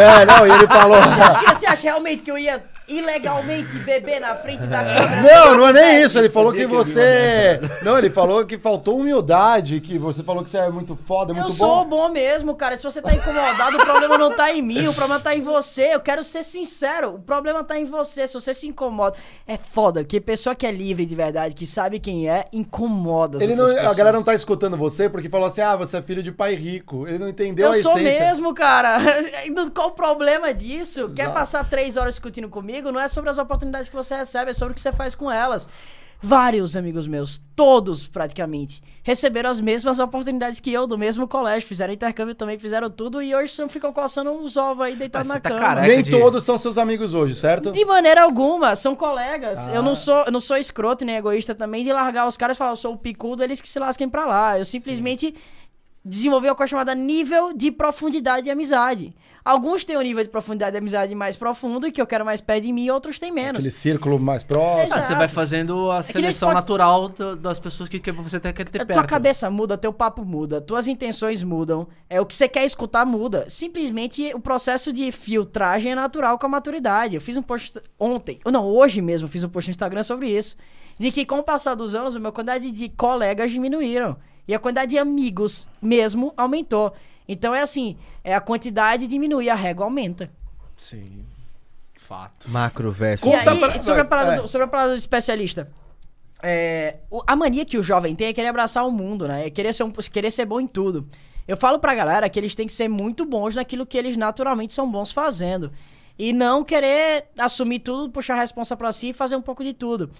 É, não, e ele falou. Você acha, que, você acha realmente que eu ia ilegalmente beber na frente da câmera? Não, não é nem isso. Ele falou que você. Não, ele falou que faltou humildade, que você falou que você é muito foda, é muito Eu sou bom. bom mesmo, cara. Se você tá incomodado, o problema não tá em mim, o problema tá em você. Eu quero ser sincero, o problema tá em você. Se você se incomoda, é foda, porque pessoa que é livre de verdade, que sabe quem é, incomoda as Ele não, a galera não tá escutando você porque falou assim: ah, você é filho de pai rico. Ele não entendeu Eu a sou essência. mesmo, cara. Qual o problema disso? Quer Exato. passar três horas discutindo comigo? Não é sobre as oportunidades que você recebe, é sobre o que você faz com elas. Vários amigos meus, todos praticamente, receberam as mesmas oportunidades que eu, do mesmo colégio. Fizeram intercâmbio também, fizeram tudo e hoje são, ficam coçando os ovos aí deitados Ah, na tá cama. careca. Nem de- todos são seus amigos hoje, certo? De maneira alguma, são colegas. Ah. Eu não sou, eu não sou escroto nem egoísta também de largar os caras e falar, eu sou o picudo, eles que se lasquem pra lá. Eu simplesmente desenvolvi uma coisa chamada nível de profundidade de amizade. Alguns têm um nível de profundidade de amizade mais profundo e que eu quero mais perto de mim, outros têm menos. Aquele círculo mais próximo. Ah, você vai fazendo a seleção natural da- das pessoas que, que você tem que ter A perto. tua cabeça muda, teu papo muda, tuas intenções mudam, é o que você quer escutar muda. Simplesmente o processo de filtragem é natural com a maturidade. Eu fiz um post ontem, ou não, hoje mesmo, fiz um post no Instagram sobre isso, de que com o passar dos anos, a minha quantidade de colegas diminuíram e a quantidade de amigos mesmo aumentou. Então é assim, é a quantidade diminui, a régua aumenta. Sim. Fato. Macro versus. E aí, pra- sobre, a parada é. do, sobre a parada do especialista. É, a mania que o jovem tem é querer abraçar o mundo, né? É querer ser, um- querer ser bom em tudo. Eu falo pra galera que eles têm que ser muito bons naquilo que eles naturalmente são bons fazendo. E não querer assumir tudo, puxar a responsa pra si e fazer um pouco de tudo.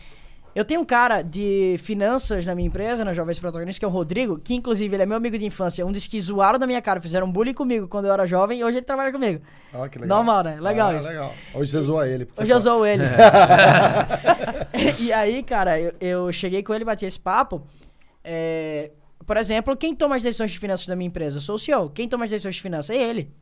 Eu tenho um cara de finanças na minha empresa, na Jovens Protagonistas, que é o Rodrigo, que inclusive ele é meu amigo de infância. Um dos que zoaram da minha cara, fizeram bullying comigo quando eu era jovem e hoje ele trabalha comigo. Ah, que legal. Normal, né? Legal Ah, isso. legal. Hoje você zoa ele. Hoje eu sou ele. e aí, cara, eu, eu cheguei com ele, bati esse papo. É, por exemplo, quem toma as decisões de finanças da minha empresa? Eu sou o CEO. Quem toma as decisões de finanças é ele.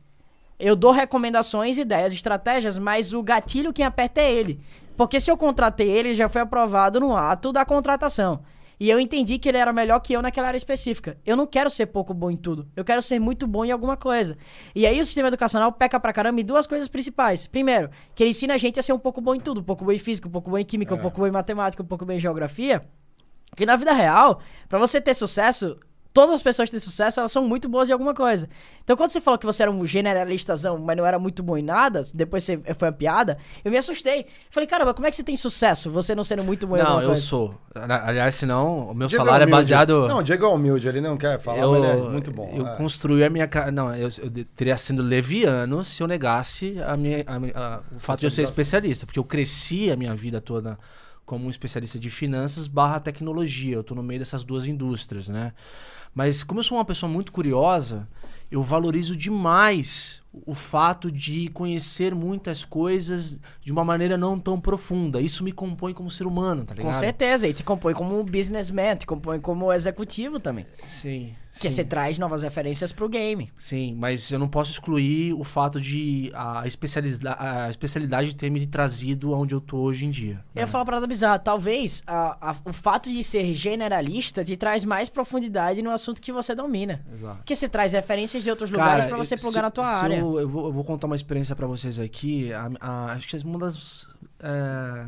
Eu dou recomendações, ideias, estratégias, mas o gatilho quem aperta é ele. Porque se eu contratei ele, já foi aprovado no ato da contratação. E eu entendi que ele era melhor que eu naquela área específica. Eu não quero ser pouco bom em tudo. Eu quero ser muito bom em alguma coisa. E aí o sistema educacional peca pra caramba em duas coisas principais. Primeiro, que ele ensina a gente a ser um pouco bom em tudo. Um pouco bom em física, um pouco bom em química, um pouco bom em matemática, um pouco bom em geografia. Que na vida real, pra você ter sucesso, todas as pessoas que têm sucesso, elas são muito boas em alguma coisa. Então, quando você falou que você era um generalistazão, mas não era muito bom em nada, depois você foi uma piada, eu me assustei. Falei, caramba, como é que você tem sucesso, você não sendo muito bom em Não, alguma eu coisa? sou. Aliás, senão, o meu Diego salário é humilde. baseado. Não, o Diego é humilde, ele não quer falar, eu, mas ele é muito bom. Eu é. construí a minha. Não, eu, eu teria sido leviano se eu negasse a minha, a a- o fato de eu ser especialista. Porque eu cresci a minha vida toda como um especialista de finanças barra tecnologia. Eu tô no meio dessas duas indústrias, né? Mas como eu sou uma pessoa muito curiosa, eu valorizo demais o fato de conhecer muitas coisas de uma maneira não tão profunda. Isso me compõe como ser humano, tá ligado? Com certeza, e te compõe como um businessman, te compõe como executivo também. Sim. Porque sim. você traz novas referências pro game. Sim, mas eu não posso excluir o fato de a, especializa- a especialidade ter me trazido aonde eu tô hoje em dia. Eu ia né? falar uma parada bizarra. Talvez a- a- o fato de ser generalista te traz mais profundidade no assunto que você domina. Exato. Porque você traz referências de outros lugares pra você se- plugar na tua área. Eu, eu vou, eu vou contar uma experiência pra vocês aqui. Acho que é uma das é,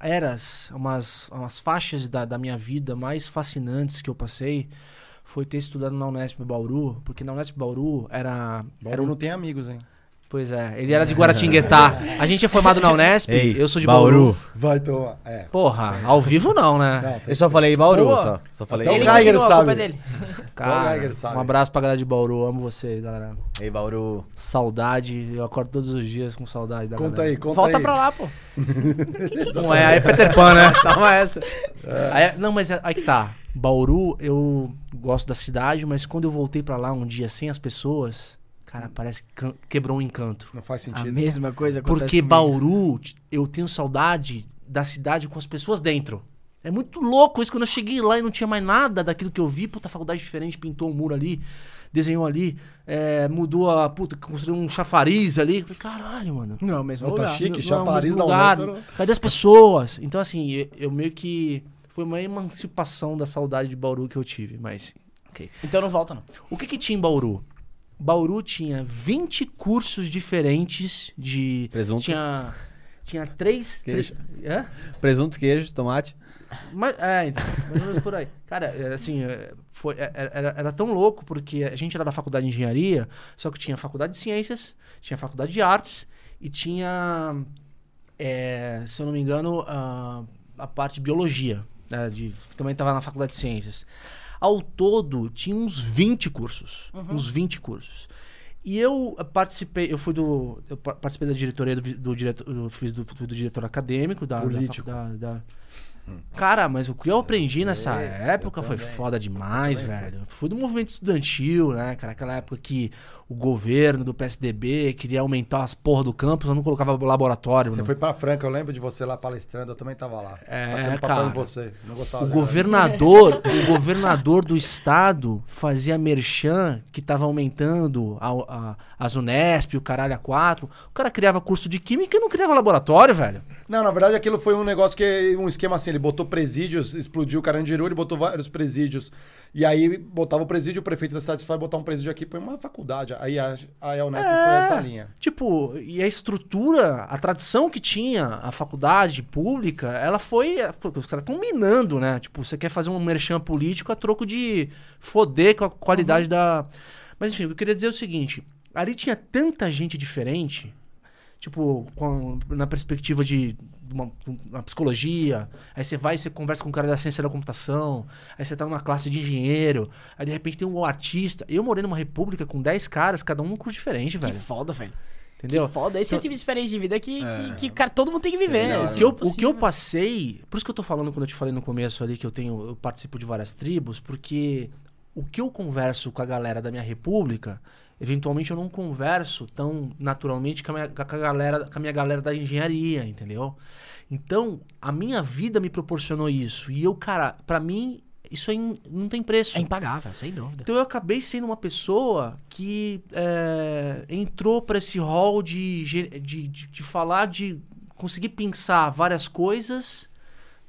eras, umas, umas faixas da, da minha vida mais fascinantes que eu passei foi ter estudado na Unesp Bauru, porque na Unesp Bauru era, Bauru era um não tem amigos, hein? Pois é, ele era de Guaratinguetá. A gente é formado na Unesp, Ei, eu sou de Bauru. Vai tomar. É. Porra, ao vivo não, né? Não, Eu só falei Bauru, Pô. só. Só falei. Então Ele o Geiger continua, a culpa sabe. é dele. Cara, Geiger sabe. um abraço pra galera de Bauru, amo vocês, galera. Ei, Bauru. Saudade, eu acordo todos os dias com saudade da Conta galera. aí, conta Volta aí. pra lá, pô. Não é, aí é Peter Pan, né? Toma essa. Aí é- não, mas é- aí que tá. Bauru, eu gosto da cidade, mas quando eu voltei pra lá um dia sem as pessoas, cara, parece que quebrou um encanto. Não faz A sentido. mesma coisa acontece Porque comigo. Bauru, eu tenho saudade da cidade com as pessoas dentro. É muito louco isso. Quando eu cheguei lá e não tinha mais nada daquilo que eu vi, puta, faculdade diferente, pintou um muro ali, desenhou ali, é, mudou a. Puta, construiu um chafariz ali. Eu Falei, caralho, mano. Não, é o mesmo tá lugar. chique, Não- não é chafariz mesmo da lugar. Unesp, Cadê as pessoas? Então, assim, eu, eu meio que. Foi uma emancipação da saudade de Bauru que eu tive, mas. Ok. Então não volta, não. O que, que tinha em Bauru? Bauru tinha 20 cursos diferentes de. Presunto. Tinha. Tinha três. Queijo. três- é? Presunto, queijo, tomate. Mas, é, então, mais ou menos por aí. Cara, é, assim, é, foi, é, era, era tão louco porque a gente era da faculdade de engenharia, só que tinha faculdade de ciências, tinha faculdade de artes e tinha, é, se eu não me engano, a, a parte de biologia, né, de, que também estava na faculdade de ciências. Ao todo, tinha uns 20 cursos. Uns 20 cursos. E eu participei, eu fui do. Eu pa- participei da diretoria do, do diretor. Eu fiz do, fui do diretor acadêmico da. da Político. Da, da- Cara, mas o que eu aprendi nessa época foi foda demais, velho. Fui do movimento estudantil, né, cara? Aquela época que o governo do PSDB queria aumentar as porra do campus, eu não colocava laboratório. Você não. foi pra Franca, eu lembro de você lá palestrando, eu também tava lá. É, cara. você. O governador, o governador do estado fazia merchan que tava aumentando a, a- as Unesp, o caralho a quatro. O cara criava curso de química e não criava laboratório, velho. Não, na verdade aquilo foi um negócio que. Um esquema assim, ele botou presídios, explodiu o Carandiru, ele botou vários presídios. E aí botava o presídio, o prefeito da cidade vai botar um presídio aqui, põe uma faculdade. Aí a, a Unesp foi essa linha. Tipo, e a estrutura, a tradição que tinha a faculdade pública, ela foi. Porque os caras estão minando, né? Tipo, você quer fazer um merchan político a troco de foder com a qualidade da. Mas enfim, eu queria dizer é o seguinte: ali tinha tanta gente diferente, tipo, com- na perspectiva de uma, uma psicologia, aí você vai e você conversa com um cara da ciência da computação, aí você tá numa classe de engenheiro, aí de repente tem um artista. Eu morei numa república com 10 caras, cada um num curso diferente, Que velho. foda, velho. Entendeu? Que foda. Esse é o Então- tipo de experiência de vida que, que, que, cara, todo mundo tem que viver. Isso O que, eu, é o que eu passei, por isso que eu tô falando quando eu te falei no começo ali que eu tenho, eu participo de várias tribos, porque o que eu converso com a galera da minha república, eventualmente eu não converso tão naturalmente com a minha, com a galera, com a minha galera da engenharia, entendeu? Então, a minha vida me proporcionou isso. E eu, cara, pra mim, isso aí não tem preço. É impagável, sem dúvida. Então eu acabei sendo uma pessoa que é, entrou para esse hall de, de, de, de falar, de conseguir pensar várias coisas,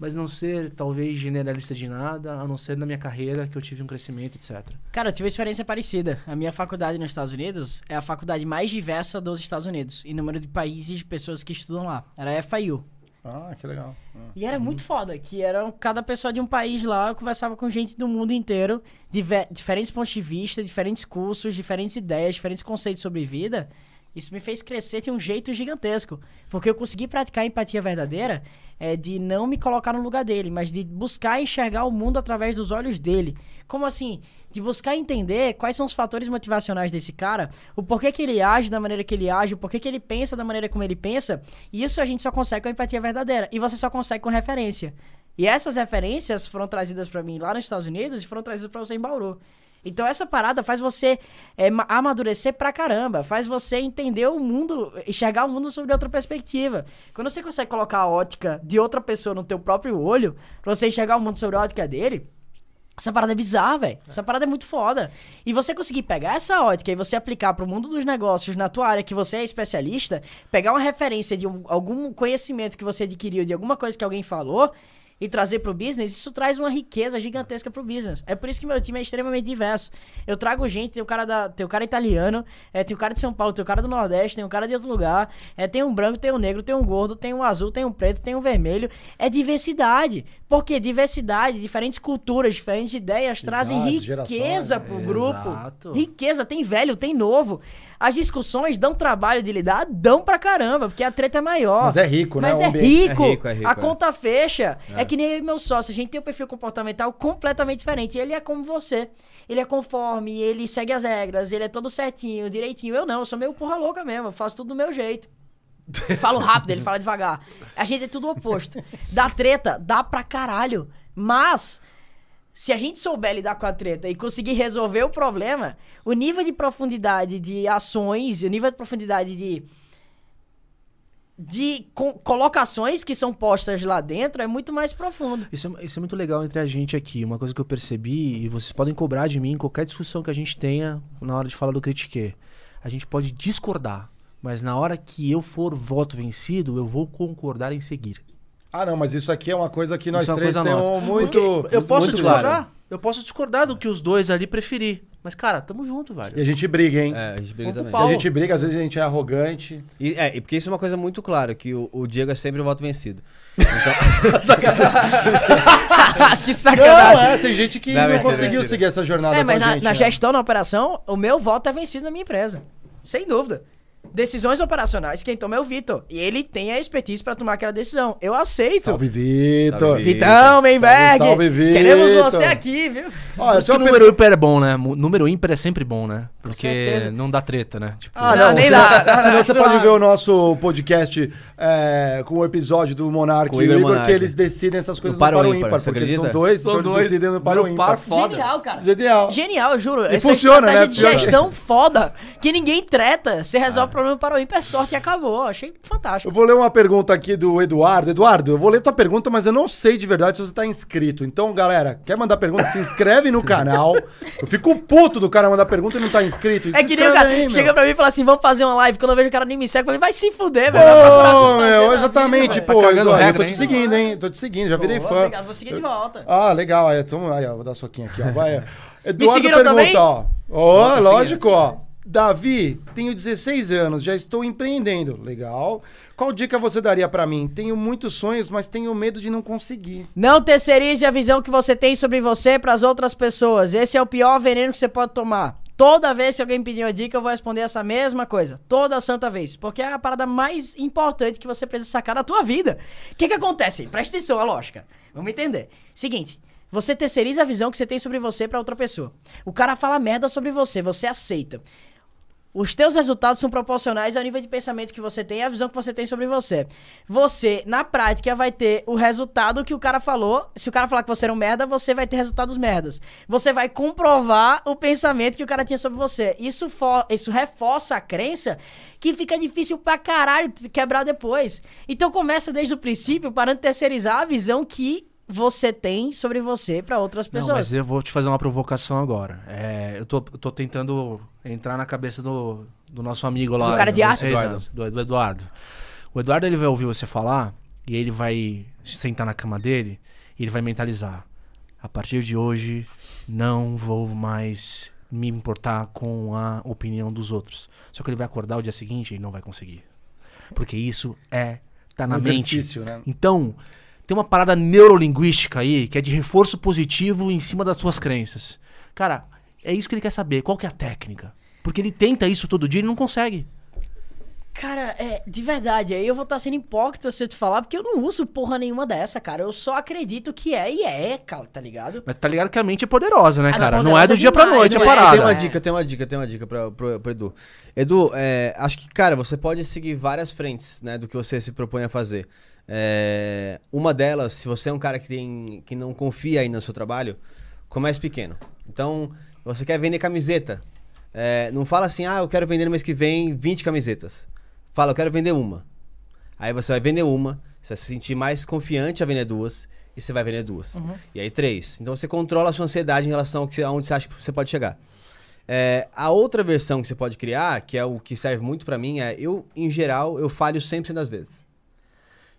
mas não ser talvez generalista de nada, a não ser na minha carreira que eu tive um crescimento, etc. Cara, eu tive uma experiência parecida. A minha faculdade nos Estados Unidos é a faculdade mais diversa dos Estados Unidos, em número de países de pessoas que estudam lá. Era a FIU. Ah, que legal. E era muito foda, que era cada pessoa de um país lá, eu conversava com gente do mundo inteiro, diver- diferentes pontos de vista, diferentes cursos, diferentes ideias, diferentes conceitos sobre vida. Isso me fez crescer de um jeito gigantesco. Porque eu consegui praticar a empatia verdadeira é, de não me colocar no lugar dele, mas de buscar enxergar o mundo através dos olhos dele. Como assim? De buscar entender quais são os fatores motivacionais desse cara, o porquê que ele age da maneira que ele age, o porquê que ele pensa da maneira como ele pensa. E isso a gente só consegue com a empatia verdadeira. E você só consegue com referência. E essas referências foram trazidas pra mim lá nos Estados Unidos e foram trazidas pra você em Bauru. Então essa parada faz você é, ma- amadurecer pra caramba, faz você entender o mundo, enxergar o mundo sobre outra perspectiva. Quando você consegue colocar a ótica de outra pessoa no teu próprio olho, pra você enxergar o mundo sobre a ótica dele, essa parada é bizarra, velho. Essa parada é muito foda. E você conseguir pegar essa ótica e você aplicar pro mundo dos negócios na tua área que você é especialista, pegar uma referência de um- algum conhecimento que você adquiriu, de alguma coisa que alguém falou, e trazer pro business, isso traz uma riqueza gigantesca pro business. É por isso que meu time é extremamente diverso. Eu trago gente, tem o cara da, tem o cara italiano, é, tem o cara de São Paulo, tem o cara do Nordeste, tem o cara de outro lugar, é, tem um branco, tem um negro, tem um gordo, tem um azul, tem um preto, tem um vermelho. É diversidade. Porque diversidade, diferentes culturas, diferentes ideias trazem riqueza gerações, pro é. grupo. Exato. Riqueza, tem velho, tem novo. As discussões dão trabalho de lidar, dão pra caramba, porque a treta é maior. Mas é rico, né? Mas O é rico. É rico, é rico, a é. conta fecha. É. que nem eu e meu sócio. A gente tem um perfil comportamental completamente diferente. Ele é como você. Ele é conforme, ele segue as regras, ele é todo certinho, direitinho. Eu não, eu sou meio porra louca mesmo. Eu faço tudo do meu jeito. Falo rápido, ele fala devagar. A gente é tudo oposto. Dá treta, dá pra caralho. Mas, se a gente souber lidar com a treta e conseguir resolver o problema, o nível de profundidade de ações, o nível de profundidade de. De co- colocações que são postas lá dentro é muito mais profundo. Isso é, isso é muito legal entre a gente aqui. Uma coisa que eu percebi, e vocês podem cobrar de mim em qualquer discussão que a gente tenha na hora de falar do Critique. A gente pode discordar, mas na hora que eu for voto vencido, eu vou concordar em seguir. Ah, não, mas isso aqui é uma coisa que nós Isso é três temos nossa. muito. Eu posso muito discordar? claro. Eu posso discordar do que os dois ali preferir. Mas, cara, tamo junto, velho. E a gente briga, hein? É, a gente briga Vamos também. E a gente briga, às vezes a gente é arrogante. E, é, e porque isso é uma coisa muito clara, que o, o Diego é sempre o voto vencido. que Não, sacanagem. é, tem gente que Não, não, mentira, conseguiu mentira. seguir essa jornada É, com mas a na, gente. na né? gestão, na operação, o meu voto é vencido na minha empresa. Sem dúvida. Decisões operacionais, quem toma é o Vitor. E ele tem a expertise pra tomar aquela decisão. Eu aceito. Salve, Vitor. Vitão, Menberg. Salve, salve, Vitor. Queremos você aqui, viu? Olha, que uma número ímpar é bom, né? Número ímpar é sempre bom, né? Porque não dá treta, né? Tipo, Ah, Não, não, nem dá, senão não, você pode ver o nosso podcast é, com o episódio do Monark o e Igor Monark. que eles decidem essas coisas No no par ou par ímpar, ímpar, você porque são acredita? dois, São então dois. eles decidem no par ou ímpar. par foda. Genial, cara. Genial. Genial, eu juro. E Essa funciona, estratégia né? de gestão foda, que ninguém treta. Você resolve o problema para o ímpar, é sorte e acabou. Achei Eu fantástico. vou ler uma pergunta aqui do Eduardo. Eduardo, eu vou ler tua pergunta, mas eu não sei de verdade se você tá inscrito. Então, galera, quer mandar pergunta? Se inscreve no canal. Eu fico puto do cara mandar pergunta e não tá inscrito. É Se que nem o cara aí, meu. chega pra mim e fala assim: vamos fazer uma live. Quando eu vejo o cara nem me segue, eu falei, vai se fuder, velho. Ô, meu, exatamente. vida, Pô, Tá Eduardo, eu regra, tô te hein? seguindo, hein? Tô te seguindo, já virei velho. fã. Obrigado, vou seguir de volta. Ah, legal. Aí, então, aí, ó, vou dar soquinho aqui, ó. Vai. Eduardo seguiram pergunta, também? ó. Ó, Bota lógico, ó. Davi, tenho 16 anos, já estou empreendendo. Legal. Qual dica você daria pra mim? Tenho muitos sonhos, mas tenho medo de não conseguir. Não terceirize a visão que você tem sobre você pras outras pessoas. Esse é o pior veneno que você pode tomar. Toda vez que alguém pedir uma dica, eu vou responder essa mesma coisa. Toda santa vez. Porque é a parada mais importante que você precisa sacar da tua vida. O que que acontece? Presta atenção, a lógica. Vamos entender. Seguinte. Você terceiriza a visão que você tem sobre você pra outra pessoa. O cara fala merda sobre você, você aceita. Os teus resultados são proporcionais ao nível de pensamento que você tem e à visão que você tem sobre você. Você, na prática, vai ter o resultado que o cara falou. Se o cara falar que você era um merda, você vai ter resultados merdas. Você vai comprovar o pensamento que o cara tinha sobre você. Isso, fo- isso reforça a crença que fica difícil pra caralho quebrar depois. Então começa desde o princípio para terceirizar a visão que você tem sobre você pra outras Não, pessoas. mas eu vou te fazer uma provocação agora. É, eu, tô, eu tô tentando entrar na cabeça do, do nosso amigo lá. Do cara de artes? vocês, Eduardo. né, Do, do Eduardo. O Eduardo ele vai ouvir você falar e ele vai sentar na cama dele e ele vai mentalizar. A partir de hoje, não vou mais me importar com a opinião dos outros. Só que ele vai acordar o dia seguinte e não vai conseguir. Porque isso é. tá na Um mente. exercício, né? Então, tem uma parada neurolinguística aí que é de reforço positivo em cima das suas crenças. Cara, é isso que ele quer saber. Qual que é a técnica? Porque ele tenta isso todo dia e não consegue. Cara, é, de verdade, aí eu vou estar sendo hipócrita se eu te falar, porque eu não uso porra nenhuma dessa, cara. Eu só acredito que é e é, cara, tá ligado? Mas tá ligado que a mente é poderosa, né, Ah, cara? não, Não é do poderosa dia pra demais, noite a né? Eu parada. tenho uma É. dica, eu tenho uma dica, eu tenho uma dica pra, pro, pro Edu. Edu, é, acho que, cara, você pode seguir várias frentes, né, do que você se propõe a fazer. É, uma delas, se você é um cara que, tem, que não confia aí no seu trabalho, comece pequeno. Então, você quer vender camiseta. é, não fala assim, ah, eu quero vender no mês que vem 20 camisetas. Fala, eu quero vender uma. Aí você vai vender uma, você vai se sentir mais confiante a vender duas, e você vai vender duas. E aí três. Então você controla a sua ansiedade em relação ao que você, aonde você acha que você pode chegar. É, a outra versão que você pode criar, que é o que serve muito pra mim, é eu, em geral, eu falho 100% das vezes.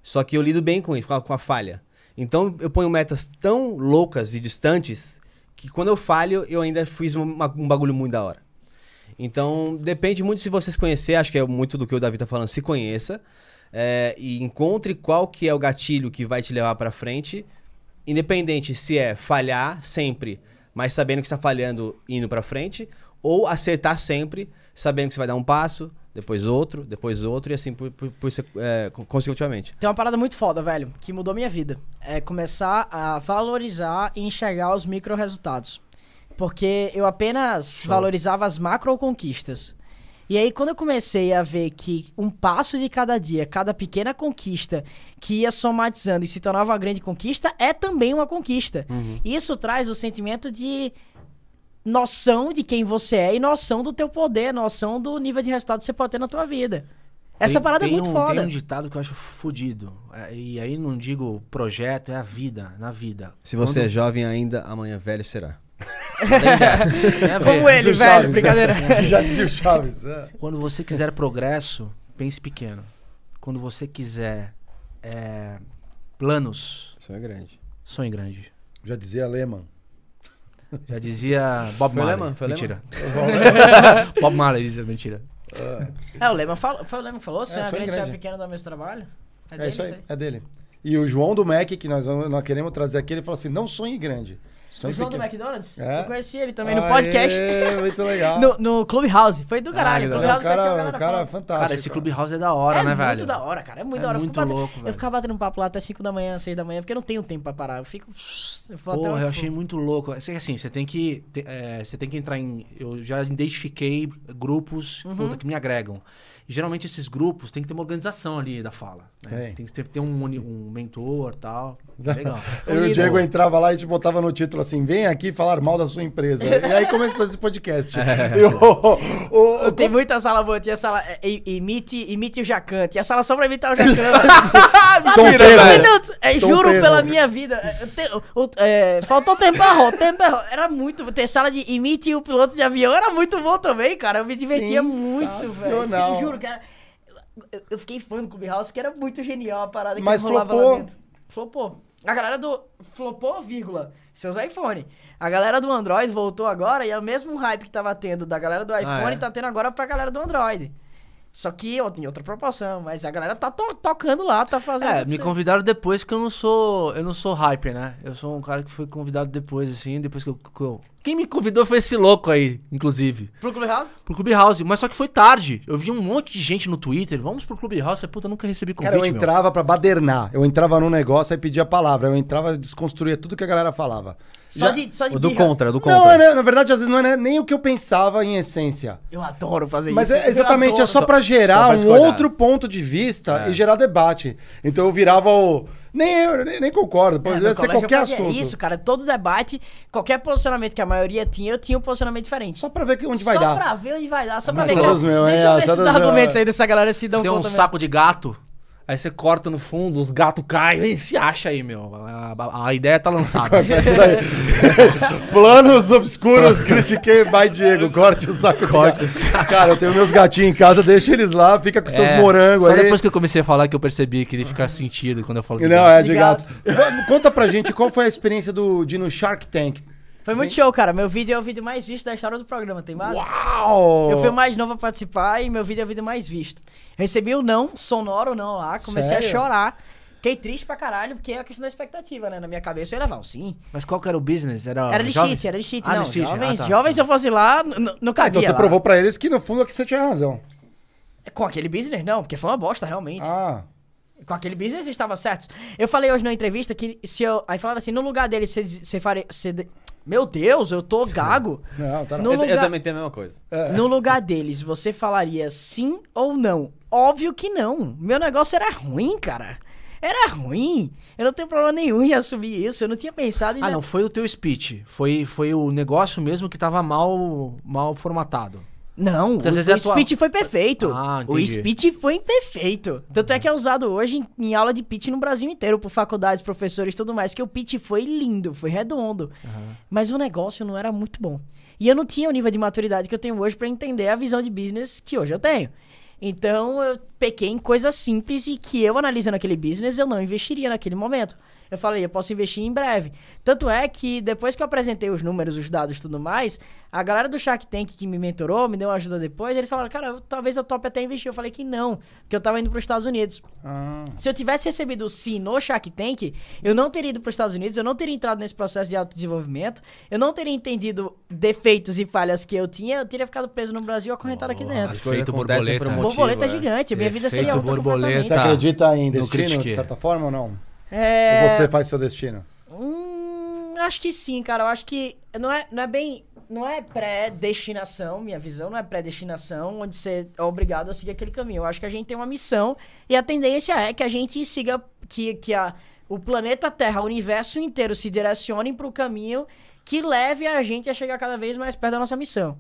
Só que eu lido bem com isso, com a, falha. Então eu ponho metas tão loucas e distantes que quando eu falho, eu ainda fiz uma- um bagulho muito da hora. Então depende muito se você se conhecer, acho que é muito do que o Davi tá falando, se conheça é, e encontre qual que é o gatilho que vai te levar pra frente, independente se é falhar sempre, mas sabendo que está falhando indo pra frente, ou acertar sempre, sabendo que você vai dar um passo, depois outro, depois outro e assim por, por, por é, con- consecutivamente. Tem uma parada muito foda, velho, que mudou minha vida. É começar a valorizar e enxergar os micro resultados. Porque eu apenas valorizava as macro conquistas. E aí, quando eu comecei a ver que um passo de cada dia, cada pequena conquista que ia somatizando e se tornava uma grande conquista, é também uma conquista. Isso traz o sentimento de noção de quem você é e noção do teu poder, noção do nível de resultado que você pode ter na tua vida. Essa Tem- parada é tem muito um, foda. Tem um ditado que eu acho fodido. É, E aí não digo projeto, é a vida, na vida. Se você é Quando- jovem ainda, amanhã velho será. Como ele, velho, Chaves, né? brincadeira. Já dizia o Chaves. é. Quando você quiser progresso, pense pequeno. Quando você quiser é, planos, é grande. sonhe grande. Já dizia Lehman. Já dizia Bob Foi Marley. Lehman? Foi mentira. Bob Marley dizia mentira. É, o Lema falou, foi o Lema que falou? Se É, é, a sonho grande, se é grande. pequeno do mesmo trabalho? É, dele isso aí, é dele. E o João do Mac, que nós, nós queremos trazer aqui, ele falou assim: não sonhe grande. O Sonhe João do. McDonald's? É? Eu conheci ele também no Aê, podcast. muito legal. no, no Clubhouse. Foi do caralho. É um Clubhouse conheceu a cara, galera um cara falando. fantástico. Cara, esse Clubhouse é da hora, é né, velho? muito da hora, cara. É muito É da hora. Eu muito batendo- louco, Eu velho. ficava batendo papo lá até 5 da manhã, 6 da manhã, porque eu não tenho tempo pra parar. Eu fico. Eu até Porra, onde eu achei muito louco. Assim, assim, você tem que. te- é, você tem que entrar em. Eu já identifiquei grupos Uhum. puta, que me agregam. E geralmente esses grupos tem que ter uma organização ali da fala. Né? Tem. Tem que ter, ter um, um mentor e tal. Legal. Eu e o Diego entrava lá e a gente botava no título assim: vem aqui falar mal da sua empresa. e aí começou esse podcast. É. E o- o- o- Tem muita sala boa. Tinha sala. é, i- imite, imite o Jacan. Tinha sala só pra imitar o Jacan. Tom Mentira, minutos. É, Tom juro Pedro. pela minha vida. É, eu te- o- é, faltou tempo errou, tempo errou. Era muito. Ter sala de imite o piloto de avião era muito bom também, cara. Eu me divertia muito, velho. Sensacional. Juro, cara. Eu, fiquei fã do Clubhouse, que era muito genial a parada Mas que rolava flopou. lá dentro. Flopou. A galera do. Flopou, vírgula. Seus iPhone. A galera do Android voltou agora e é o mesmo hype que tava tendo da galera do iPhone, é? tá tendo agora pra galera do Android. Só que ó, em outra proporção, mas a galera tá to- tocando lá, tá fazendo. É, me convidaram depois que eu não sou. Eu não sou hyper, né? Eu sou um cara que foi convidado depois, assim, depois que eu. que eu- Quem me convidou foi esse louco aí, inclusive. Pro Clubhouse? Pro Clubhouse. Mas só que foi tarde. Eu vi um monte de gente no Twitter. Vamos pro Clubhouse. Falei, puta, eu nunca recebi convite. Cara, eu meu. entrava pra badernar. Eu entrava num negócio e pedia a palavra. Eu entrava e desconstruía tudo que a galera falava. Só Já- de, só de O do birra. contra, do Não, contra. é, né, na verdade, às vezes não é nem o que eu pensava em essência. Eu adoro fazer Mas isso. é exatamente, é só pra gerar só pra um discordar. outro ponto de vista É. e gerar debate. Então eu virava o. Nem eu, nem, nem concordo. É, Pode no ser qualquer assunto. Isso, cara, todo debate, qualquer posicionamento que a maioria tinha, eu tinha um posicionamento diferente. Só pra ver que onde vai só dar. pra ver onde vai dar, só pra Mas ver todos que... meu, Deixa é, eu ver esses argumentos meu. aí dessa galera se dão Tem um conta mesmo. saco de gato. Aí você corta no fundo, os gatos caem e se acha aí, meu. A, a- a ideia tá lançada. Planos obscuros, critiquei, vai Diego, corte o saco. Corte Cara, eu tenho meus gatinhos em casa, deixa eles lá, fica com seus É, morangos Só aí. depois que eu comecei a falar que eu percebi que ele fica sentido quando eu falo Não, gato. é de gato. Conta pra gente qual foi a experiência do, de no Shark Tank. Foi muito show, cara. Meu vídeo é o vídeo mais visto da história do programa, tem mais? Uau! Eu fui o mais novo a participar e meu vídeo é o vídeo mais visto. Recebi o não, sonoro não lá, comecei Sério? a chorar. Fiquei triste pra caralho, porque é a questão da expectativa, né? Na minha cabeça eu ia levar um sim. Mas qual que era o business? Era, Era cheat, era de cheat. Ah, não, cheat. jovens, Ah, tá. jovens, se eu fosse lá, não Ah, cabia então você lá. provou pra eles que no fundo é que você tinha razão. Com aquele business, não, porque foi uma bosta, realmente. Ah, Com aquele business eles estavam certos. Eu falei hoje na entrevista que se eu. Aí falaram assim: no lugar dele, você, você faria. Você, meu Deus, eu tô gago. não, tá No Eu, eu lugar- também tenho a mesma coisa. No lugar deles, você falaria sim ou não? Óbvio que não. Meu negócio era ruim, cara. Era ruim. Eu não tenho problema nenhum em assumir isso. Eu não tinha pensado em. Ah, não, foi o teu speech. Foi, foi o negócio mesmo que tava mal, mal formatado. Não, Porque às o, é o a tua- speech foi perfeito. Ah, o entendi. speech foi perfeito. Tanto é que é usado hoje em, em aula de pitch no Brasil inteiro, por faculdades, professores e tudo mais, que o pitch foi lindo, foi redondo. Mas o negócio não era muito bom. E eu não tinha o nível de maturidade que eu tenho hoje pra entender a visão de business que hoje eu tenho. Então eu pequei em coisas simples e que eu analisando aquele business eu não investiria naquele momento. Eu falei, eu posso investir em breve. Tanto é que depois que eu apresentei os números, os dados e tudo mais, a galera do Shark Tank que me mentorou, me deu uma ajuda depois, eles falaram, cara, eu- talvez eu tope até investir. Eu falei que não, porque eu tava indo para os Estados Unidos. Ah, Se eu tivesse recebido o sim no Shark Tank, eu não teria ido para os Estados Unidos, eu não teria entrado nesse processo de autodesenvolvimento, eu não teria entendido defeitos e falhas que eu tinha, eu teria ficado preso no Brasil acorrentado aqui dentro. Acontecem por um borboleta. motivo. Borboleta é gigante, a minha vida seria outra borboleta. você acredita em destino, de certa forma ou não? É... Ou você faz seu destino? Hum, acho que sim, cara. Eu acho que não é, não é bem. Não é pré-destinação, minha visão não é pré-destinação, onde você é obrigado a seguir aquele caminho. Eu acho que a gente tem uma missão e a tendência é que a gente siga. Que, que a, o planeta Terra, o universo inteiro se direcionem para o caminho que leve a gente a chegar cada vez mais perto da nossa missão.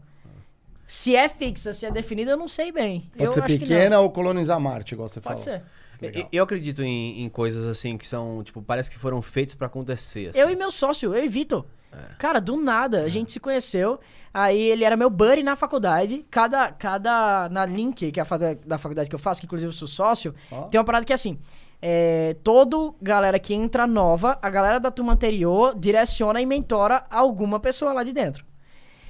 Se é fixa, se é definida, eu não sei bem. Pode eu ser pequena ou colonizar Marte, igual você Pode falou. ser. E- Eu acredito em, em coisas assim que são, tipo, parece que foram feitas pra acontecer. assim. Eu e meu sócio, eu e Vitor. É. Cara, do nada, a gente se conheceu. Aí ele era meu buddy na faculdade. Cada. cada na Link, que é a faculdade, da faculdade que eu faço, que inclusive eu sou sócio, Ó. tem uma parada que é assim. É, todo galera que entra nova, a galera da turma anterior direciona e mentora alguma pessoa lá de dentro.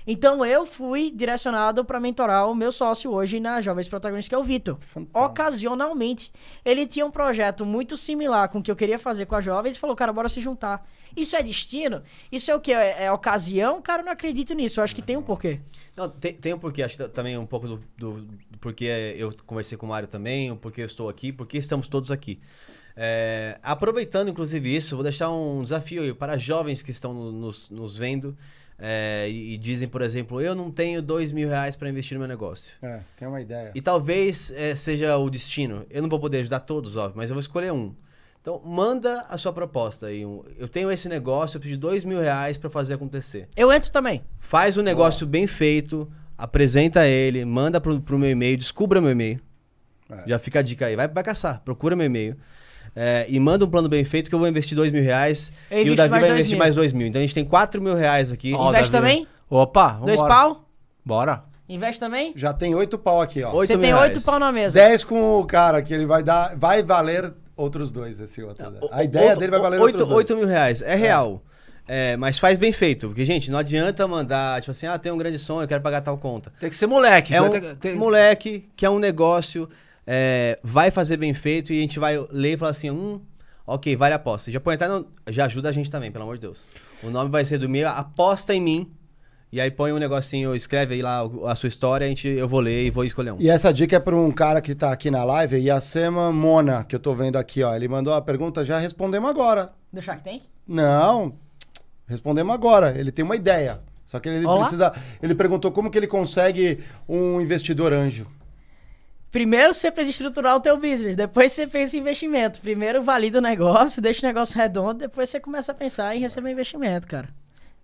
Então eu fui direcionado pra mentorar o meu sócio hoje na Jovens Protagonistas, que é o Vitor. Ocasionalmente. Ele tinha um projeto muito similar com o que eu queria fazer com a Jovens e falou, cara, bora se juntar. Isso é destino? Isso é o que? É, é ocasião? Cara, eu não acredito nisso. Eu acho que tem um porquê. Não, tem, tem um porquê, acho que também um pouco do, do, do porquê eu conversei com o Mário também, o porquê eu estou aqui, porque estamos todos aqui. É, aproveitando, inclusive, isso, vou deixar um desafio aí para jovens que estão no- nos, nos vendo é, e, dizem, por exemplo, eu não tenho dois mil reais para investir no meu negócio. É, tem uma ideia. E talvez é, seja o destino. Eu não vou poder ajudar todos, óbvio, mas eu vou escolher um. Então, manda a sua proposta aí. um- Eu tenho esse negócio, eu preciso de dois mil reais para fazer acontecer. Eu entro também. Faz um negócio bem feito, apresenta ele, manda pro, pro meu e-mail, descubra meu e-mail. É. Já fica a dica aí. Vai, vai caçar, procura meu e-mail. É, e manda um plano bem feito que eu vou investir dois mil reais Eu e o Davi vai dois investir mil. mais dois mil. Então a gente tem quatro mil reais aqui. Ó, Investe Davi. também? Opa, vambora. Dois pau? Bora. Investe também? Já tem oito pau aqui, ó. Oito Você mil tem reais. oito pau na mesa. Dez com o cara, que ele vai dar. Vai valer outros dois, esse outro. O- A ideia dele vai valer oito, outros dois. oito mil reais. É real. É, mas faz bem feito. Porque, gente, não adianta mandar, tipo assim, ah, tem um grande sonho, eu quero pagar tal conta. Tem que ser moleque. É um tem- tem- moleque que é um negócio, é, vai fazer bem feito e a gente vai ler e falar assim, hum, ok, vale a aposta. Já põe até no- já ajuda a gente também, pelo amor de Deus. O nome vai ser do meu, aposta em mim. E aí põe um negocinho, escreve aí lá a sua história, a gente, eu vou ler e vou escolher um. E essa dica é para um cara que tá aqui na live, Yasema Mona, que eu tô vendo aqui, ó. Ele mandou a pergunta, já respondemos agora. Do Shark Tank? Não, respondemos agora. Ele tem uma ideia. Só que ele Olá. precisa. Ele perguntou como que ele consegue um investidor anjo. Primeiro você precisa estruturar o teu business, depois você pensa em investimento. Primeiro valida o negócio, deixa o negócio redondo, depois você começa a pensar em receber investimento, cara.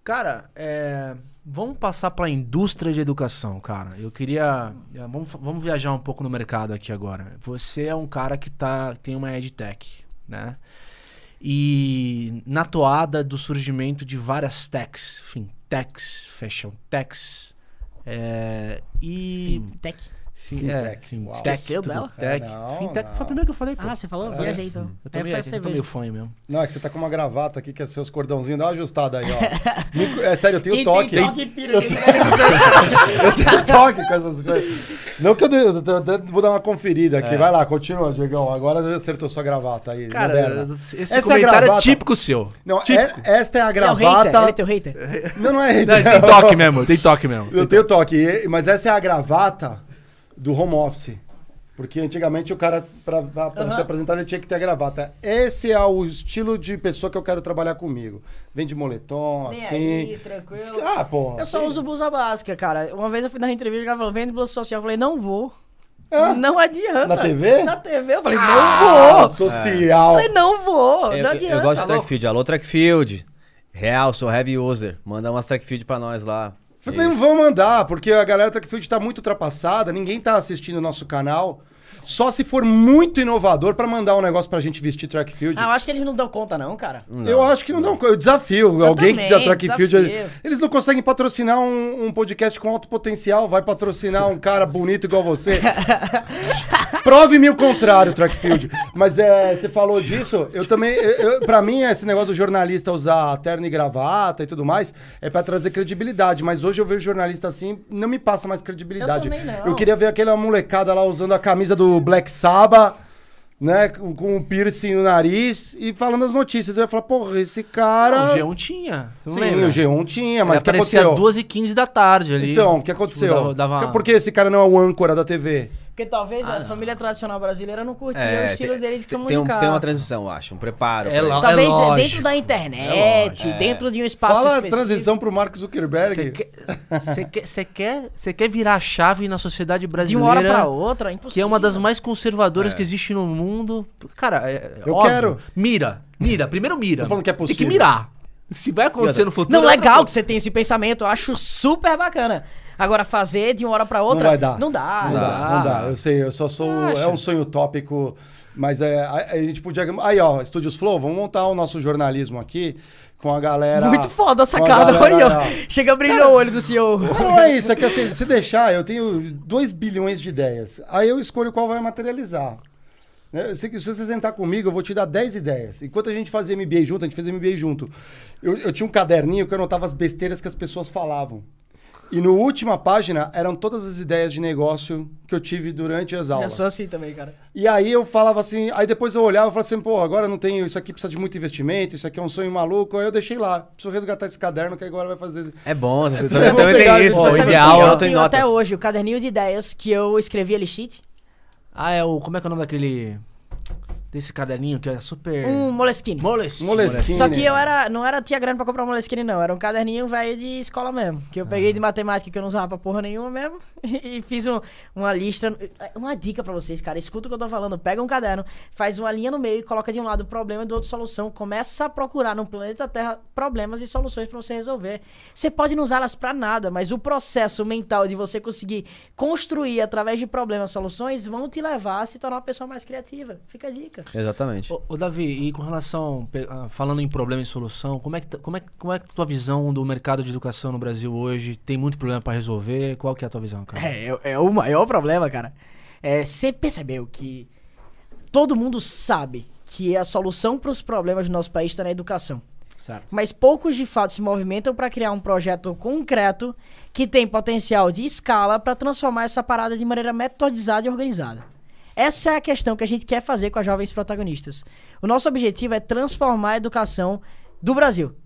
Cara, é, vamos passar para a indústria de educação, cara. Eu queria. é, Vamos, vamos viajar um pouco no mercado aqui agora. Você é um cara que tá, tem uma EdTech, né? E na toada do surgimento de várias techs, fintechs, fashion techs, é, e. Fintech. Fintech, É, uau. fintech, Esqueceu tudo dela? Tech. É, não, fintech não. foi a primeira que eu falei, pô. Ah, você falou? Viajei então. eu tô É, meio, eu tô meio fã mesmo. Não, é que você tá com uma gravata aqui, que é seus cordãozinhos. Dá uma ajustada aí, ó. Me- é sério, eu tenho Quem toque. tem toque pira, quem tem- Eu tenho toque com essas coisas. Não que eu, eu, eu- eu vou dar uma conferida aqui. Vai lá, continua, Diegão. Agora acertou sua gravata aí, Cara, moderna. esse Essa é comentário é, gravata. típico seu. Não, típico. é- esta é a Ele é o hater, gravata. ele é teu hater. Não, não é Não, hater. tem toque mesmo, tem toque mesmo. Eu tenho toque, mas essa é a gravata do home office. Porque antigamente o cara, pra Aham. se apresentar, ele tinha que ter a gravata. Esse é o estilo de pessoa que eu quero trabalhar comigo. Vem de moletom, Nem assim. aí, tranquilo. Ah, pô. Eu só sim. uso blusa básica, cara. Uma vez eu fui na entrevista, o cara falou, vende blusa social. Eu falei, não vou. Ah, Não adianta. Na TV? Na TV. Eu falei, ah, não vou. social. Eu falei, não vou. Eu, não adianta. eu gosto de Tá track field. Alô, track field. Real, sou heavy user. Manda umas track field pra nós lá. Não vão mandar, porque a galera Trackfield tá muito ultrapassada, ninguém tá assistindo o nosso canal. Só se for muito inovador pra mandar um negócio pra gente vestir Trackfield. Ah, eu acho que eles não dão conta, não, cara. Eu acho que não dão. Eu desafio alguém também, que já Trackfield. desafio. Eles não conseguem patrocinar um, um podcast com alto potencial. Vai patrocinar um cara bonito igual você. Prove-me o contrário, Trackfield. Mas é, você falou disso, eu também. Eu, eu- pra mim, esse negócio do jornalista usar terno e gravata e tudo mais é pra trazer credibilidade. Mas hoje eu vejo jornalista assim, não me passa mais credibilidade. Eu também não. Eu queria ver aquela molecada lá usando a camisa do Black Sabbath. Né, com, com um piercing no nariz e falando as notícias. Eu ia falar, porra, esse cara. O G1 tinha. Você não Sim, lembra? o G1 tinha, mas o que aparecia aconteceu? às 2h15 da tarde ali. Então, o que aconteceu? Tipo, dava- Por que esse cara não é o âncora da TV? Porque talvez a família tradicional brasileira não curtia o É, estilo tem, dele de tem, comunicar. um- tem uma transição, eu acho. Um preparo. É isso. Talvez lógico. dentro da É internet, lógico. dentro de um espaço Fala a específico. transição pro Mark Zuckerberg. você quer, você quer, quer virar a chave na sociedade De brasileira? uma hora pra outra, é impossível. Que é uma das mais conservadoras que existe no mundo. Cara, é, Eu óbvio. quero. Mira, mira, primeiro mira. Tô falando que é Tem que possível. mirar. Se vai acontecer no futuro. Não, é legal que você tem esse pensamento, eu acho super bacana. Agora, fazer de uma hora pra outra. Não vai dar. Não dá. Não dá, não dá. Eu sei, eu só sou. É um sonho utópico. Mas é, a, a gente podia. Aí, ó, Estúdios Flow, vamos montar o nosso jornalismo aqui com a galera. Muito foda a sacada, olha. ó. Chega a brilhar o olho do senhor. Não, não é isso, é que assim, se deixar, eu tenho 2 bilhões de ideias. Aí eu escolho qual vai materializar. Né? Se, se você sentar comigo, eu vou te dar 10 ideias. Enquanto a gente fazia MBA junto, a gente fez MBA junto. Eu, eu tinha um caderninho que eu anotava as besteiras que as pessoas falavam. E no última página eram todas as ideias de negócio que eu tive durante as Eu aulas. sou assim também, cara. E aí eu falava assim, aí depois eu olhava e falava assim, pô, agora não tenho, isso aqui precisa de muito investimento, isso aqui é um sonho maluco. Aí eu deixei lá, preciso resgatar esse caderno que agora vai fazer. É bom, você, É, você eu também tem isso, o sabe ideal eu é tenho até hoje o caderninho de ideias que eu escrevi ali sheet. Ah, é o. Como é que é o nome daquele. Desse caderninho que é super. Um Moleskine. Moleskine. Moleskine. Só que eu era, não era tinha grana pra comprar um Moleskine, não. Era um caderninho velho de escola mesmo. Que eu peguei de matemática que eu não usava pra porra nenhuma mesmo. E fiz um- uma lista. Uma dica pra vocês, cara. Escuta o que eu tô falando. Pega um caderno, faz uma linha no meio e coloca de um lado o problema e do outro solução. Começa a procurar no planeta Terra problemas e soluções pra você resolver. Você pode não usá-las pra nada, mas o processo mental de você conseguir construir através de problemas soluções vão te levar a se tornar uma pessoa mais criativa. Fica a dica. Exatamente. Ô, ô, Davi, e com relação, ah, falando em problema e solução, como é que como é, como é que tua visão do mercado de educação no Brasil hoje? Tem muito problema pra resolver? Qual que é a tua visão, cara? É, é, é o maior problema, cara. É, você percebeu que todo mundo sabe que a solução para os problemas do nosso país está na educação. Certo. Mas poucos de fato se movimentam para criar um projeto concreto que tem potencial de escala para transformar essa parada de maneira metodizada e organizada. Essa é a questão que a gente quer fazer com as jovens protagonistas. O nosso objetivo é transformar a educação do Brasil.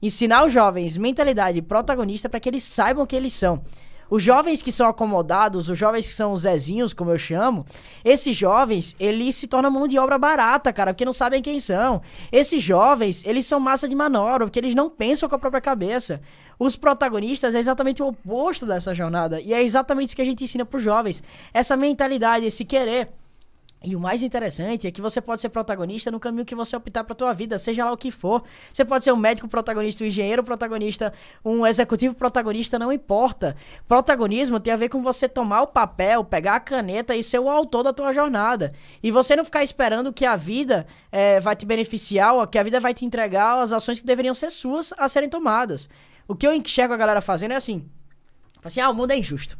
Ensinar os jovens mentalidade protagonista para que eles saibam que eles são. Os jovens que são acomodados, os jovens que são os Zezinhos, como eu chamo, esses jovens, eles se tornam mão de obra barata, cara, porque não sabem quem são. Esses jovens, eles são massa de manobra, porque eles não pensam com a própria cabeça. Os protagonistas é exatamente o oposto dessa jornada. E é exatamente isso que a gente ensina pros jovens. Essa mentalidade, esse querer. E o mais interessante é que você pode ser protagonista no caminho que você optar pra tua vida, seja lá o que for. Você pode ser um médico protagonista, um engenheiro protagonista, um executivo protagonista, não importa. Protagonismo tem a ver com você tomar o papel, pegar a caneta e ser o autor da tua jornada. E você não ficar esperando que a vida eh, vai te beneficiar ou que a vida vai te entregar as ações que deveriam ser suas a serem tomadas. O que eu enxergo a galera fazendo é assim: assim, ah, o mundo é injusto.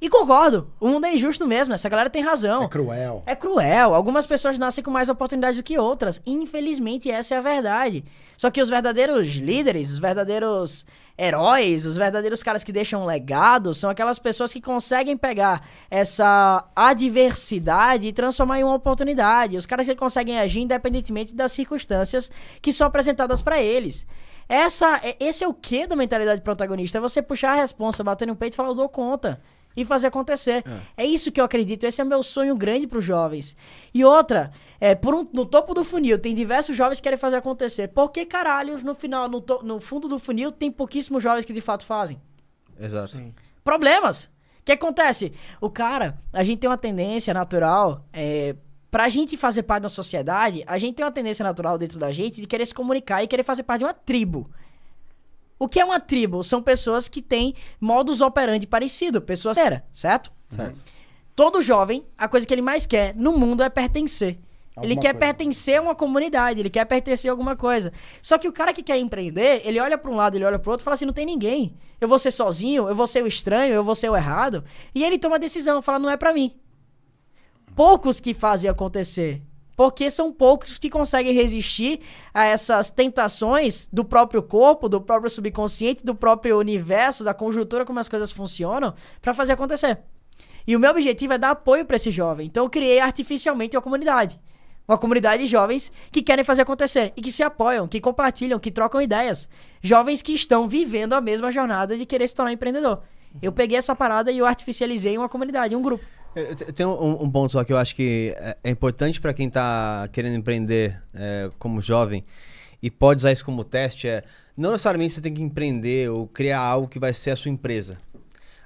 E concordo, o mundo é injusto mesmo, essa galera tem razão. É cruel. É cruel. Algumas pessoas nascem com mais oportunidades do que outras. Infelizmente, essa é a verdade. Só que os verdadeiros líderes, os verdadeiros heróis, os verdadeiros caras que deixam um legado, são aquelas pessoas que conseguem pegar essa adversidade e transformar em uma oportunidade. Os caras que conseguem agir independentemente das circunstâncias que são apresentadas para eles. Essa, é- esse é o que da mentalidade protagonista? É você puxar a responsa, bater no peito e falar, eu dou conta. E fazer acontecer. É. isso que eu acredito. Esse é o meu sonho grande para os jovens. E outra, é, por um- no topo do funil, tem diversos jovens que querem fazer acontecer. Por que caralhos no final, no, to- no fundo do funil, tem pouquíssimos jovens que de fato fazem? Exato. problemas. O que acontece? O cara, a gente tem uma tendência natural, é, pra gente fazer parte da sociedade, a gente tem uma tendência natural dentro da gente de querer se comunicar e querer fazer parte de uma tribo. O que é uma tribo? São pessoas que têm modus operandi parecido, pessoas era, certo? Certo. Todo jovem, a coisa que ele mais quer no mundo é pertencer. ele Alguma quer coisa. pertencer a uma comunidade, ele quer pertencer a alguma coisa. Só que o cara que quer empreender, ele olha para um lado, ele olha para outro e fala assim: não tem ninguém. Eu vou ser sozinho, eu vou ser o estranho, eu vou ser o errado. E ele toma a decisão, fala: não é para mim. Poucos que fazem acontecer. Porque são poucos que conseguem resistir a essas tentações do próprio corpo, do próprio subconsciente, do próprio universo, da conjuntura, como as coisas funcionam, pra fazer acontecer. E o meu objetivo é dar apoio pra esse jovem. Então eu criei artificialmente uma comunidade. Uma comunidade de jovens que querem fazer acontecer e que se apoiam, que compartilham, que trocam ideias. Jovens que estão vivendo a mesma jornada de querer se tornar empreendedor. Eu peguei essa parada e eu artificializei uma comunidade, um grupo. Eu te- eu tenho um, um ponto só que eu acho que é, é importante para quem tá querendo empreender é, como jovem e pode usar isso como teste é não necessariamente você tem que empreender ou criar algo que vai ser a sua empresa.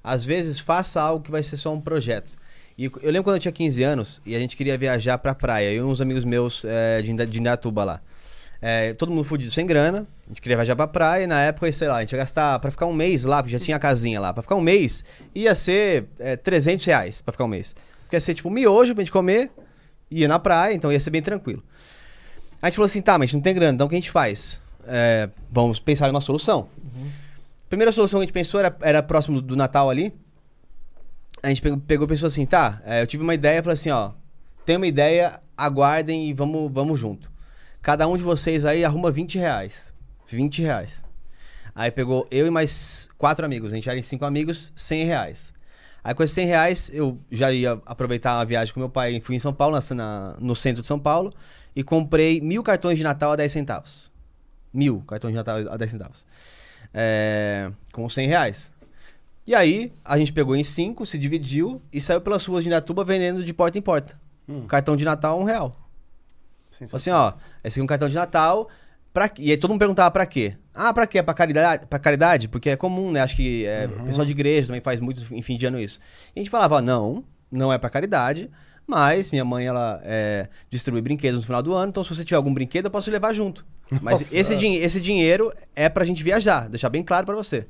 Às vezes faça algo que vai ser só um projeto. E eu lembro quando eu tinha 15 anos e a gente queria viajar pra praia, eu e uns amigos meus é, de Indatuba lá. É, todo mundo fudido sem grana, a gente queria viajar pra praia e na época, sei lá, a gente ia gastar pra ficar um mês lá, porque já tinha a casinha lá, pra ficar um mês ia ser é, 300 reais pra ficar um mês. Porque ia ser tipo miojo pra gente comer, ia na praia, então ia ser bem tranquilo. A gente falou assim, tá, mas a gente não tem grana, então o que a gente faz? É, vamos pensar em uma solução. Primeira solução que a gente pensou era, era próximo do Natal ali. A gente pegou, pegou e pensou assim, tá, é, eu tive uma ideia, falei assim, ó, tem uma ideia, aguardem e vamos, vamos junto. Cada um de vocês aí arruma 20 reais. 20 reais. Aí pegou eu e mais quatro amigos, a gente era em cinco amigos, 100 reais. Aí com esses 100 reais eu já ia aproveitar a viagem com meu pai, fui em São Paulo, na, no centro de São Paulo, e comprei mil cartões de Natal a 10 centavos. Mil cartões de Natal a 10 centavos. É, com 100 reais. E aí, a gente pegou em cinco, se dividiu e saiu pelas ruas de Indatuba vendendo de porta em porta. Cartão de Natal, um real. Assim, ó, esse aqui é um cartão de Natal. Pra... E aí todo mundo perguntava pra quê? Ah, pra quê? Pra caridade? Pra caridade? Porque é comum, né? Acho que é, o pessoal de igreja também faz muito em fim de ano isso. E a gente falava, ó, não, não é pra caridade, mas minha mãe, ela é, distribui brinquedos no final do ano, então se você tiver algum brinquedo, eu posso levar junto. Mas Nossa. esse, din esse dinheiro é pra gente viajar, deixar bem claro pra você.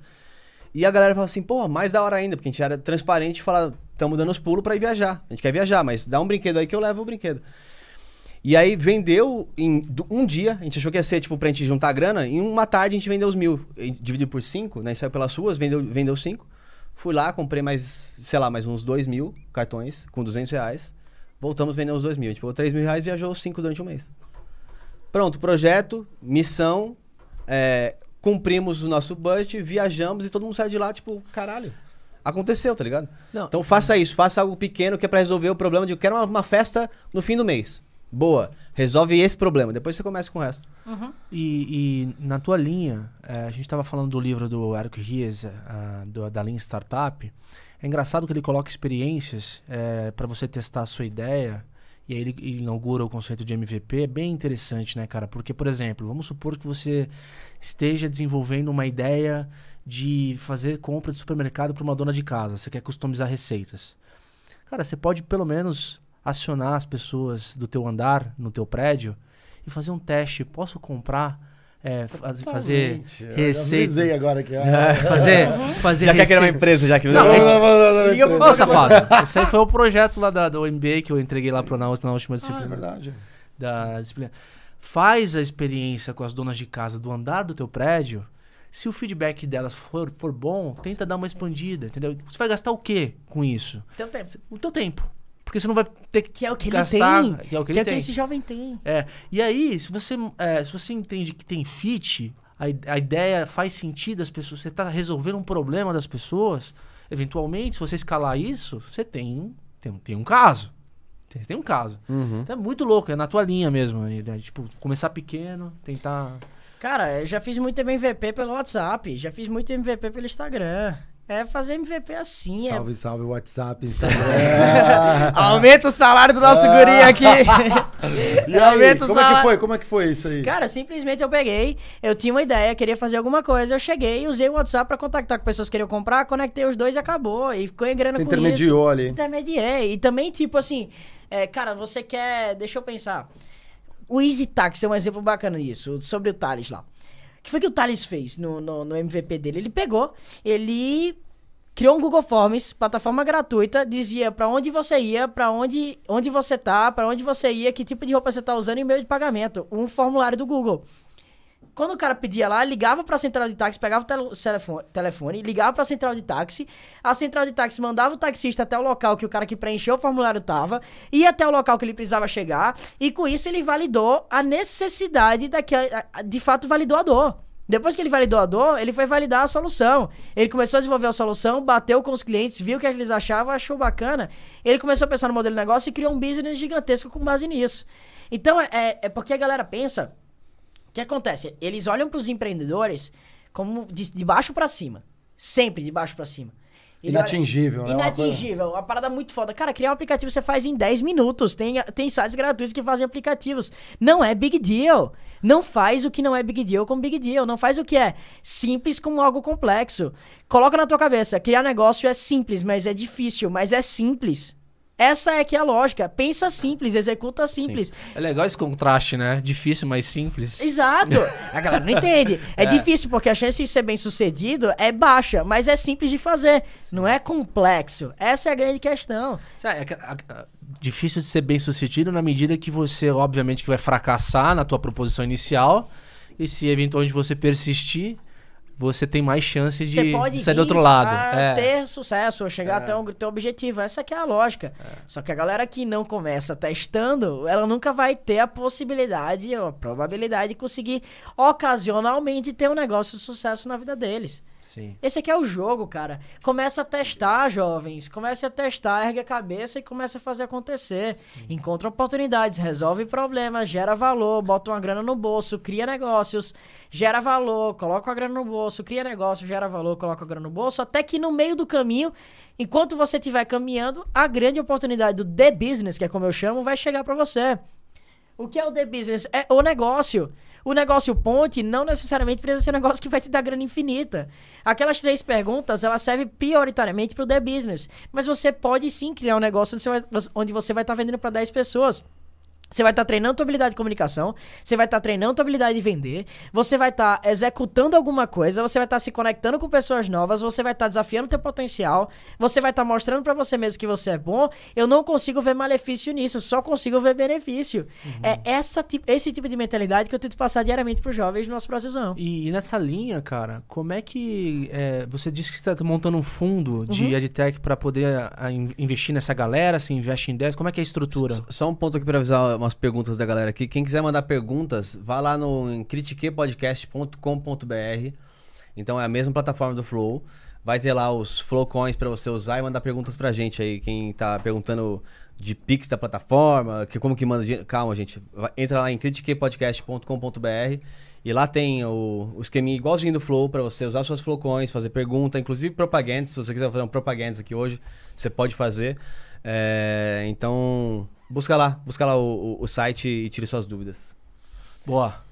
E a galera fala assim, pô, mais da hora ainda, porque a gente era transparente e fala, estamos dando os pulos pra ir viajar. A gente quer viajar, mas dá um brinquedo aí que eu levo o brinquedo. E aí vendeu em um dia, a gente achou que ia ser tipo pra gente juntar grana, em uma tarde a gente vendeu os mil, dividiu por cinco, né? Saiu pelas ruas, vendeu, vendeu cinco. Fui lá, comprei mais, sei lá, mais uns dois mil cartões com 200 reais. Voltamos vendendo os dois mil. A gente pegou 3 mil reais e viajou cinco durante um mês. Pronto, projeto, missão, é, cumprimos o nosso budget, viajamos e todo mundo saiu de lá, tipo, caralho. Aconteceu, tá ligado? Não. Então faça isso, faça algo pequeno que é pra resolver o problema de eu quero uma, uma festa no fim do mês. Boa. Resolve esse problema, depois você começa com o resto. E, e na tua linha, eh, a gente estava falando do livro do Eric Ries, ah, do- da linha Startup. É engraçado que ele coloca experiências para você testar a sua ideia. E aí ele, ele inaugura o conceito de MVP. É bem interessante, né, cara? Porque, por exemplo, vamos supor que você esteja desenvolvendo uma ideia de fazer compra de supermercado para uma dona de casa. Você quer customizar receitas. Cara, você pode pelo menos acionar as pessoas do teu andar, no teu prédio, e fazer um teste. Posso comprar, é, faz- fazer Totalmente. Eu receita? avisei agora que... Fazer, fazer Já quer criar uma receita. empresa, já que Não, Não, esse- não, não, não, não, não, safado, esse aí foi o projeto lá da, do MBA que eu entreguei lá pro, na, última- na última Ah, é disciplina. verdade. da disciplina. Faz a experiência com as donas de casa do andar do teu prédio. Se o feedback delas for, for bom, tenta dar uma expandida, entendeu? Você vai gastar o quê com isso? Teu tempo. O teu tempo. Porque você não vai ter que Que é o que ele gastar, tem. Que é o que, Que é ele o que tem. esse jovem tem. É. E aí, se você, é, se você entende que tem fit, a, a ideia faz sentido às pessoas, você está resolvendo um problema das pessoas, eventualmente, se você escalar isso, você tem, tem, tem um caso. Tem, tem um caso. Então é muito louco, é na tua linha mesmo. aí, né? Tipo, começar pequeno, tentar. Cara, eu já fiz muito MVP pelo WhatsApp, já fiz muito MVP pelo Instagram. É fazer MVP assim, é Salve, salve, WhatsApp, Instagram. Aumenta o salário do nosso guri aqui. e aí, Aumenta o como é que salário. foi? Como é que foi isso aí? Cara, simplesmente eu peguei, eu tinha uma ideia, queria fazer alguma coisa, eu cheguei, usei o WhatsApp pra contactar com pessoas que queriam comprar, conectei os dois e acabou. E ficou em grana Você com intermediou isso. ali. Intermediei. E também, tipo assim, é, cara, você quer. Deixa eu pensar. O Easy Tax é um exemplo bacana disso, sobre o Thales lá. Que foi que o Thales fez no, no, no MVP dele? Ele pegou, ele criou um Google Forms, plataforma gratuita, dizia pra onde você ia, pra onde, onde você tá, pra onde você ia, que tipo de roupa você tá usando e meio de pagamento. Um formulário do Google. Quando o cara pedia lá, ligava pra central de táxi, pegava o tele- telefone, telefone, ligava pra central de táxi, a central de táxi mandava o taxista até o local que o cara que preencheu o formulário tava, ia até o local que ele precisava chegar, e com isso ele validou a necessidade daquele, a- a- de fato validou a dor. Depois que ele validou a dor, ele foi validar a solução. Ele começou a desenvolver a solução, bateu com os clientes, viu o que eles achavam, achou bacana. Ele começou a pensar no modelo de negócio e criou um business gigantesco com base nisso. Então, é, é porque a galera pensa que acontece? Eles olham para os empreendedores como de, de baixo para cima. Sempre de baixo para cima. Ele olha- Inatingível, né? Uma coisa- Inatingível. Uma parada muito foda. Cara, criar um aplicativo você faz em 10 minutos. Tem, tem sites gratuitos que fazem aplicativos. Não é big deal. Não faz o que não é big deal com big deal. Não faz o que é simples com algo complexo. Coloca na tua cabeça. Criar negócio é simples, mas é difícil. Mas é simples. Essa é que é a lógica. Pensa simples, executa simples. É legal esse contraste, né? Difícil, mas simples. Exato. A galera não entende. É, difícil porque a chance de ser bem sucedido é baixa, mas é simples de fazer. Não é complexo. Essa é a grande questão. Sabe, é difícil de ser bem sucedido na medida que você, obviamente, que vai fracassar na tua proposição inicial. E se eventualmente você persistir, você tem mais chances de sair do outro lado. a É. ter sucesso, ou chegar até o teu objetivo. Essa que é a lógica. Só que a galera que não começa testando, ela nunca vai ter a possibilidade ou a probabilidade de conseguir ocasionalmente ter um negócio de sucesso na vida deles. Sim. Esse aqui é o jogo, cara. Começa a testar, jovens. Comece a testar, ergue a cabeça e comece a fazer acontecer. Encontra oportunidades, resolve problemas, gera valor, bota uma grana no bolso, cria negócios, gera valor, coloca a grana no bolso, cria negócio, gera valor, coloca a grana no bolso, até que no meio do caminho, enquanto você estiver caminhando, a grande oportunidade do The Business, que é como eu chamo, vai chegar pra você. O que é o The Business? É o negócio. O negócio ponte não necessariamente precisa ser um negócio que vai te dar grana infinita. Aquelas três perguntas, elas servem prioritariamente para o The Business. Mas você pode sim criar um negócio onde você vai- estar vendendo para 10 pessoas. Você vai estar treinando tua habilidade de comunicação, você vai estar treinando tua habilidade de vender, você vai estar executando alguma coisa, você vai estar se conectando com pessoas novas, você vai estar desafiando teu potencial, você vai estar mostrando pra você mesmo que você é bom. Eu não consigo ver malefício nisso, eu só consigo ver benefício. É essa, esse tipo de mentalidade que eu tento passar diariamente pros jovens do nosso Brasilzão. E, e nessa linha, cara, como é que é, você disse que você está montando um fundo de Uhum. EdTech para poder a, in- investir nessa galera? Se investe em 10? Como é que é a estrutura? S- Só um ponto aqui pra avisar umas perguntas da galera aqui. Quem quiser mandar perguntas, vá lá no critiquepodcast.com.br. Então é a mesma plataforma do Flow. Vai ter lá os Flow Coins pra você usar e mandar perguntas pra gente aí. Quem tá perguntando de Pix da plataforma, que como que manda dinheiro. Calma, gente. Entra lá em critiquepodcast.com.br e lá tem o, o esqueminha igualzinho do Flow pra você usar suas Flow Coins, fazer pergunta, inclusive propagandas. Se você quiser fazer um propagandas aqui hoje, você pode fazer. É, então, busca lá, busca lá o, o- o site e tire suas dúvidas. Boa.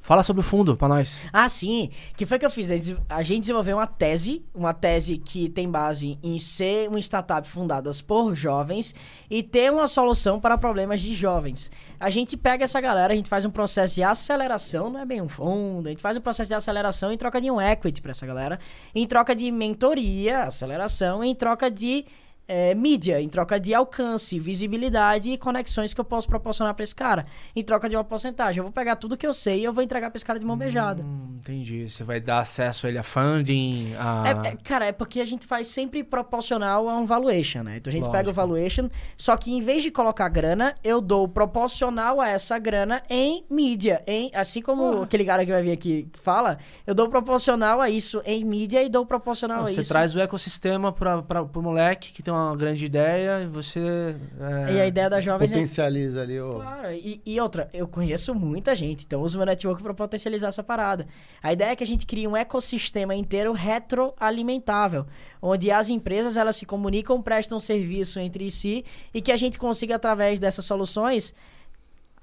Fala sobre o fundo pra nós. Ah, sim. que foi que eu fiz? A gente- A gente desenvolveu uma tese, uma tese que tem base em ser uma startup fundada por jovens e ter uma solução para problemas de jovens. A gente pega essa galera, a gente faz um processo de aceleração, não é bem um fundo, a gente faz um processo de aceleração em troca de um equity para essa galera, em troca de mentoria, aceleração, em troca de é, mídia, em troca de alcance, visibilidade e conexões que eu posso proporcionar para esse cara, em troca de uma porcentagem. Eu vou pegar tudo que eu sei e eu vou entregar para esse cara de mão beijada. Hum, entendi. Você vai dar acesso a ele a funding, a... É, é, cara, é porque a gente faz sempre proporcional a um valuation, né? Então a gente pega o Lógico. valuation, só que em vez de colocar grana, eu dou proporcional a essa grana em mídia. Em, assim como aquele cara que vai vir aqui fala, eu dou proporcional a isso em mídia e dou proporcional a você isso. traz o ecossistema para pro moleque que tem uma grande ideia e você... é, E a ideia da jovem é Potencializa ali o. Claro, e, e outra, eu conheço muita gente, então uso meu network para potencializar essa parada. A ideia é que a gente crie um ecossistema inteiro retroalimentável, onde as empresas elas se comunicam, prestam serviço entre si e que a gente consiga através dessas soluções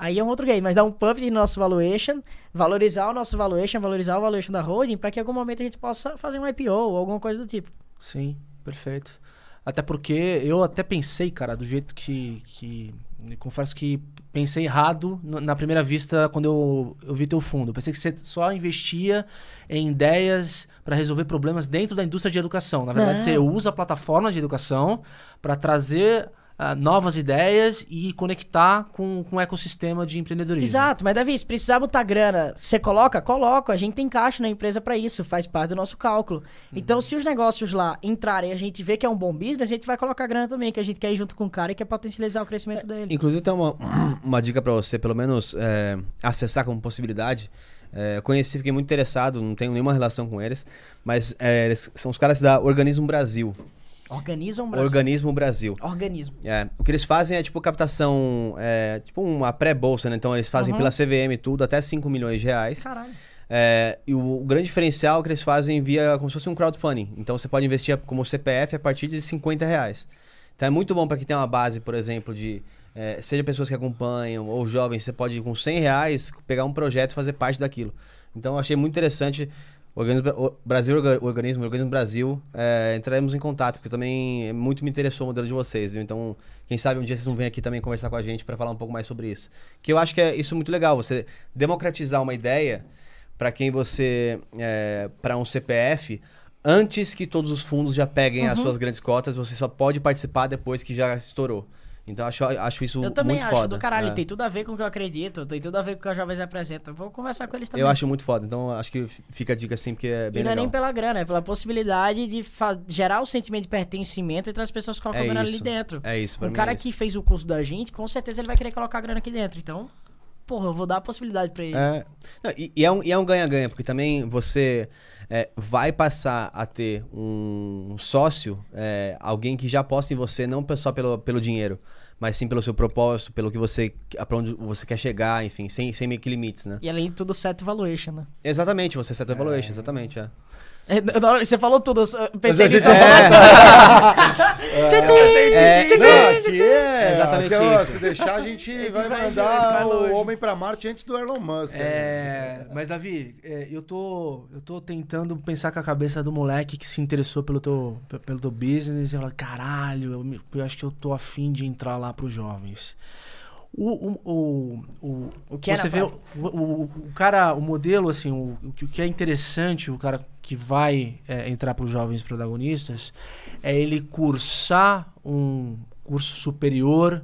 Aí é um outro game, mas dar um pump no nosso valuation, valorizar o nosso valuation, valorizar o valuation da holding, para que em algum momento a gente possa fazer um IPO ou alguma coisa do tipo. Sim, perfeito. Até porque eu até pensei, cara, do jeito que. que confesso que pensei errado na primeira vista quando eu, eu vi teu fundo. Eu pensei que você só investia em ideias para resolver problemas dentro da indústria de educação. Na verdade, Não. você usa a plataforma de educação para trazer ah, novas ideias e conectar com, com o ecossistema de empreendedorismo. Exato, mas Davi, se precisar botar grana, você coloca? Coloca. A gente tem caixa na empresa pra isso, faz parte do nosso cálculo. Então, se os negócios lá entrarem e a gente vê que é um bom business, a gente vai colocar grana também, que a gente quer ir junto com o cara e quer potencializar o crescimento dele. Inclusive, tem uma, uma dica pra você, pelo menos é, acessar como possibilidade. É, conheci, fiquei muito interessado, não tenho nenhuma relação com eles, mas é, eles são os caras da Organismo Brasil. Organizam Brasil. Organismo Brasil. Organismo. É, o que eles fazem é tipo captação, é, tipo uma pré-bolsa, né? Então eles fazem Uhum. pela CVM tudo, até 5 milhões de reais. Caralho. É, e o, o grande diferencial é que eles fazem via como se fosse um crowdfunding. Então você pode investir como CPF a partir de 50 reais. Então é muito bom para quem tem uma base, por exemplo, de é, seja pessoas que acompanham ou jovens, você pode com 100 reais pegar um projeto e fazer parte daquilo. Então eu achei muito interessante. Organismo, Brasil, Organismo, Organismo Brasil, é, entraremos em contato, porque também muito me interessou o modelo de vocês, viu? Então, quem sabe um dia vocês vão vir aqui também conversar com a gente para falar um pouco mais sobre isso. Que eu acho que é isso muito legal, você democratizar uma ideia para quem você. para um CPF, antes que todos os fundos já peguem as suas grandes cotas, você só pode participar depois que já estourou. Então acho, acho isso Eu também muito acho foda. do caralho, É. tem tudo a ver com o que eu acredito, tem tudo a ver com o que a Jovens apresenta. Vou conversar com eles também. Eu acho muito foda. Então acho que fica a dica assim, porque é bem E não é legal. nem pela grana, é pela possibilidade de gerar o sentimento de pertencimento entre as pessoas que colocam É grana ali dentro. É isso, pra Um mim cara é que fez o curso da gente, com certeza ele vai querer colocar grana aqui dentro. Então, porra, eu vou dar a possibilidade pra ele. É, não, e, e é um e é um ganha-ganha, porque também você é, vai passar a ter um sócio, é, alguém que já aposta em você, não só pelo, pelo dinheiro, mas sim pelo seu propósito, pelo que você. pra onde você quer chegar, enfim, sem, sem meio que limites, né? E além de tudo, set valuation, né? Exatamente, você set evaluation, exatamente, é. É, que Você falou tudo, eu pensei nisso. você É, Não, aqui é Exatamente aqui, ó, isso. Se deixar, a gente vai vai- mandar vai longe. o homem pra Marte antes do Elon Musk. né? É, mas Davi, é, eu tô eu tô tentando pensar com a cabeça do moleque que se interessou pelo teu, pe- pelo teu business e fala, caralho, eu, me- eu acho que eu tô afim de entrar lá pros jovens. O, o, o, o, que é você vê o, o, o cara, o modelo, assim, o, o que- é interessante, o cara que vai é, entrar para os jovens protagonistas, é ele cursar um curso superior,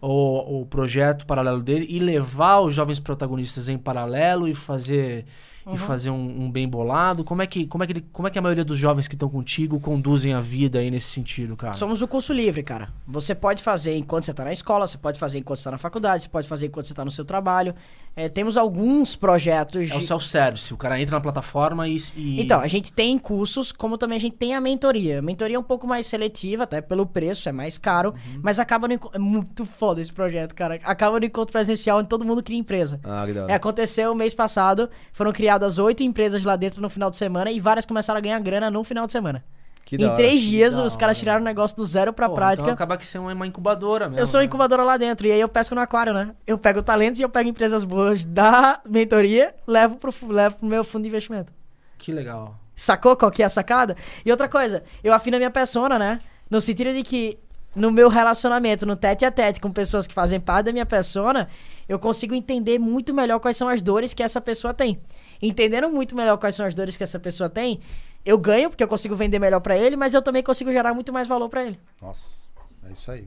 o, o projeto paralelo dele, e levar os jovens protagonistas em paralelo e fazer e fazer um, um bem bolado. Como é que como é que ele, como é que a maioria dos jovens que estão contigo conduzem a vida aí nesse sentido, cara? Somos o curso livre, cara. Você pode fazer enquanto você tá na escola, você pode fazer enquanto você tá na faculdade, você pode fazer enquanto você tá no seu trabalho. É, temos alguns projetos É o de... self-service, o cara entra na plataforma e, e- Então, a gente tem cursos, como também a gente tem a mentoria. A mentoria é um pouco mais seletiva, até pelo preço, é mais caro, Uhum. mas acaba no... É muito foda esse projeto, cara. Acaba no encontro presencial onde todo mundo cria empresa. Ah, que da É, hora. aconteceu mês passado, foram criadas oito empresas lá dentro no final de semana e várias começaram a ganhar grana no final de semana. Que em hora. três dias, da os caras hora. tiraram o negócio do zero pra Pô, prática. Então acaba que você é uma incubadora mesmo. Eu sou né? incubadora lá dentro, e aí eu pesco no aquário, né? Eu pego talentos e eu pego empresas boas da mentoria, levo pro, levo pro meu fundo de investimento. Que legal. Sacou qual que é a sacada? E outra coisa, eu afino a minha persona, né? No sentido de que no meu relacionamento, no tete a tete com pessoas que fazem parte da minha persona, eu consigo entender muito melhor quais são as dores que essa pessoa tem. Entendendo muito melhor quais são as dores que essa pessoa tem, eu ganho, porque eu consigo vender melhor pra ele, mas eu também consigo gerar muito mais valor pra ele. Nossa, é isso aí.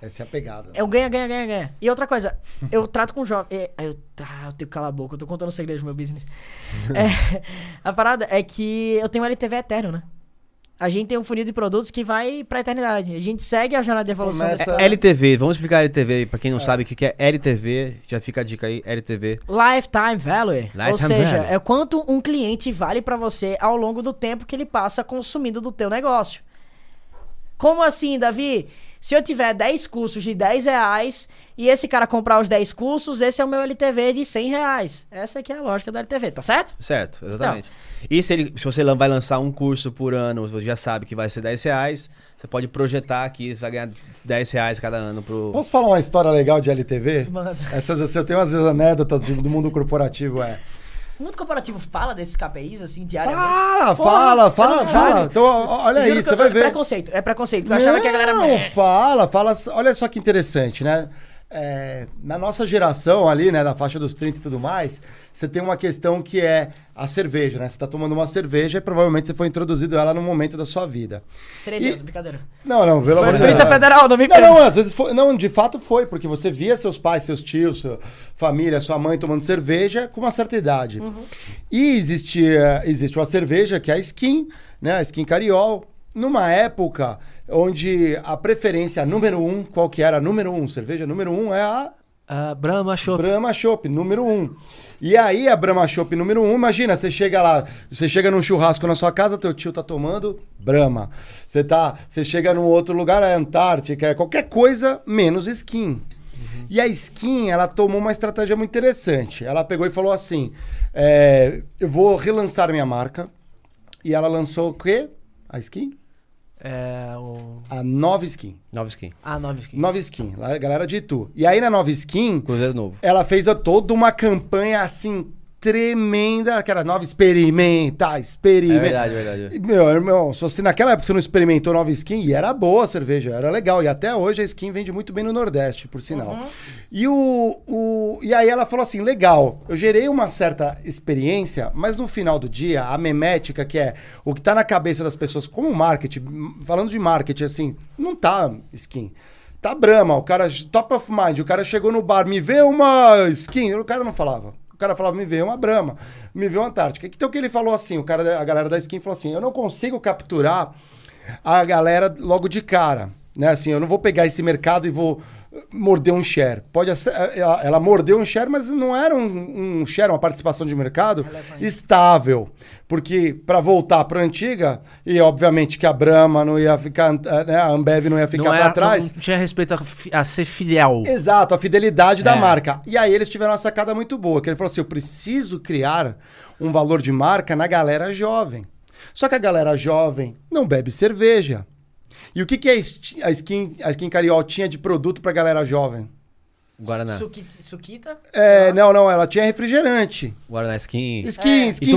Essa é a pegada. É um ganha, ganha, ganha, ganha. E outra coisa, eu trato com jovem. É, eu, ah, eu tenho que calar a boca, eu tô contando um segredo do meu business. É, a parada é que eu tenho um LTV eterno, né? A gente tem um funil de produtos que vai pra eternidade. A gente segue a jornada de evolução começa- dessa É LTV, vamos explicar LTV pra quem não sabe o que que é LTV. Já fica a dica aí, LTV. Lifetime Value. Ou Lifetime seja, value. é quanto um cliente vale pra você ao longo do tempo que ele passa consumindo do teu negócio. Como assim, Davi? Se eu tiver 10 cursos de 10 reais e esse cara comprar os 10 cursos, esse é o meu LTV de 100 reais. Essa aqui é a lógica da LTV, tá certo? Certo, exatamente. E se, ele, se você vai lançar um curso por ano, você já sabe que vai ser 10 reais, você pode projetar que você vai ganhar 10 reais cada ano pro. Posso falar uma história legal de LTV? Manda. Essas, eu tenho umas anedotas do mundo corporativo, é. O mundo corporativo fala desses KPIs, assim, diariamente? Fala, Porra, fala, fala, não fala. Então, olha aí, você vai É ver. preconceito, é preconceito. Eu achava que a galera... Não, fala, fala. Olha só que interessante, né? É, na nossa geração ali, né, na faixa dos 30 e tudo mais, você tem uma questão que é a cerveja, né? Você tá tomando uma cerveja e provavelmente você foi introduzido ela no momento da sua vida. 13 E- anos, brincadeira. Não, não, pelo amor de Deus. Polícia Federal, não me Não, não, às vezes foi, não, de fato foi, porque você via seus pais, seus tios, sua família, sua mãe tomando cerveja com uma certa idade. E existia, existe uma cerveja que é a Skin, né, a Skin Cariol, numa época onde a preferência número um, qual que era a número um? Cerveja número um é a Ah, Brahma Chopp. Brahma Chopp, número um. E aí, a Brahma Chopp número um, imagina, você chega lá, você chega num churrasco na sua casa, teu tio tá tomando Brahma. Você tá, você chega num outro lugar, é Antártica, é qualquer coisa menos skin. E a skin, ela tomou uma estratégia muito interessante. Ela pegou e falou assim: é, eu vou relançar minha marca. E ela lançou o quê? A skin? É, o... A nova skin. Nova skin. Ah, nove skin. Nova skin, lá, galera de Itu. E aí na nova skin, Cruzeiro novo. ela fez a- toda uma campanha assim tremenda, que era nova experimenta, É experimenta. verdade, é verdade. E, Meu irmão, se você naquela época você não experimentou nova skin, e era boa a cerveja, era legal. E até hoje a skin vende muito bem no Nordeste, por sinal. E, o, o, e aí ela falou assim: legal, eu gerei uma certa experiência, mas no final do dia, a memética, que é o que tá na cabeça das pessoas, como marketing, falando de marketing, assim, não tá skin. Tá Brahma, o cara, top of mind, o cara chegou no bar, me vê uma skin, o cara não falava. Cara falava, me vê uma Brahma, me vê uma Antártica. Então o que ele falou assim, o cara, a galera da skin falou assim, eu não consigo capturar a galera logo de cara, né? Assim, eu não vou pegar esse mercado e vou morder um share. Pode ser, ela, ela mordeu um share, mas não era um, um share, uma participação de mercado estável. Porque para voltar para antiga, e obviamente que a Brahma não ia ficar, né, a Ambev não ia ficar para é, trás. não tinha respeito a, a ser filial. Exato, a fidelidade da É. marca. E aí eles tiveram uma sacada muito boa, que ele falou assim, eu preciso criar um valor de marca na galera jovem. Só que a galera jovem não bebe cerveja. E o que, que a, a skin, a skin Cariol tinha de produto pra galera jovem? Guaraná. Suquita, suquita? É, não, não, ela tinha refrigerante. Guaraná skin. Skin, É. skin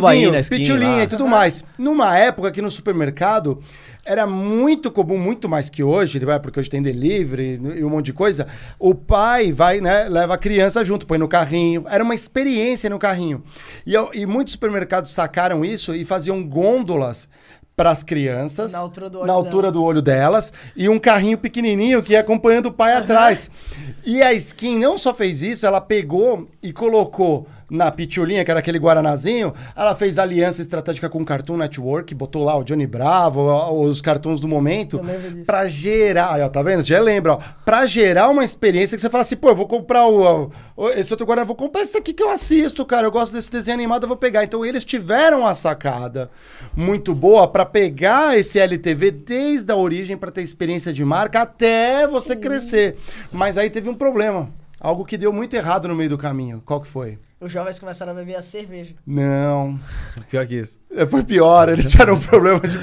pitulinha e tudo mais. Numa época que no supermercado era muito comum, muito mais que hoje, né, porque hoje tem delivery e um monte de coisa. O pai vai, né, leva a criança junto, põe no carrinho. Era uma experiência no carrinho. E, e muitos supermercados sacaram isso e faziam gôndolas para as crianças Na altura do olho na altura do olho delas e um carrinho pequenininho que ia acompanhando o pai atrás. E a Skin não só fez isso, ela pegou e colocou na pitulinha, que era aquele guaranazinho, ela fez aliança estratégica com o Cartoon Network, botou lá o Johnny Bravo, os cartoons do momento, pra gerar, aí, ó, tá vendo? Você já lembra, ó, pra gerar uma experiência que você fala assim, pô, eu vou comprar o, o- esse outro guaraná, eu vou comprar esse daqui que eu assisto, cara, eu gosto desse desenho animado, eu vou pegar. Então eles tiveram a sacada muito boa pra pegar esse LTV desde a origem pra ter experiência de marca até você crescer. Mas aí teve um problema, algo que deu muito errado no meio do caminho. Qual que foi? Os jovens começaram a beber a cerveja. Não. Pior que isso. É, Foi pior, eles tiveram um problema de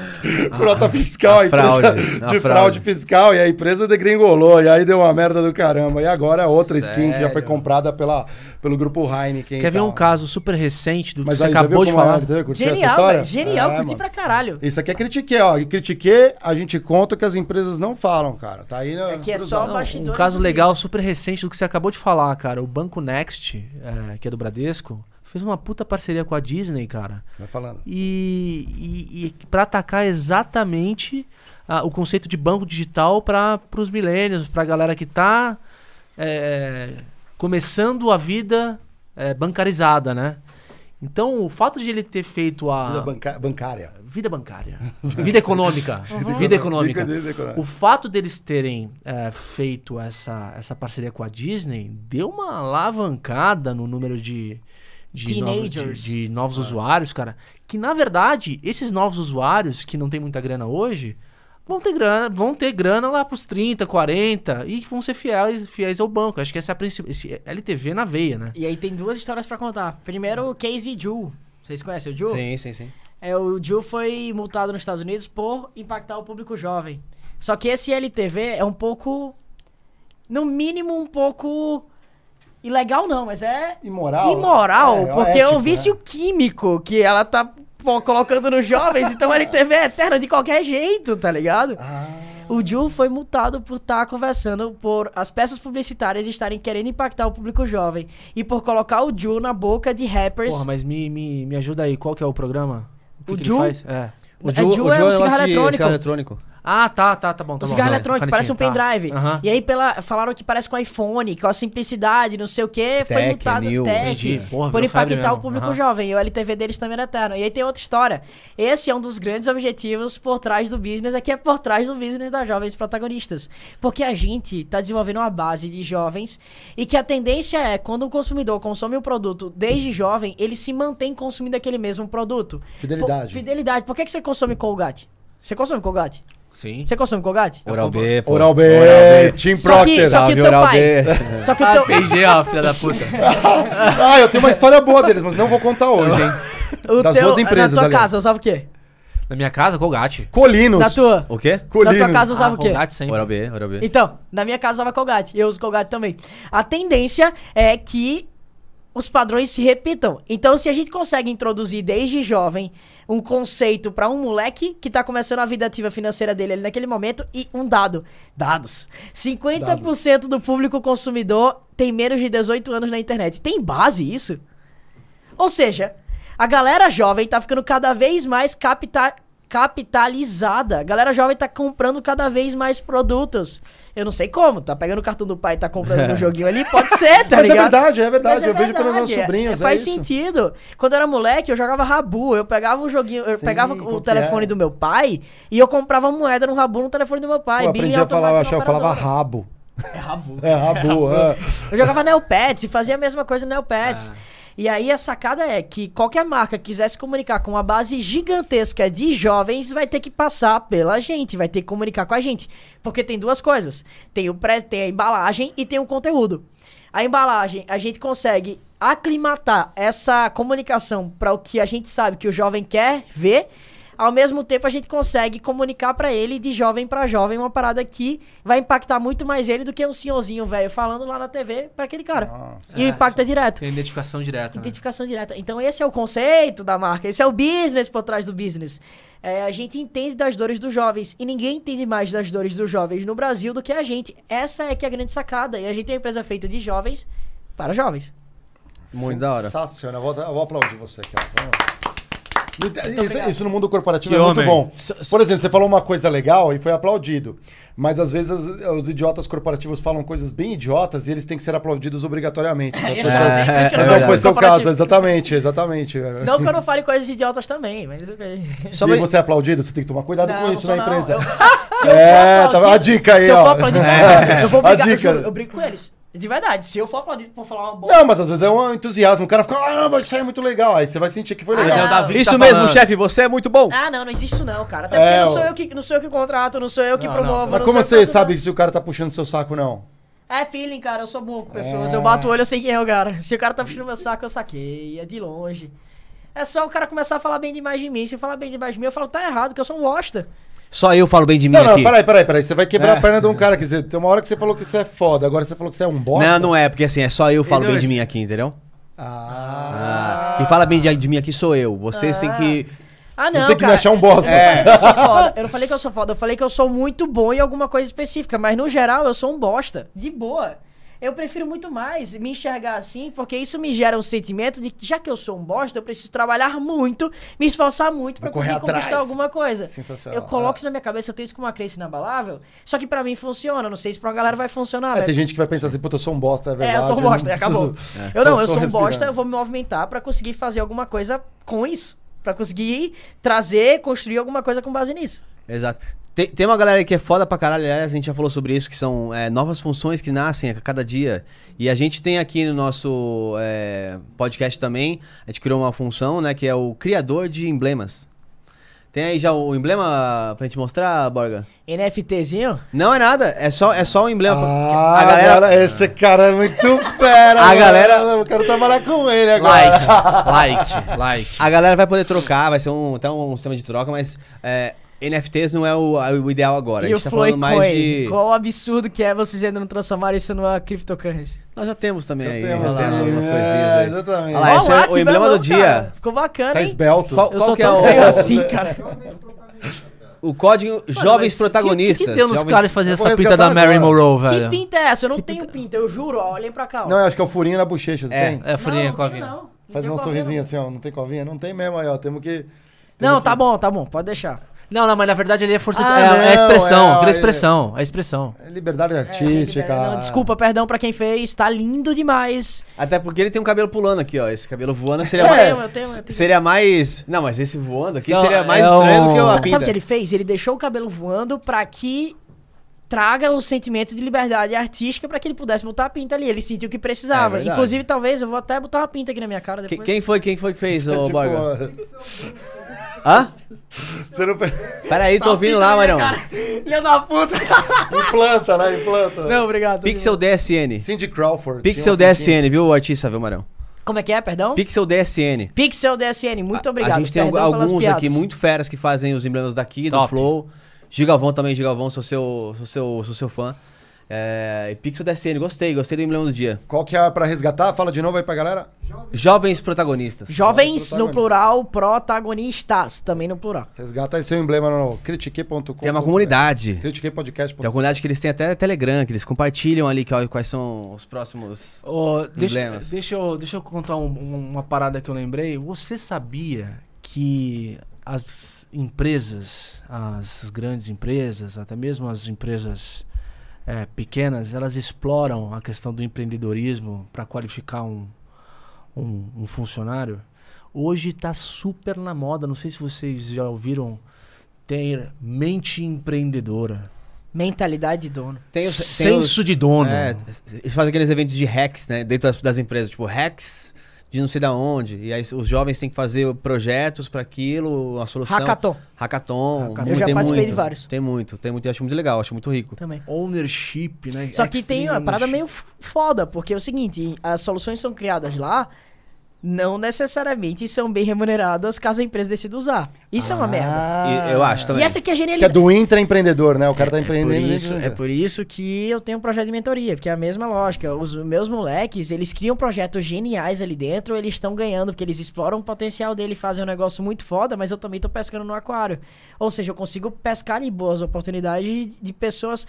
com nota fiscal, a empresa fraude, de fraude. fraude. fiscal, e a empresa degringolou, e aí deu uma merda do caramba. E agora é outra skin que já foi Sério? comprada pela, pelo grupo Heineken. Quer ver tal. um caso super recente do que Mas você aí, já acabou viu de é? falar? Curtiu essa Genial, velho. Genial, É, curti mano. pra caralho. Isso aqui é critiquei, ó. E critiquei, a gente conta que as empresas não falam, cara. Tá aí na. Aqui é cruzado. só Não, bastidores um caso legal, super recente do que você acabou de falar, cara. O Banco Next, é, que é do Bradesco, fez uma puta parceria com a Disney, cara. Vai falando. E, e, e para atacar exatamente ah, o conceito de banco digital para os milênios, para a galera que tá é, começando a vida é, bancarizada, né? Então, o fato de ele ter feito a Vida banca- bancária. vida bancária, vida econômica, vida econômica. Vida econômica. O fato deles terem é, feito essa, essa parceria com a Disney deu uma alavancada no número de, de, de- Teenagers. de novos usuários, cara. Que na verdade, esses novos usuários que não tem muita grana hoje vão ter grana, vão ter grana lá pros 30, 40 e vão ser fiéis, fiéis ao banco. Acho que essa é a principal. Esse LTV na veia, né? E aí tem duas histórias pra contar. Primeiro, o Casey Ju. Vocês conhecem o Ju? Sim, sim, sim. É, o Ju foi multado nos Estados Unidos por impactar o público jovem. Só que esse LTV é um pouco. No mínimo, um pouco. Ilegal não, mas é. Imoral. Imoral, É, porque é ético, o vício né? químico que ela tá pô, colocando nos jovens, então o LTV é eterno de qualquer jeito, tá ligado? Ah. O Ju foi multado por estar conversando por as peças publicitárias estarem querendo impactar o público jovem e por colocar o Ju na boca de rappers. Porra, mas me, me, me ajuda aí, qual que é o programa? O que que Ju? ele faz? É. O É, Ju, Ju o é Ju é um cigarro negócio de eletrônico. cigarro eletrônico. Ah, tá, tá, tá bom. Tá O bom, cigarro bom. eletrônico, parece um tá. pendrive. Aham. E aí pela, falaram que parece com iPhone, com a simplicidade, não sei o foi Tech, multado new. tech. Porra, por impactar o público Aham. jovem. E o LTV deles também era eterno. E aí tem outra história. Esse é um dos grandes objetivos por trás do business, aqui é por trás do business das jovens protagonistas. Porque a gente tá desenvolvendo uma base de jovens e que a tendência é, quando o consumidor consome um produto desde jovem, ele se mantém consumindo aquele mesmo produto. Fidelidade. Por, fidelidade. Por que, que você consome Colgate? Você consome Colgate? Sim. Você consome Colgate? Oral B, pô. Oral B, Procter. só que o Salve, teu Oral pai. B. Só que o Ah, teu, PG, ó, filha da puta. ah, eu tenho uma história boa deles, mas não vou contar hoje, hein? o das teu- duas empresas, Na tua aliás. casa usava o quê? Na minha casa, Colgate. Colinos. Na tua? O quê? Na tua Colinos. casa usava ah, o quê? Colgate sempre. Oral B, Oral B. Então, na minha casa usava Colgate. Eu uso Colgate também. A tendência é que os padrões se repitam. Então, se a gente consegue introduzir desde jovem um conceito pra um moleque que tá começando a vida ativa financeira dele ali naquele momento e um dado. Dados. 50% do público consumidor tem menos de 18 anos na internet. Tem base isso? Ou seja, a galera jovem tá ficando cada vez mais capita capitalizada. A galera jovem tá comprando cada vez mais produtos. Eu não sei como, tá pegando o cartão do pai e tá comprando um joguinho ali, pode ser, tá Mas é ligado? verdade, é verdade. Mas é eu vejo pelos meus verdade, é- sobrinhos. é, faz é sentido. Quando eu era moleque, eu jogava rabu. Eu pegava um joguinho, eu Sim, pegava o telefone é? do meu pai e eu comprava moeda no rabu no telefone do meu pai. Eu aprendi a falar, eu, achava, eu falava rabo. É rabu. É, rabo. é. Eu jogava Neopets e fazia a mesma coisa no Neopets. Ah. E aí a sacada é que qualquer marca que quiser se comunicar com uma base gigantesca de jovens vai ter que passar pela gente, vai ter que comunicar com a gente. Porque tem duas coisas. Tem, o pré, tem a embalagem e tem o conteúdo. A embalagem, a gente consegue aclimatar essa comunicação para o que a gente sabe que o jovem quer ver. Ao mesmo tempo, a gente consegue comunicar pra ele de jovem pra jovem uma parada que vai impactar muito mais ele do que um senhorzinho velho falando lá na TV pra aquele cara. Nossa. E impacta direto. Tem identificação direta. Né? Identificação direta. Então, esse é o conceito da marca. Esse é o business por trás do business. É, a gente entende das dores dos jovens. E ninguém entende mais das dores dos jovens no Brasil do que a gente. Essa é que é a grande sacada. E a gente é uma empresa feita de jovens para jovens. Muito da hora. Sensacional. Eu vou, eu vou aplaudir você aqui. ó. Vamos lá. Isso, isso no mundo corporativo Que é muito homem. bom. Por exemplo, você falou uma coisa legal e foi aplaudido. Mas às vezes os, os idiotas corporativos falam coisas bem idiotas e eles têm que ser aplaudidos obrigatoriamente. É, pessoas- é, é, é Então foi seu caso, exatamente, exatamente. Não que eu não fale coisas idiotas também, mas ok. E você é aplaudido, você tem que tomar cuidado Não, com não isso na não. empresa. Eu- se eu É, tá- a dica aí, se eu ó. for aplaudido, É, eu vou a brigar, eu, dica. eu brigo com eles. De verdade, se eu for aplaudido por falar uma boa. Não, mas às vezes é um entusiasmo. O cara fica, ah, isso aí é muito legal. Aí você vai sentir que foi Ah, legal. é o não. Que Isso tá mesmo, falando. chefe, você é muito bom. Ah, não, não existe isso não, cara. Até É, porque não ó. sou, eu que, não sou eu que contrato, não sou eu que Não, promovo. não. Mas não como você sabe se o cara tá puxando seu saco, não? É feeling, cara. Eu sou bom com pessoas. É. Eu bato o olho, eu sei quem é o cara. Se o cara tá puxando meu saco, eu saquei. É de longe. É só o cara começar a falar bem demais de mim. Se falar bem demais de mim, eu falo, tá errado, que eu sou um bosta. Só eu falo bem de mim Não, não, aqui. peraí, peraí, peraí. Você vai quebrar a perna de um cara. Quer dizer, tem uma hora que você falou que você é foda, agora você falou que você é um bosta. Não, não é, porque assim, é só eu falo bem não- de mim aqui, entendeu? Ah. Ah, quem fala bem de, de mim aqui sou eu. Vocês têm que. Ah, não, Vocês têm que me cara. achar um bosta. Eu não falei que eu sou foda. Eu não falei que eu sou foda. Eu falei que eu sou muito bom em alguma coisa específica. Mas no geral, eu sou um bosta. De boa. Eu prefiro muito mais me enxergar assim, porque isso me gera um sentimento de que, já que eu sou um bosta, eu preciso trabalhar muito, me esforçar muito correr conseguir conquistar atrás. alguma coisa. Sensacional. Eu coloco isso na minha cabeça, eu tenho isso como uma crença inabalável. Só que pra mim funciona. Não sei se pra uma galera vai funcionar. É, velho. tem gente que vai pensar assim, puta, eu sou um bosta, é É, verdade. eu sou um bosta, e acabou. preciso- Eu não, eu sou um bosta, eu vou me movimentar pra conseguir fazer alguma coisa com isso. Pra conseguir trazer, construir alguma coisa com base nisso. Exato. Tem, tem uma galera que é foda pra caralho, aliás, a gente já falou sobre isso, que são é, novas funções que nascem a cada dia. E a gente tem aqui no nosso é, podcast também, a gente criou uma função, né, que é o criador de emblemas. Tem aí já o emblema pra gente mostrar, Borga? NFTzinho? Não é nada, é só, é só um emblema. Ah, a galera, esse cara é muito fera. A mano. galera- Eu quero trabalhar com ele agora. Like, like, like. a galera vai poder trocar, vai ser um, até um sistema de troca, mas é, NFTs não é o, o ideal agora. e a o gente tá falando mais Flowcoin? de. Qual o absurdo que é vocês ainda não transformarem isso numa cryptocurrency? Nós já temos também Já aí. temos já temos algumas é, coisinhas aí. Exatamente. Olha lá, esse é que o emblema do dia. cara. Ficou bacana, Tá hein? esbelto. Qual- Eu sou que é o- assim, cara. o código Jovens mas Protagonistas. Que, que deu nos Jovens- caras de fazer essa pinta da Mary. Monroe, Que velho? pinta é essa? Eu não tenho pinta, eu juro, ó, olhem pra cá. ó. Não, eu acho que é o furinho na bochecha. É. Tem? É, furinha, não, não covinha. não. Não Faz um covinha, sorrisinho não. assim, ó. Não tem covinha? Não tem mesmo aí, ó. Temos que. Não, tá bom, tá bom, pode deixar. Não, não, mas na verdade ele é força. Ah, é, é a não, expressão, é, aquela é. expressão. É a expressão. É liberdade É, artística. não, desculpa, perdão pra quem fez, tá lindo demais. Até porque ele tem um cabelo pulando aqui, ó. Esse cabelo voando seria É. mais. Eu tenho, eu tenho, eu tenho. Seria mais. Não, mas esse voando aqui Só- seria mais é estranho do que um- o a pinta. Sabe o que ele fez? Ele deixou o cabelo voando pra que traga o sentimento de liberdade artística pra que ele pudesse botar a pinta ali. Ele sentiu que precisava. É. Inclusive, talvez eu vou até botar uma pinta aqui na minha cara depois. Quem foi, quem foi que fez, ô Tipo, Borga? Hã? Você não. Pera aí, tô ouvindo lá, Marão. Filha da puta. Implanta, né? Implanta. Não, obrigado. Pixel DSN. Cindy Crawford. Pixel tinha. DSN, viu, artista, viu, Marão? Como é que é, perdão? Pixel DSN. Pixel DSN, muito obrigado. A gente tem Perdão alguns aqui muito feras que fazem os emblemas daqui, do Top. Flow. Gigalvão também, Gigalvão, sou seu, sou seu, sou seu fã. É, e Pixel DSN, gostei, gostei do emblema do dia. Qual que é pra resgatar? Fala de novo aí pra galera. Jovens protagonistas. Jovens no plural, protagonistas também no plural. Resgata aí seu emblema no critique.com. Tem uma comunidade. Critique Podcast. Tem uma comunidade que eles têm até Telegram, que eles compartilham ali que- quais são os próximos. Ô, deixa, Emblemas. deixa, eu, deixa eu contar um- um- uma parada que eu lembrei. Você sabia que as empresas, as grandes empresas, até mesmo as empresas é, pequenas, elas exploram a questão do empreendedorismo para qualificar um, um, um funcionário? Hoje está super na moda, não sei se vocês já ouviram ter mente empreendedora. Mentalidade de dono. Tem os- tem Senso os- de dono. É, eles fazem aqueles eventos de hacks, né? Dentro das, das empresas, tipo hacks de não sei da onde. E aí os jovens têm que fazer projetos para aquilo, a solução. Hackathon Hackathon. Hackathon. Eu já tem participei muito, de vários. Tem muito, tem muito. Eu acho muito legal, acho muito rico. também. Ownership, né? Só que tem uma parada meio foda, porque é o seguinte, as soluções são criadas lá, não necessariamente são bem remuneradas caso a empresa decida usar. Isso é uma merda. E eu acho também. E essa aqui é a Que é genialidade. do intraempreendedor, né? O cara tá É por, empreendendo. isso, é por isso que eu tenho um projeto de mentoria, porque é a mesma lógica. Os meus moleques, eles criam projetos geniais ali dentro, eles estão ganhando, porque eles exploram o potencial dele, fazem um negócio muito foda, mas eu também tô pescando no aquário. Ou seja, eu consigo pescar ali boas oportunidades de pessoas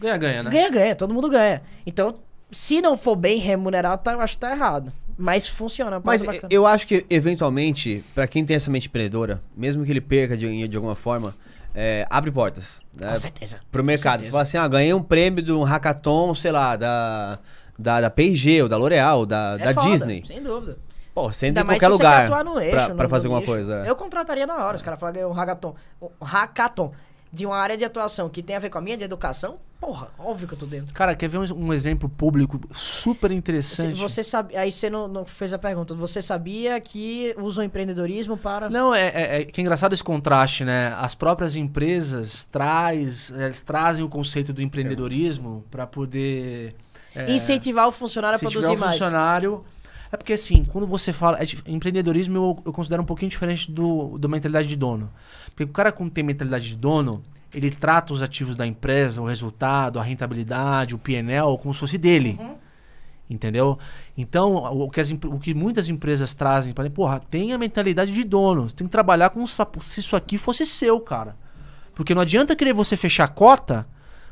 Ganha-ganha, né? Ganha, ganha, todo mundo ganha. Então, se não for bem remunerado, tá, eu acho que tá errado. Mas funciona, é Mas bacana. eu acho que, eventualmente, pra quem tem essa mente empreendedora, mesmo que ele perca de, de alguma forma, é, abre portas. Né? Com certeza. Pro mercado. Você fala assim, ah, ganhei um prêmio de um hackathon, sei lá, da, da, da P&G, ou da L'Oreal, da, É da foda, Disney. Sem dúvida. Pô, você entra Ainda em qualquer lugar eixo, pra, pra fazer alguma coisa. é. Eu contrataria na hora. Os caras falam, ganhei um hackathon. Um hackathon de uma área de atuação que tem a ver com a minha de educação. Porra, óbvio que eu tô dentro. Cara, quer ver um, um exemplo público super interessante? você sabe, aí você não, não fez a pergunta. Você sabia que usa o empreendedorismo para. Não, é, é, é que é engraçado esse contraste, né? As próprias empresas traz, eles trazem o conceito do empreendedorismo para poder é, Incentivar o funcionário a incentivar produzir o mais. funcionário. É porque assim, quando você fala. é empreendedorismo eu, eu considero um pouquinho diferente do, da mentalidade de dono. Porque o cara, quando tem mentalidade de dono, ele trata os ativos da empresa, o resultado, a rentabilidade, o PNL, como se fosse dele. Entendeu? Então, o que, as o que muitas empresas trazem para porra, tem a mentalidade de dono. Você tem que trabalhar com sa- se isso aqui fosse seu, cara. Porque não adianta querer você fechar a cota,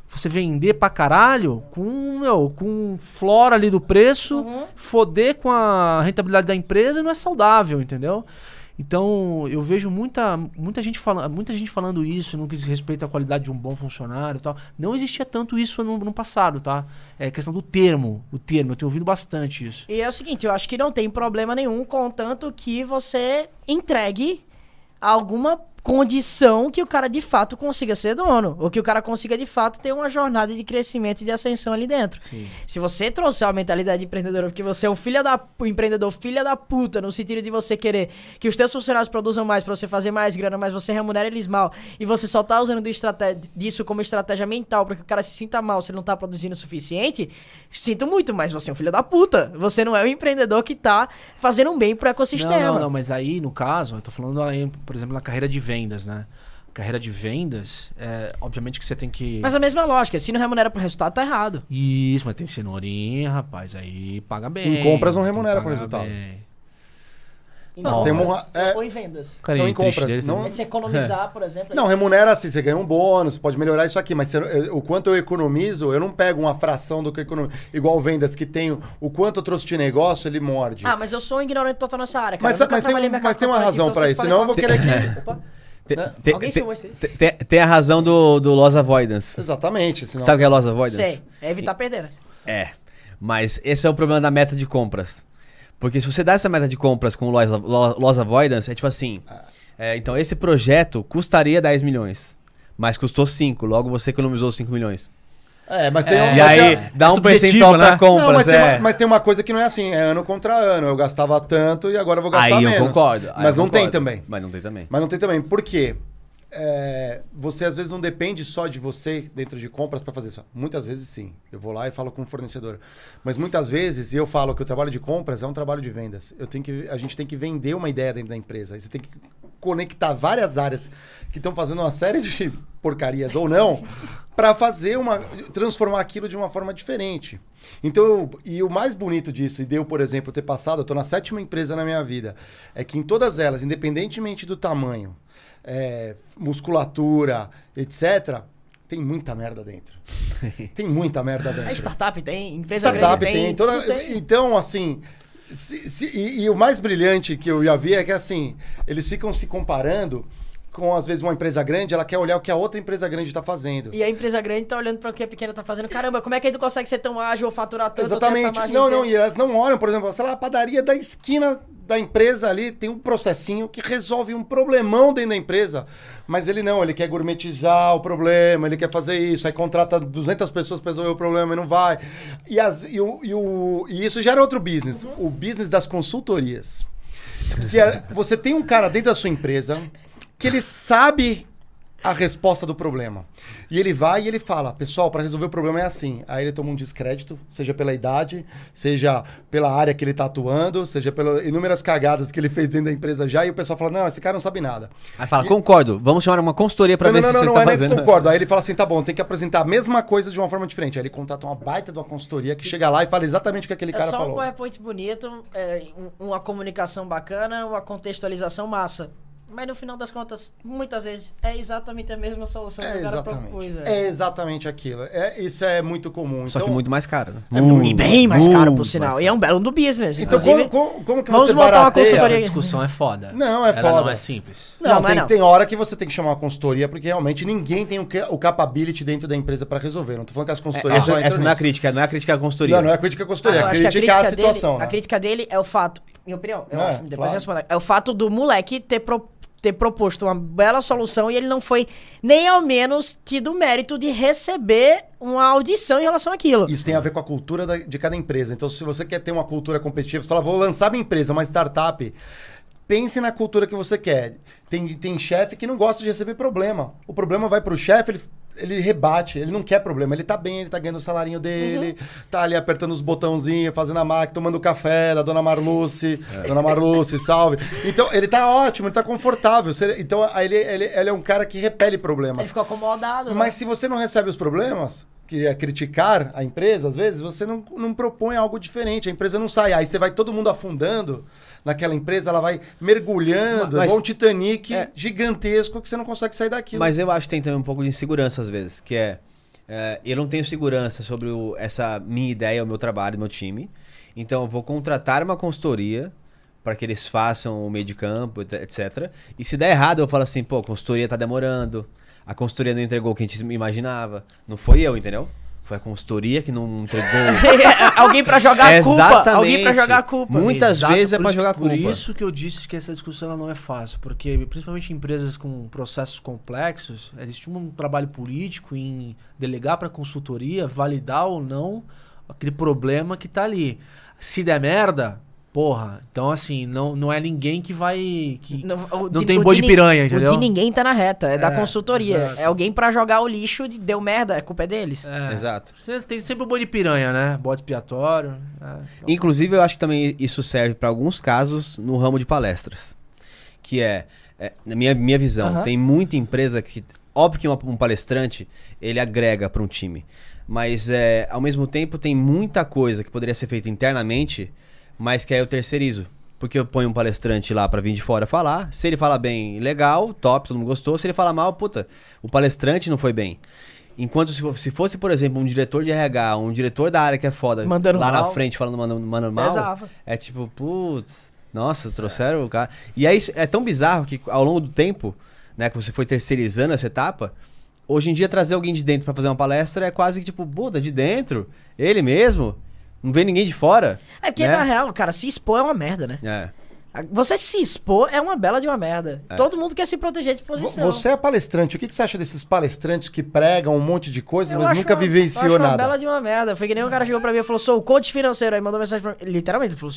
você vender pra caralho com, meu, com flora ali do preço, foder com a rentabilidade da empresa não é saudável, entendeu? Então, eu vejo muita, muita, gente falando, muita gente falando isso no que diz respeito à qualidade de um bom funcionário e tal. Não existia tanto isso no, no passado, tá? É questão do termo, o termo. Eu tenho ouvido bastante isso. E é o seguinte, eu acho que não tem problema nenhum, contanto que você entregue alguma condição que o cara de fato consiga ser dono, ou que o cara consiga de fato ter uma jornada de crescimento e de ascensão ali dentro. Se você trouxer a mentalidade empreendedora, porque você é um filho da um empreendedor, filha da puta, no sentido de você querer que os teus funcionários produzam mais pra você fazer mais grana, mas você remunera eles mal, e você só tá usando disso como estratégia mental pra que o cara se sinta mal se ele não tá produzindo o suficiente, sinto muito, mas você é um filho da puta. Você não é um empreendedor que tá fazendo um bem pro ecossistema. Não, não, não, mas aí, no caso, eu tô falando aí, por exemplo, na carreira de vendas, né? Carreira de vendas, é, obviamente que você tem que. Mas a mesma lógica, se não remunera pro resultado, tá errado. Isso, mas tem cenourinha, rapaz, aí paga bem. Em compras não tem remunera por pagar resultado. bem. Em Nós temos compras uma- é- Ou em vendas. Carinha Não em compras, não- né? Se economizar, por exemplo. Não, remunera assim, você ganha um bônus, pode melhorar isso aqui, mas você- o quanto eu economizo, eu não pego uma fração do que eu economizo. Igual vendas que tem o- quanto eu trouxe de negócio, ele morde. Ah, mas eu sou um ignorante total nessa área, cara. mas, mas, tem, um- mas tem uma razão então isso, vocês senão eu vou querer que... Opa, Te- te- Alguém filmou isso aí? te- te- Tem a razão do, do loss avoidance. Exatamente. Senão... Sabe o que é loss avoidance? sei. É evitar perder, né? É. Mas esse é o problema da meta de compras. Porque se você dá essa meta de compras com loss, lo- loss avoidance, é tipo assim. é, então, esse projeto custaria 10 milhões. Mas custou 5, logo você economizou 5 milhões. É, mas tem É. um- E mas aí, tem- dá é um percentual né? pra Não, compras. mas, tem é. uma, mas tem uma coisa que não é assim, é ano contra ano. Eu gastava tanto e agora eu vou gastar aí eu menos. concordo. aí Mas eu não tem concordo. também. Mas não tem também. Mas não tem também. Por quê? É, você às vezes não depende só de você dentro de compras para fazer isso. Muitas vezes sim. Eu vou lá e falo com o fornecedor. Mas muitas vezes eu falo que o trabalho de compras é um trabalho de vendas. Eu tenho que, a gente tem que vender uma ideia dentro da empresa. Você tem que conectar várias áreas que estão fazendo uma série de porcarias ou não para fazer uma transformar aquilo de uma forma diferente. Então, eu- e o mais bonito disso, e deu, por exemplo, ter passado, eu estou na sétima empresa na minha vida, é que em todas elas, independentemente do tamanho, é, musculatura, etc., tem muita merda dentro. Tem muita merda dentro. A startup tem, empresa Startup grande tem, tem. toda- tem. Então, assim. se- se- e, e o mais brilhante que eu já vi é que, assim, eles ficam se comparando com, às vezes, uma empresa grande, ela quer olhar o que a outra empresa grande está fazendo. E a empresa grande tá olhando pra o que a pequena tá fazendo. Caramba, como é que ele consegue ser tão ágil ou faturar tanto? Exatamente. Não, não, inteira? e elas não olham, por exemplo, sei lá, a padaria da esquina da empresa ali tem um processinho que resolve um problemão dentro da empresa. Mas ele não, ele quer gourmetizar o problema, ele quer fazer isso, aí contrata 200 pessoas para resolver o problema e não vai. E, as- e o- e o- e isso gera outro business, o business das consultorias. Que é, você tem um cara dentro da sua empresa que ele sabe a resposta do problema. E ele vai e ele fala, pessoal, para resolver o problema é assim. Aí ele toma um descrédito, seja pela idade, seja pela área que ele está atuando, seja pelas inúmeras cagadas que ele fez dentro da empresa já, e o pessoal fala, não, esse cara não sabe nada. Aí fala, concordo, vamos chamar uma consultoria pra não, ver não, se não, você não, tá é nem fazendo. concordo. Aí ele fala assim, tá bom, tem que apresentar a mesma coisa de uma forma diferente. Aí ele contrata uma baita de uma consultoria que chega lá e fala exatamente o que aquele É cara só um falou. PowerPoint bonito, é, um- uma comunicação bacana, uma contextualização massa. Mas no final das contas, muitas vezes, é exatamente a mesma solução que É o cara exatamente. propôs. velho. É exatamente aquilo. É, isso é muito comum. Só então, que muito mais caro, né? É muito- E bem mais caro, por sinal. E é um belo do business. Então, como, como, como que vamos você montar uma consultoria Essa discussão é foda. Não, é Ela foda. não é simples. Não, Não, é tem, não. tem hora que você tem que chamar uma consultoria, porque realmente ninguém tem o, o capability dentro da empresa para resolver. Não tô falando que as É, consultorias essa, só essa entram não é a crítica, não é a crítica à consultoria. Não, não é crítica à consultoria, Ah, é que a, crítica dele- situação. a né? crítica dele é o fato, minha opinião, eu É, acho, depois claro. eu respondo. É o fato do moleque ter, pro- ter proposto uma bela solução e ele não foi nem ao menos tido o mérito de receber uma audição em relação àquilo. Isso tem a ver com a cultura da- de cada empresa. Então, se você quer ter uma cultura competitiva, você fala, vou lançar minha empresa, uma startup. Pense na cultura que você quer. Tem, tem chefe que não gosta de receber problema. O problema vai pro chefe, ele, ele rebate, ele não quer problema. Ele tá bem, ele tá ganhando o salarinho dele, tá ali apertando os botãozinhos, fazendo a máquina, tomando café da dona Marluce. Dona Marluce, salve. Então, ele tá ótimo, ele tá confortável. Então, aí ele, ele, ele é um cara que repele problemas. Ele ficou acomodado. né? Mas se você não recebe os problemas, que é criticar a empresa, às vezes, você não, não propõe algo diferente. A empresa não sai. Aí você vai todo mundo afundando naquela empresa, ela vai mergulhando, Mas- igual um Titanic É. gigantesco que você não consegue sair daquilo. Mas eu acho que tem também um pouco de insegurança às vezes, que é, é, eu não tenho segurança sobre o- essa minha ideia, o meu trabalho, o meu time. Então eu vou contratar uma consultoria para que eles façam o meio de campo, et- etc. E se der errado, eu falo assim, pô, a consultoria tá demorando, a consultoria não entregou o que a gente imaginava. Não foi eu, entendeu? Foi a consultoria que não entregou. alguém pra jogar a culpa. Exatamente. Alguém pra jogar a culpa. Muitas Exato, vezes é por pra isso- jogar Por culpa. isso que eu disse que essa discussão não é fácil, porque principalmente em empresas com processos complexos, existe um trabalho político em delegar para consultoria, validar ou não aquele problema que tá ali. Se der merda, porra, então assim, não, não é ninguém que vai que Não, o não de- tem o boi de ni- piranha, entendeu? O de ninguém tá na reta, é, da É, consultoria. exato. É alguém pra jogar o lixo, de, deu merda, a culpa é deles. É. Exato. Você tem sempre o boi de piranha, né? Bode expiatório. é. Então, Inclusive, eu acho que também isso serve para alguns casos no ramo de palestras. Que é, é, na minha, minha visão, tem muita empresa que. Óbvio que uma- um palestrante ele agrega para um time. Mas é, ao mesmo tempo tem muita coisa que poderia ser feita internamente, mas que aí eu terceirizo. porque eu ponho um palestrante lá pra vir de fora falar. Se ele fala bem, legal, top, todo mundo gostou. Se ele falar mal, puta, o palestrante não foi bem. Enquanto se fo- se fosse, por exemplo, um diretor de RH, um diretor da área que é foda, Mandando lá na mal. frente falando mandando, mandando mal, Pesava. é tipo, putz, nossa, trouxeram o cara. E é, isso, é tão bizarro que ao longo do tempo, né, que você foi terceirizando essa etapa, hoje em dia trazer alguém de dentro pra fazer uma palestra é quase que tipo, puta, de dentro? Ele mesmo? Não vem ninguém de fora? É porque, né? na real, cara, se expor é uma merda, né? É. Você se expor é uma bela de uma merda. Todo mundo quer se proteger de exposição. Você é palestrante. O que que você acha desses palestrantes que pregam um monte de coisas, Eu mas acho nunca uma- eu vivenciou acho uma nada? bela de uma merda. Foi que nem um cara chegou pra mim e falou: sou coach financeiro. Aí mandou mensagem pra mim. Literalmente, ele falou: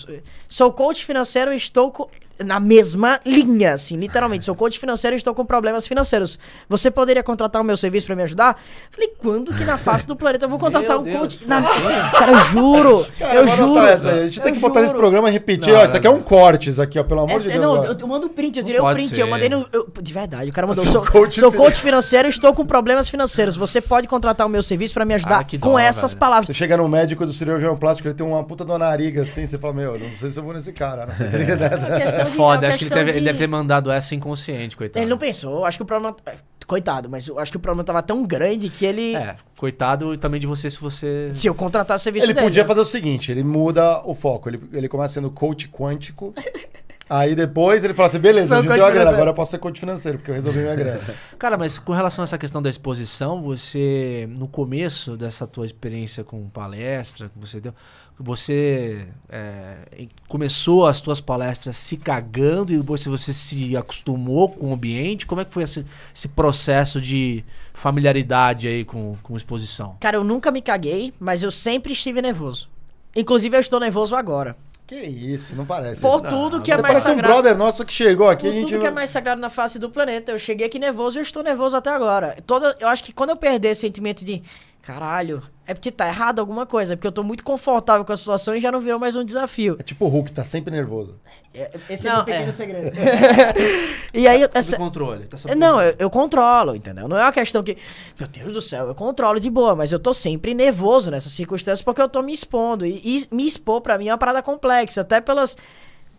sou coach financeiro e estou co- na mesma linha, assim, literalmente. Sou coach financeiro e estou com problemas financeiros. Você poderia contratar o meu serviço pra me ajudar? Falei: quando que na face do planeta eu vou contratar Meu um Deus, coach? Na... Cara, eu juro. Cara, eu juro. essa. A gente tem eu que botar nesse juro. programa e repetir. Não, Ó, isso aqui é um cortes aqui, ó, pelo amor Essa- de Deus. não, eu, eu mando o print, eu tirei o pode print, ser. eu mandei no. eu- de verdade, o cara mandou. Sou Sou, coach sou coach financeiro. financeiro, estou com problemas financeiros. Você pode contratar o meu serviço pra me ajudar Ah, que com dó, essas velho. palavras. Você chega no médico do cirurgião plástico, ele tem uma puta uma nariga assim, você fala, meu, não sei se eu vou nesse cara, não sei o que ele É É foda, é acho que ele, deve, ele de- deve ter mandado essa inconsciente, coitado. Ele não pensou, acho que o problema. é, Coitado, mas eu acho que o problema tava tão grande que ele. É, coitado também de você se você. Se eu contratasse o serviço Ele dele. podia fazer o seguinte, ele muda o foco, ele, ele começa sendo coach quântico, aí depois ele fala assim, beleza, eu juntei a grana, agora eu posso ser coach financeiro, porque eu resolvi minha grana. Cara, mas com relação a essa questão da exposição, você, no começo dessa tua experiência com palestra que você deu, você é, começou as tuas palestras se cagando e depois você se acostumou com o ambiente? Como é que foi esse, esse processo de familiaridade aí com, com exposição? Cara, eu nunca me caguei, mas eu sempre estive nervoso. Inclusive, eu estou nervoso agora. Que isso, não parece. Por isso. tudo que é mais parece um sagrado. brother nosso que chegou aqui, a Por gente... tudo que é mais sagrado na face do planeta. Eu cheguei aqui nervoso e eu estou nervoso até agora. Toda, eu acho que quando eu perder esse sentimento de caralho, é porque tá errado alguma coisa. É porque eu tô muito confortável com a situação e já não virou mais um desafio. É tipo o Hulk, tá sempre nervoso. É- Esse é Não, o pequeno é. segredo. e aí, essa, Sob controle. Tá sob Não, controle. eu, eu controlo, entendeu? Não é uma questão que, meu Deus do céu, eu controlo de boa, mas eu tô sempre nervoso nessas circunstâncias porque eu tô me expondo. E, e me expor pra mim é uma parada complexa, até pelas,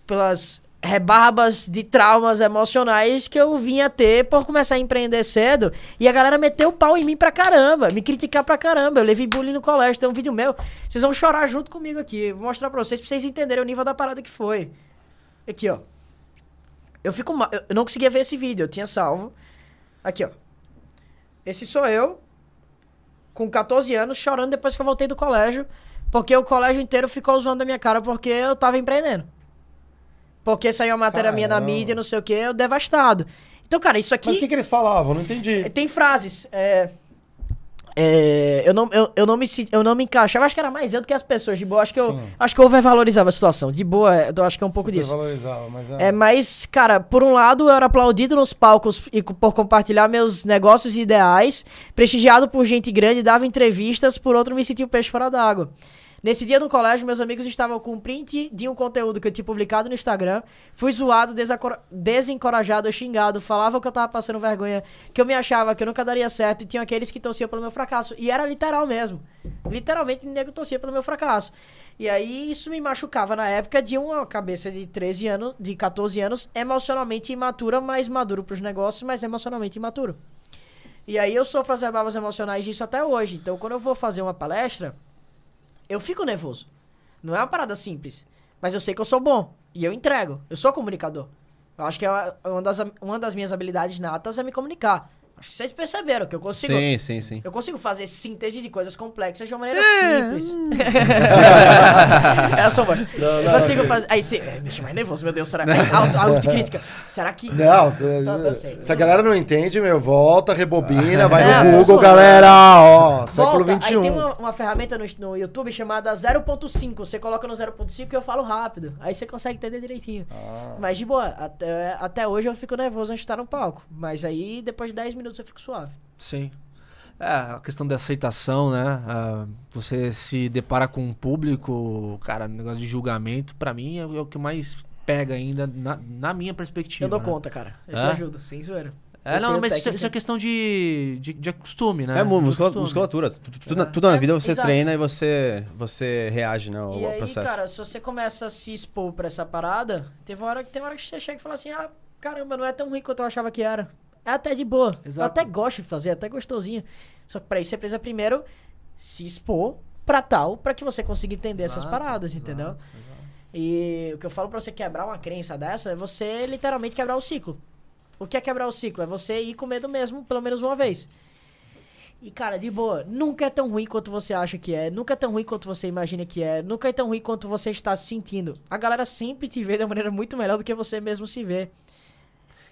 pelas rebarbas de traumas emocionais que eu vinha ter por começar a empreender cedo. E a galera meteu o pau em mim pra caramba, me criticar pra caramba. Eu levei bullying no colégio, tem um vídeo meu. Vocês vão chorar junto comigo aqui. Vou mostrar pra vocês, pra vocês entenderem o nível da parada que foi. Aqui, ó. Eu fico mal. Eu não conseguia ver esse vídeo, eu tinha salvo. Aqui, ó. Esse sou eu, com 14 anos, chorando depois que eu voltei do colégio. Porque o colégio inteiro ficou zoando a minha cara porque eu tava empreendendo. Porque saiu uma matéria minha na Caramba. mídia, não sei o que, eu devastado. Então, cara, isso aqui. Mas o que, que eles falavam? Não entendi. Tem frases. É, é, eu, não, eu, eu, não me, eu não me encaixava. Acho que era mais eu do que as pessoas. De boa, acho que eu, Sim. acho que eu overvalorizava a situação. De boa, é, eu acho que é um pouco disso. Mas é... É, mas, cara, por um lado eu era aplaudido nos palcos e por compartilhar meus negócios e ideais, prestigiado por gente grande, dava entrevistas, por outro me sentia o peixe fora d'água. Nesse dia no colégio, meus amigos estavam com um print de um conteúdo que eu tinha publicado no Instagram. Fui zoado, desencorajado, xingado, falava que eu tava passando vergonha, que eu me achava que eu nunca daria certo, e tinha aqueles que torciam pelo meu fracasso. E era literal mesmo. Literalmente, nego torcia pelo meu fracasso. E aí isso me machucava na época de uma cabeça de 13 anos, de 14 anos, emocionalmente imatura, mas maduro pros negócios, mas emocionalmente imaturo. E aí eu sofro as rebarbas emocionais disso até hoje. Então quando eu vou fazer uma palestra, eu fico nervoso. Não é uma parada simples. Mas eu sei que eu sou bom. E eu entrego. Eu sou comunicador. Eu acho que é uma- das, uma das minhas habilidades natas é me comunicar. Acho que vocês perceberam que eu consigo. Sim, sim, sim. Eu consigo fazer síntese de coisas complexas de uma maneira É. simples. eu sou bosta. Eu consigo fazer. Aí você. Me deixa mais nervoso, meu Deus. Será que. Auto, autocrítica. Será que. Não, Tá, tá certo. se a galera não entende, meu, volta, rebobina, vai É, no Google, galera, ó, século XXI. Aí tem uma, uma ferramenta no, no YouTube chamada 0.5. Você coloca no 0.5 e eu falo rápido. Aí você consegue entender direitinho. Ah. Mas de boa, até, até hoje eu fico nervoso antes de estar no palco. Mas aí, depois de 10 minutos, eu fico suave. Sim. É, a questão da aceitação, né? Ah, você se depara com um público, cara, negócio de julgamento, pra mim é, o que mais pega ainda, na, na minha perspectiva. Eu dou né? conta, cara. Eu te É? ajudo, sem zoeira. É, Eu não, mas isso, é- técnica. isso é questão de, de, de costume, né? É, muscula- costume. musculatura. Tudo, tudo na, tudo na É, vida você exato. treina e você, você reage né, ao, E ao aí, processo. cara, se você começa a se expor pra essa parada, teve uma hora, tem uma hora que você chega e fala assim, ah, caramba, não é tão ruim quanto eu achava que era. É até de boa. Eu Exato. até gosto de fazer, é até gostosinho. Só que pra isso você precisa primeiro se expor pra tal, pra que você consiga entender essas Exato, paradas, entendeu? exato. E o que eu falo pra você quebrar uma crença dessa é você literalmente quebrar o ciclo. O que é quebrar o ciclo? É você ir com medo mesmo, pelo menos uma vez. E, cara, de boa, nunca é tão ruim quanto você acha que é, nunca é tão ruim quanto você imagina que é, nunca é tão ruim quanto você está se sentindo. A galera sempre te vê de uma maneira muito melhor do que você mesmo se vê.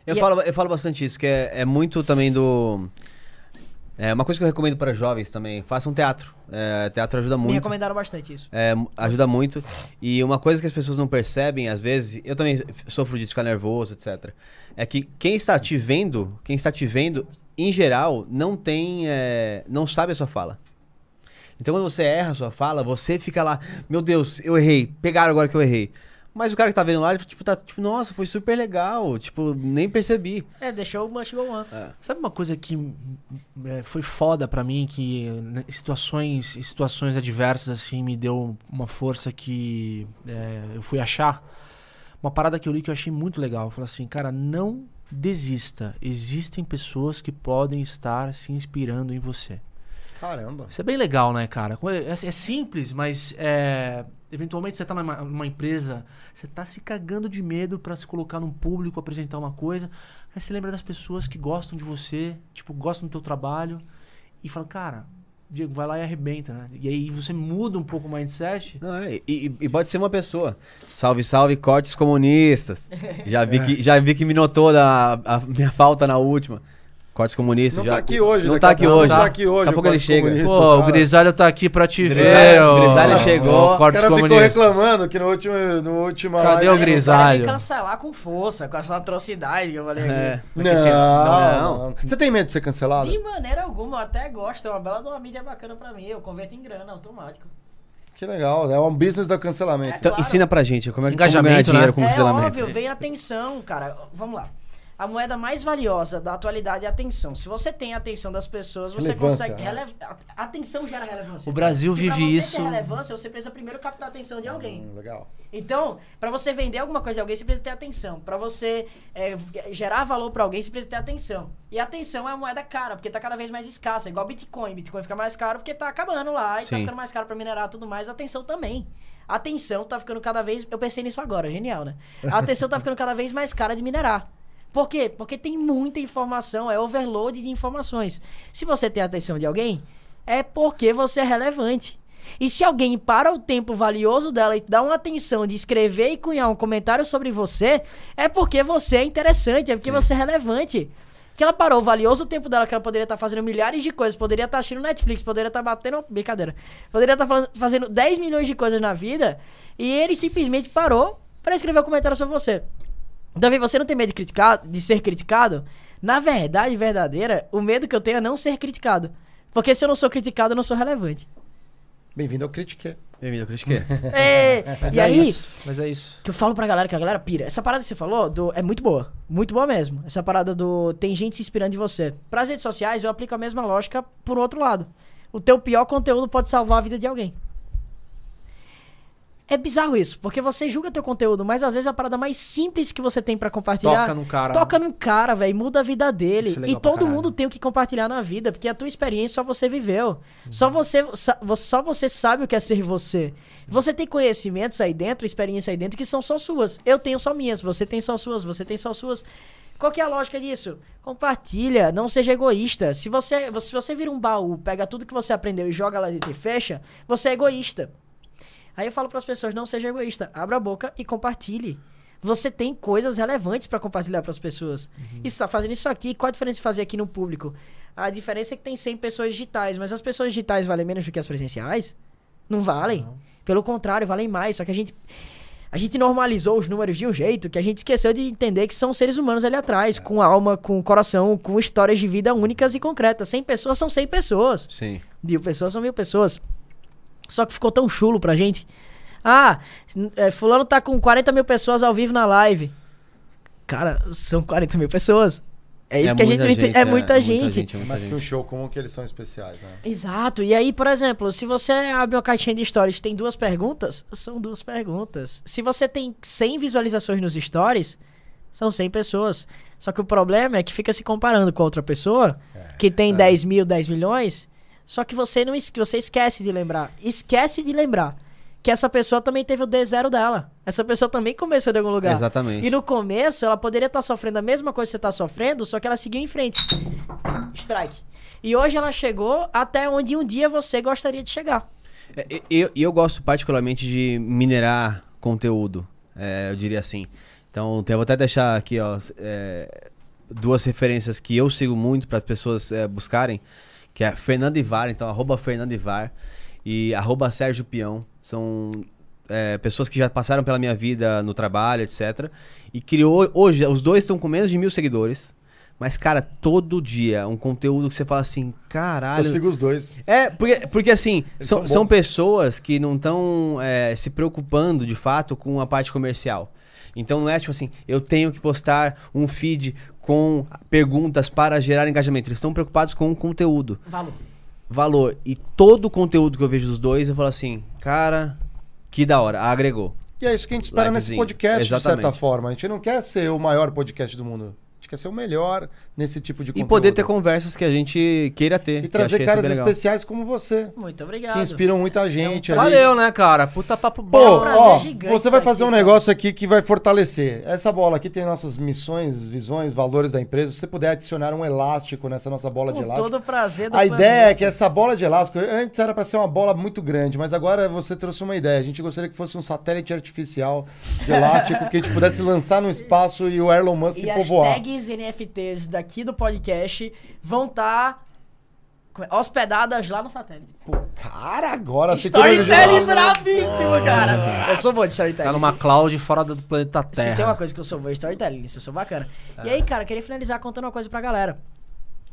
Eu, E é- falo, eu falo bastante isso, que é, é muito também do. É uma coisa que eu recomendo para jovens também. Façam teatro. É, teatro ajuda Me muito. recomendaram bastante isso. É, ajuda muito. E uma coisa que as pessoas não percebem, às vezes, eu também sofro de ficar nervoso, etc. É que quem está te vendo, quem está te vendo, em geral, não tem. é, não sabe a sua fala. Então quando você erra a sua fala, você fica lá, meu Deus, eu errei, pegaram agora que eu errei. Mas o cara que tá vendo lá, ele tipo, tá, tipo, nossa, foi super legal, tipo, nem percebi. É, deixou o Must Go On. Sabe uma coisa que é, foi foda pra mim, que né, em situações, situações adversas, assim, me deu uma força que é, eu fui achar? Uma parada que eu li que eu achei muito legal. Eu falei assim, cara, não desista. Existem pessoas que podem estar se inspirando em você. Caramba. Isso é bem legal, né, cara? É, é simples, mas é, eventualmente você tá numa, numa empresa, você tá se cagando de medo pra se colocar num público, apresentar uma coisa. Aí você lembra das pessoas que gostam de você, tipo, gostam do teu trabalho e fala, cara, Diego, vai lá e arrebenta, né? E aí você muda um pouco o mindset. Não, é, e, e- pode ser uma pessoa. Salve, salve, cortes comunistas. Já vi, que, já vi que me notou da, a minha falta na última. Cortes comunistas. Não já, tá aqui hoje, Não tá aqui pouco- hoje. não tá aqui hoje, Daqui a o pouco ele chega. Pô, o cara. Grisalho tá aqui pra te Grisalho- ver. ô- Grisalho chegou. O Cortes cara ficou comunistas. reclamando que no último, no último Cadê live- o Grisalho? cancelar com força, com essa atrocidade que eu falei aqui. É. Não, Não. não. Você tem medo de ser cancelado? De maneira alguma, eu até gosto. É uma bela de uma mídia bacana pra mim. Eu converto em grana, automático. Que legal, é um business do cancelamento. Então, Claro. ensina pra gente como é que como Engajamento, ganhar dinheiro né? com é cancelamento. óbvio, vem atenção, cara. Vamos lá. A moeda mais valiosa da atualidade é a atenção. Se você tem a atenção das pessoas, você Relevância, consegue. né? rele- a- Atenção gera relevância. O Brasil E vive pra você isso. Ter relevância, você precisa primeiro captar a atenção de alguém. Hum, legal. Então, pra você vender alguma coisa a alguém, você precisa ter atenção. Pra você é, gerar valor pra alguém, você precisa ter atenção. E a atenção é uma moeda cara, porque tá cada vez mais escassa. Igual Bitcoin. Bitcoin fica mais caro porque tá acabando lá e tá ficando mais caro pra minerar e tudo mais. A atenção também. A atenção tá ficando cada vez. Eu pensei nisso agora, genial, né? A atenção tá ficando cada vez mais cara de minerar. Por quê? Porque tem muita informação, é overload de informações. Se você tem a atenção de alguém, é porque você é relevante. E se alguém para o tempo valioso dela e dá uma atenção de escrever e cunhar um comentário sobre você, é porque você é interessante, é porque você é relevante. Que ela parou o valioso tempo dela, que ela poderia estar fazendo milhares de coisas, poderia estar assistindo Netflix, poderia estar batendo. Brincadeira. Poderia estar falando- fazendo 10 milhões de coisas na vida, e ele simplesmente parou para escrever um comentário sobre você. Davi, você não tem medo de, criticar, de ser criticado? Na verdade, verdadeira, o medo que eu tenho é não ser criticado. Porque se eu não sou criticado, eu não sou relevante. Bem-vindo ao Critique. Bem-vindo, eu critiquei. É, Mas e é aí, isso. Mas é isso. que eu falo pra galera, que a galera pira. Essa parada que você falou do, é muito boa. Muito boa mesmo. Essa parada do tem gente se inspirando em você. Pras redes sociais, eu aplico a mesma lógica por outro lado. O teu pior conteúdo pode salvar a vida de alguém. É bizarro isso, porque você julga teu conteúdo, mas às vezes a parada mais simples que você tem pra compartilhar Toca no cara. toca num cara, velho, muda a vida dele. É e todo mundo tem o que compartilhar na vida, porque a tua experiência só você viveu. Só você só você sabe o que é ser você. Você tem conhecimentos aí dentro, experiência aí dentro que são só suas. Eu tenho só minhas, você tem só suas, você tem só suas. Qual que é a lógica disso? Compartilha, não seja egoísta. Se você, se você vira um baú, pega tudo que você aprendeu e joga lá dentro e fecha, você é egoísta. Aí eu falo para as pessoas, não seja egoísta, abra a boca e compartilhe. Você tem coisas relevantes para compartilhar para as pessoas. E você tá fazendo isso aqui, qual a diferença de fazer aqui no público? A diferença é que tem 100 pessoas digitais, mas as pessoas digitais valem menos do que as presenciais? Não valem. Pelo contrário, valem mais, só que a gente a gente normalizou os números de um jeito que a gente esqueceu de entender que são seres humanos ali atrás, com alma, com coração, com histórias de vida únicas e concretas. 100 pessoas são 100 pessoas. Sim. Mil pessoas são mil pessoas. Só que ficou tão chulo pra gente. Ah, é, fulano tá com 40 mil pessoas ao vivo na live. Cara, são 40 mil pessoas. É isso que a gente entende. É muita gente. é muita Mas que gente. um show, como que eles são especiais, né? Exato. E aí, por exemplo, se você abre uma caixinha de stories e tem duas perguntas, são duas perguntas. Se você tem 100 visualizações nos stories, são 100 pessoas. Só que o problema é que fica se comparando com a outra pessoa, que tem 10 mil, 10 milhões, só que você não você esquece de lembrar. Esquece de lembrar que essa pessoa também teve o D0 dela. Essa pessoa também começou de algum lugar. Exatamente. E no começo, ela poderia estar sofrendo a mesma coisa que você está sofrendo, só que ela seguiu em frente. Strike. E hoje ela chegou até onde um dia você gostaria de chegar. É, Eu, eu gosto particularmente de minerar conteúdo, é, eu diria assim. Então, eu vou até deixar aqui ó, é, duas referências que eu sigo muito para as pessoas é, buscarem, que é Fernando Ivar, então arroba Fernando Ivar e arroba Sérgio Peão. São é, pessoas que já passaram pela minha vida no trabalho, etc. E criou, hoje, os dois estão com menos de mil seguidores. Mas, cara, todo dia um conteúdo que você fala assim, caralho. Eu sigo os dois. É, porque, porque assim, são, são são pessoas que não estão se preocupando de fato com a parte comercial. Então não é tipo assim, eu tenho que postar um feed com perguntas para gerar engajamento. Eles estão preocupados com o conteúdo, Valor. valor. E todo o conteúdo que eu vejo dos dois, eu falo assim, cara, que da hora, agregou. E é isso que a gente espera nesse podcast, de certa Exatamente. forma. A gente não quer ser o maior podcast do mundo. A gente quer ser o melhor nesse tipo de E conteúdo. poder ter conversas que a gente queira ter. E trazer é caras especiais como você, Muito obrigado. que inspiram muita gente. ali. Valeu, né, cara? Puta papo Pô, bom. um prazer ó, gigante você vai fazer aqui, um negócio aqui que vai fortalecer. Essa bola aqui tem nossas missões, visões, valores da empresa. Se você puder adicionar um elástico nessa nossa bola de Com elástico. todo o prazer do A ideia é que essa bola de elástico, antes era para ser uma bola muito grande, mas agora você trouxe uma ideia. A gente gostaria que fosse um satélite artificial de elástico que a gente pudesse lançar no espaço e o Elon Musk E povoar. Tags NFTs daqui do podcast vão estar hospedadas lá no satélite. Pô, cara, agora você tem Storytelling original. bravíssimo, cara. Eu sou bom de storytelling. Tá numa cloud fora do planeta Se tem uma Terra. coisa que eu sou bom é storytelling, isso eu sou bacana. E aí, cara, queria finalizar contando uma coisa pra galera.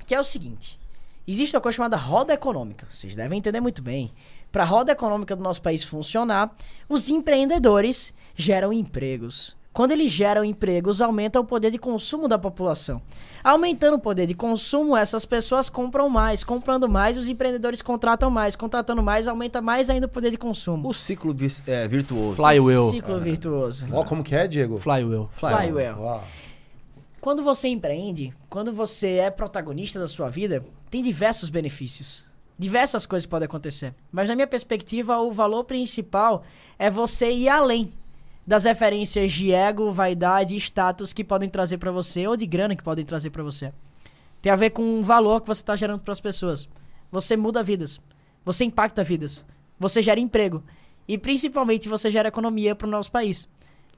Que é o seguinte. Existe uma coisa chamada roda econômica. Vocês devem entender muito bem. Pra roda econômica do nosso país funcionar, os empreendedores geram empregos. Quando eles geram empregos, aumenta o poder de consumo da população. Aumentando o poder de consumo, essas pessoas compram mais. Comprando mais, os empreendedores contratam mais. Contratando mais, aumenta mais ainda o poder de consumo. O ciclo vis- é, virtuoso. Flywheel. Ciclo virtuoso. Ó, como que é, Diego? Flywheel. Flywheel. Ó, Quando você empreende, quando você é protagonista da sua vida, tem diversos benefícios. Diversas coisas podem acontecer. Mas na minha perspectiva, o valor principal é você ir além das referências de ego, vaidade e status que podem trazer pra você ou de grana que podem trazer pra você. Tem a ver com o valor que você está gerando para as pessoas. Você muda vidas. Você impacta vidas. Você gera emprego. E principalmente você gera economia para o nosso país.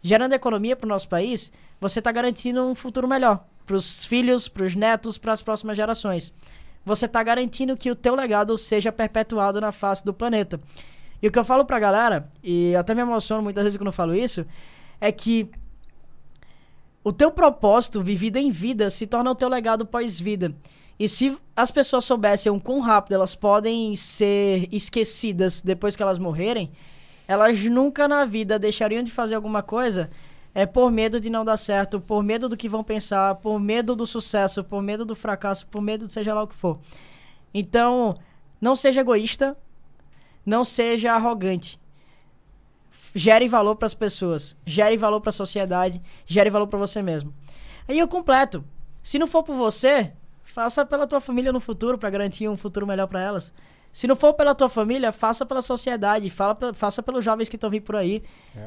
Gerando economia para o nosso país, você está garantindo um futuro melhor para os filhos, para os netos, para as próximas gerações. Você está garantindo que o teu legado seja perpetuado na face do planeta. E o que eu falo pra galera, e eu até me emociono muitas vezes quando eu falo isso, é que o teu propósito vivido em vida se torna o teu legado pós-vida. E se as pessoas soubessem o quão rápido elas podem ser esquecidas depois que elas morrerem, elas nunca na vida deixariam de fazer alguma coisa é por medo de não dar certo, por medo do que vão pensar, por medo do sucesso, por medo do fracasso, por medo de seja lá o que for. Então, não seja egoísta, não seja arrogante. Gere valor para as pessoas, gere valor para a sociedade, gere valor para você mesmo. Aí eu completo. Se não for por você, faça pela tua família no futuro para garantir um futuro melhor para elas. Se não for pela tua família, faça pela sociedade, fala faça pelos jovens que estão vindo por aí.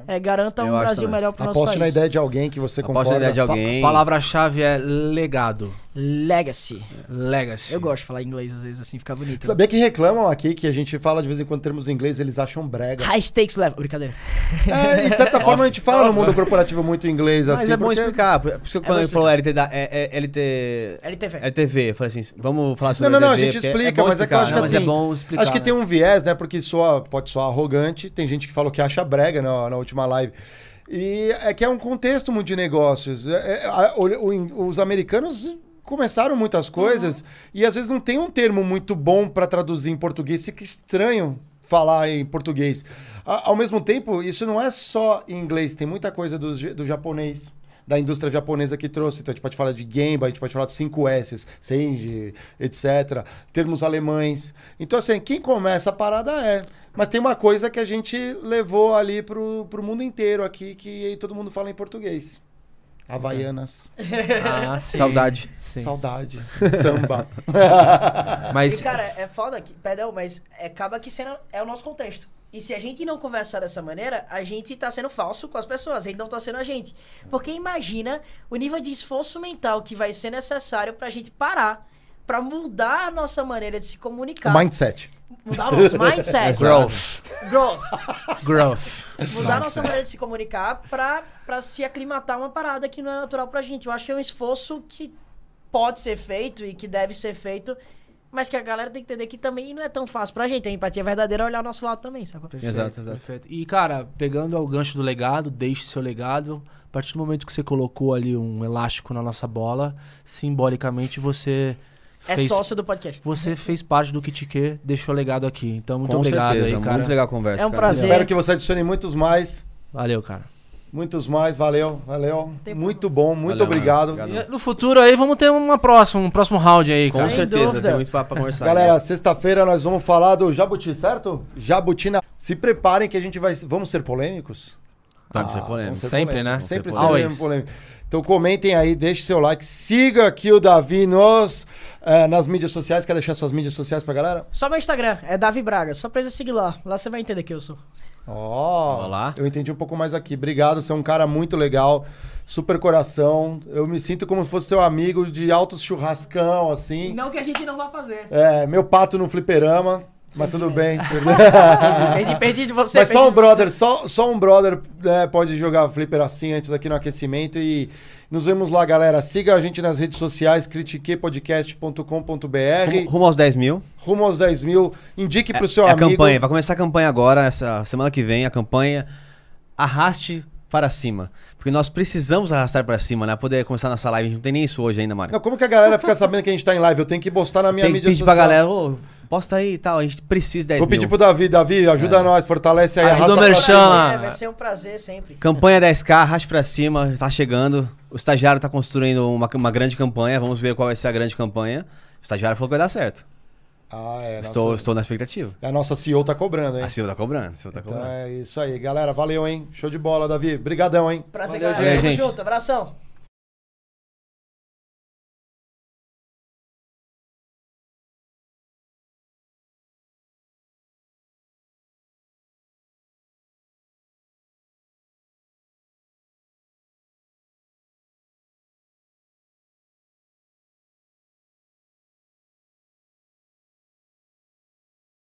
É, garanta Eu um Brasil também. melhor para o nosso Aposte na ideia de alguém que você concorda. na ideia de alguém. Palavra-chave é legado. Legacy. Legacy. Eu gosto de falar inglês às vezes assim, fica bonito. Sabia que reclamam aqui que a gente fala de vez em quando termos em inglês, eles acham brega. High stakes level. Brincadeira. É, e de certa forma a gente fala no mundo corporativo muito inglês Mas assim. é bom porque- explicar. Por isso que bom quando ele explicar. falou LT, da, é, é, LT, LTV. LTV, eu falei assim, vamos falar Não, sobre não, não, a LTV, gente porque explica, bom mas é que eu acho que explicar, mas assim. é bom explicar, acho que né? tem um viés, né? Porque soa, pode soar arrogante. Tem gente que falou que acha brega na, na última live. E é que é um contexto muito de negócios. É- é- a- o- o- os americanos começaram muitas coisas e às vezes não tem um termo muito bom para traduzir em português. Fica estranho falar em português. A- ao mesmo tempo, isso não é só em inglês. Tem muita coisa do, do japonês. da indústria japonesa que trouxe. Então a gente pode falar de Gemba, a gente pode falar de 5S, Senji, etc. Termos alemães. Então, assim, quem começa a parada é. Mas tem uma coisa que a gente levou ali pro, pro mundo inteiro aqui, que todo mundo fala em português. Havaianas, Ah, sim. Saudade. Sim. saudade, samba. Mas E, cara, é foda que, perdão, mas acaba que sendo, é o nosso contexto. E se a gente não conversar dessa maneira, a gente tá sendo falso com as pessoas, a gente não tá sendo a gente. Porque imagina o nível de esforço mental que vai ser necessário pra gente parar, pra mudar a nossa maneira de se comunicar. Mindset. Mudar o nosso mindset. growth, Growth. growth. Mudar a nossa maneira de se comunicar pra, pra se aclimatar a uma parada que não é natural pra gente. Eu acho que é um esforço que pode ser feito e que deve ser feito, mas que a galera tem que entender que também não é tão fácil pra gente. A empatia verdadeira é olhar o nosso lado também, sacou? Exato, exato. Perfeito. E, cara, pegando o gancho do legado, deixe seu legado. A partir do momento que você colocou ali um elástico na nossa bola, simbolicamente você É fez, sócio do podcast. você fez parte do Kit Q, deixou legado aqui. Então, muito Com obrigado certeza, aí, cara. Muito legal a conversa. É um cara. prazer. Espero que você adicione muitos mais. Valeu, cara. Muitos mais, valeu, valeu. Tem Muito bom, muito Valeu, obrigado. no futuro aí, vamos ter uma próxima, um próximo round aí, Com cara. Certeza, dúvida. tem muito papo pra conversar. Galera, né? sexta-feira nós vamos falar do Jabuti, certo? Jabutina. Se preparem que a gente vai. Vamos ser polêmicos? Vamos ser Ah, polêmicos. ser Sempre, polêmicos. né? Sempre Vamos ser seremos polêmicos. Então comentem aí, deixe seu like, siga aqui o Davi nos, eh, nas mídias sociais. Quer deixar suas mídias sociais pra galera? Só meu Instagram, é Davi Braga. Só precisa seguir lá. Lá você vai entender que eu sou. Ó, Olá. eu entendi um pouco mais aqui. Obrigado, você é um cara muito legal, super coração. Eu me sinto como se fosse seu amigo de altos churrascão, assim. Não que a gente não vá fazer. É, meu pato no fliperama, mas tudo bem. perdi, perdi de você. Mas só um brother, só, só um brother né, pode jogar flipper assim antes aqui no aquecimento. E nos vemos lá, galera. Siga a gente nas redes sociais, critiquepodcast.com.br. Rumo, rumo aos 10 mil. Rumo aos 10 mil. Indique pro seu é a amigo. campanha. Vai começar a campanha agora, essa semana que vem, a campanha Arraste para cima. Porque nós precisamos arrastar para cima, né? Poder começar nossa live. A gente não tem nem isso hoje ainda, Mário. Não, como que a galera fica sabendo que a gente tá em live? Eu tenho que postar na minha Tem que mídia pedir social. pra galera, ô, posta aí e tal. A gente precisa de 10 Vou pedir mil. pro Davi. Davi, ajuda nós, fortalece aí. Arrasta do pra merchan. cima. É, vai ser um prazer sempre. Campanha 10k, arraste pra cima, tá chegando. O estagiário tá construindo uma, uma grande campanha. Vamos ver qual vai ser a grande campanha. O estagiário falou que vai dar certo. Ah, é. Estou, nossa- estou na expectativa. A nossa CEO tá cobrando, hein? A CEO tá cobrando, a CEO tá Então cobrando. é isso aí. Galera, valeu, hein? Show de bola, Davi. Brigadão, hein? Prazer, Valeu, galera. gente. Tamo junto. Abração.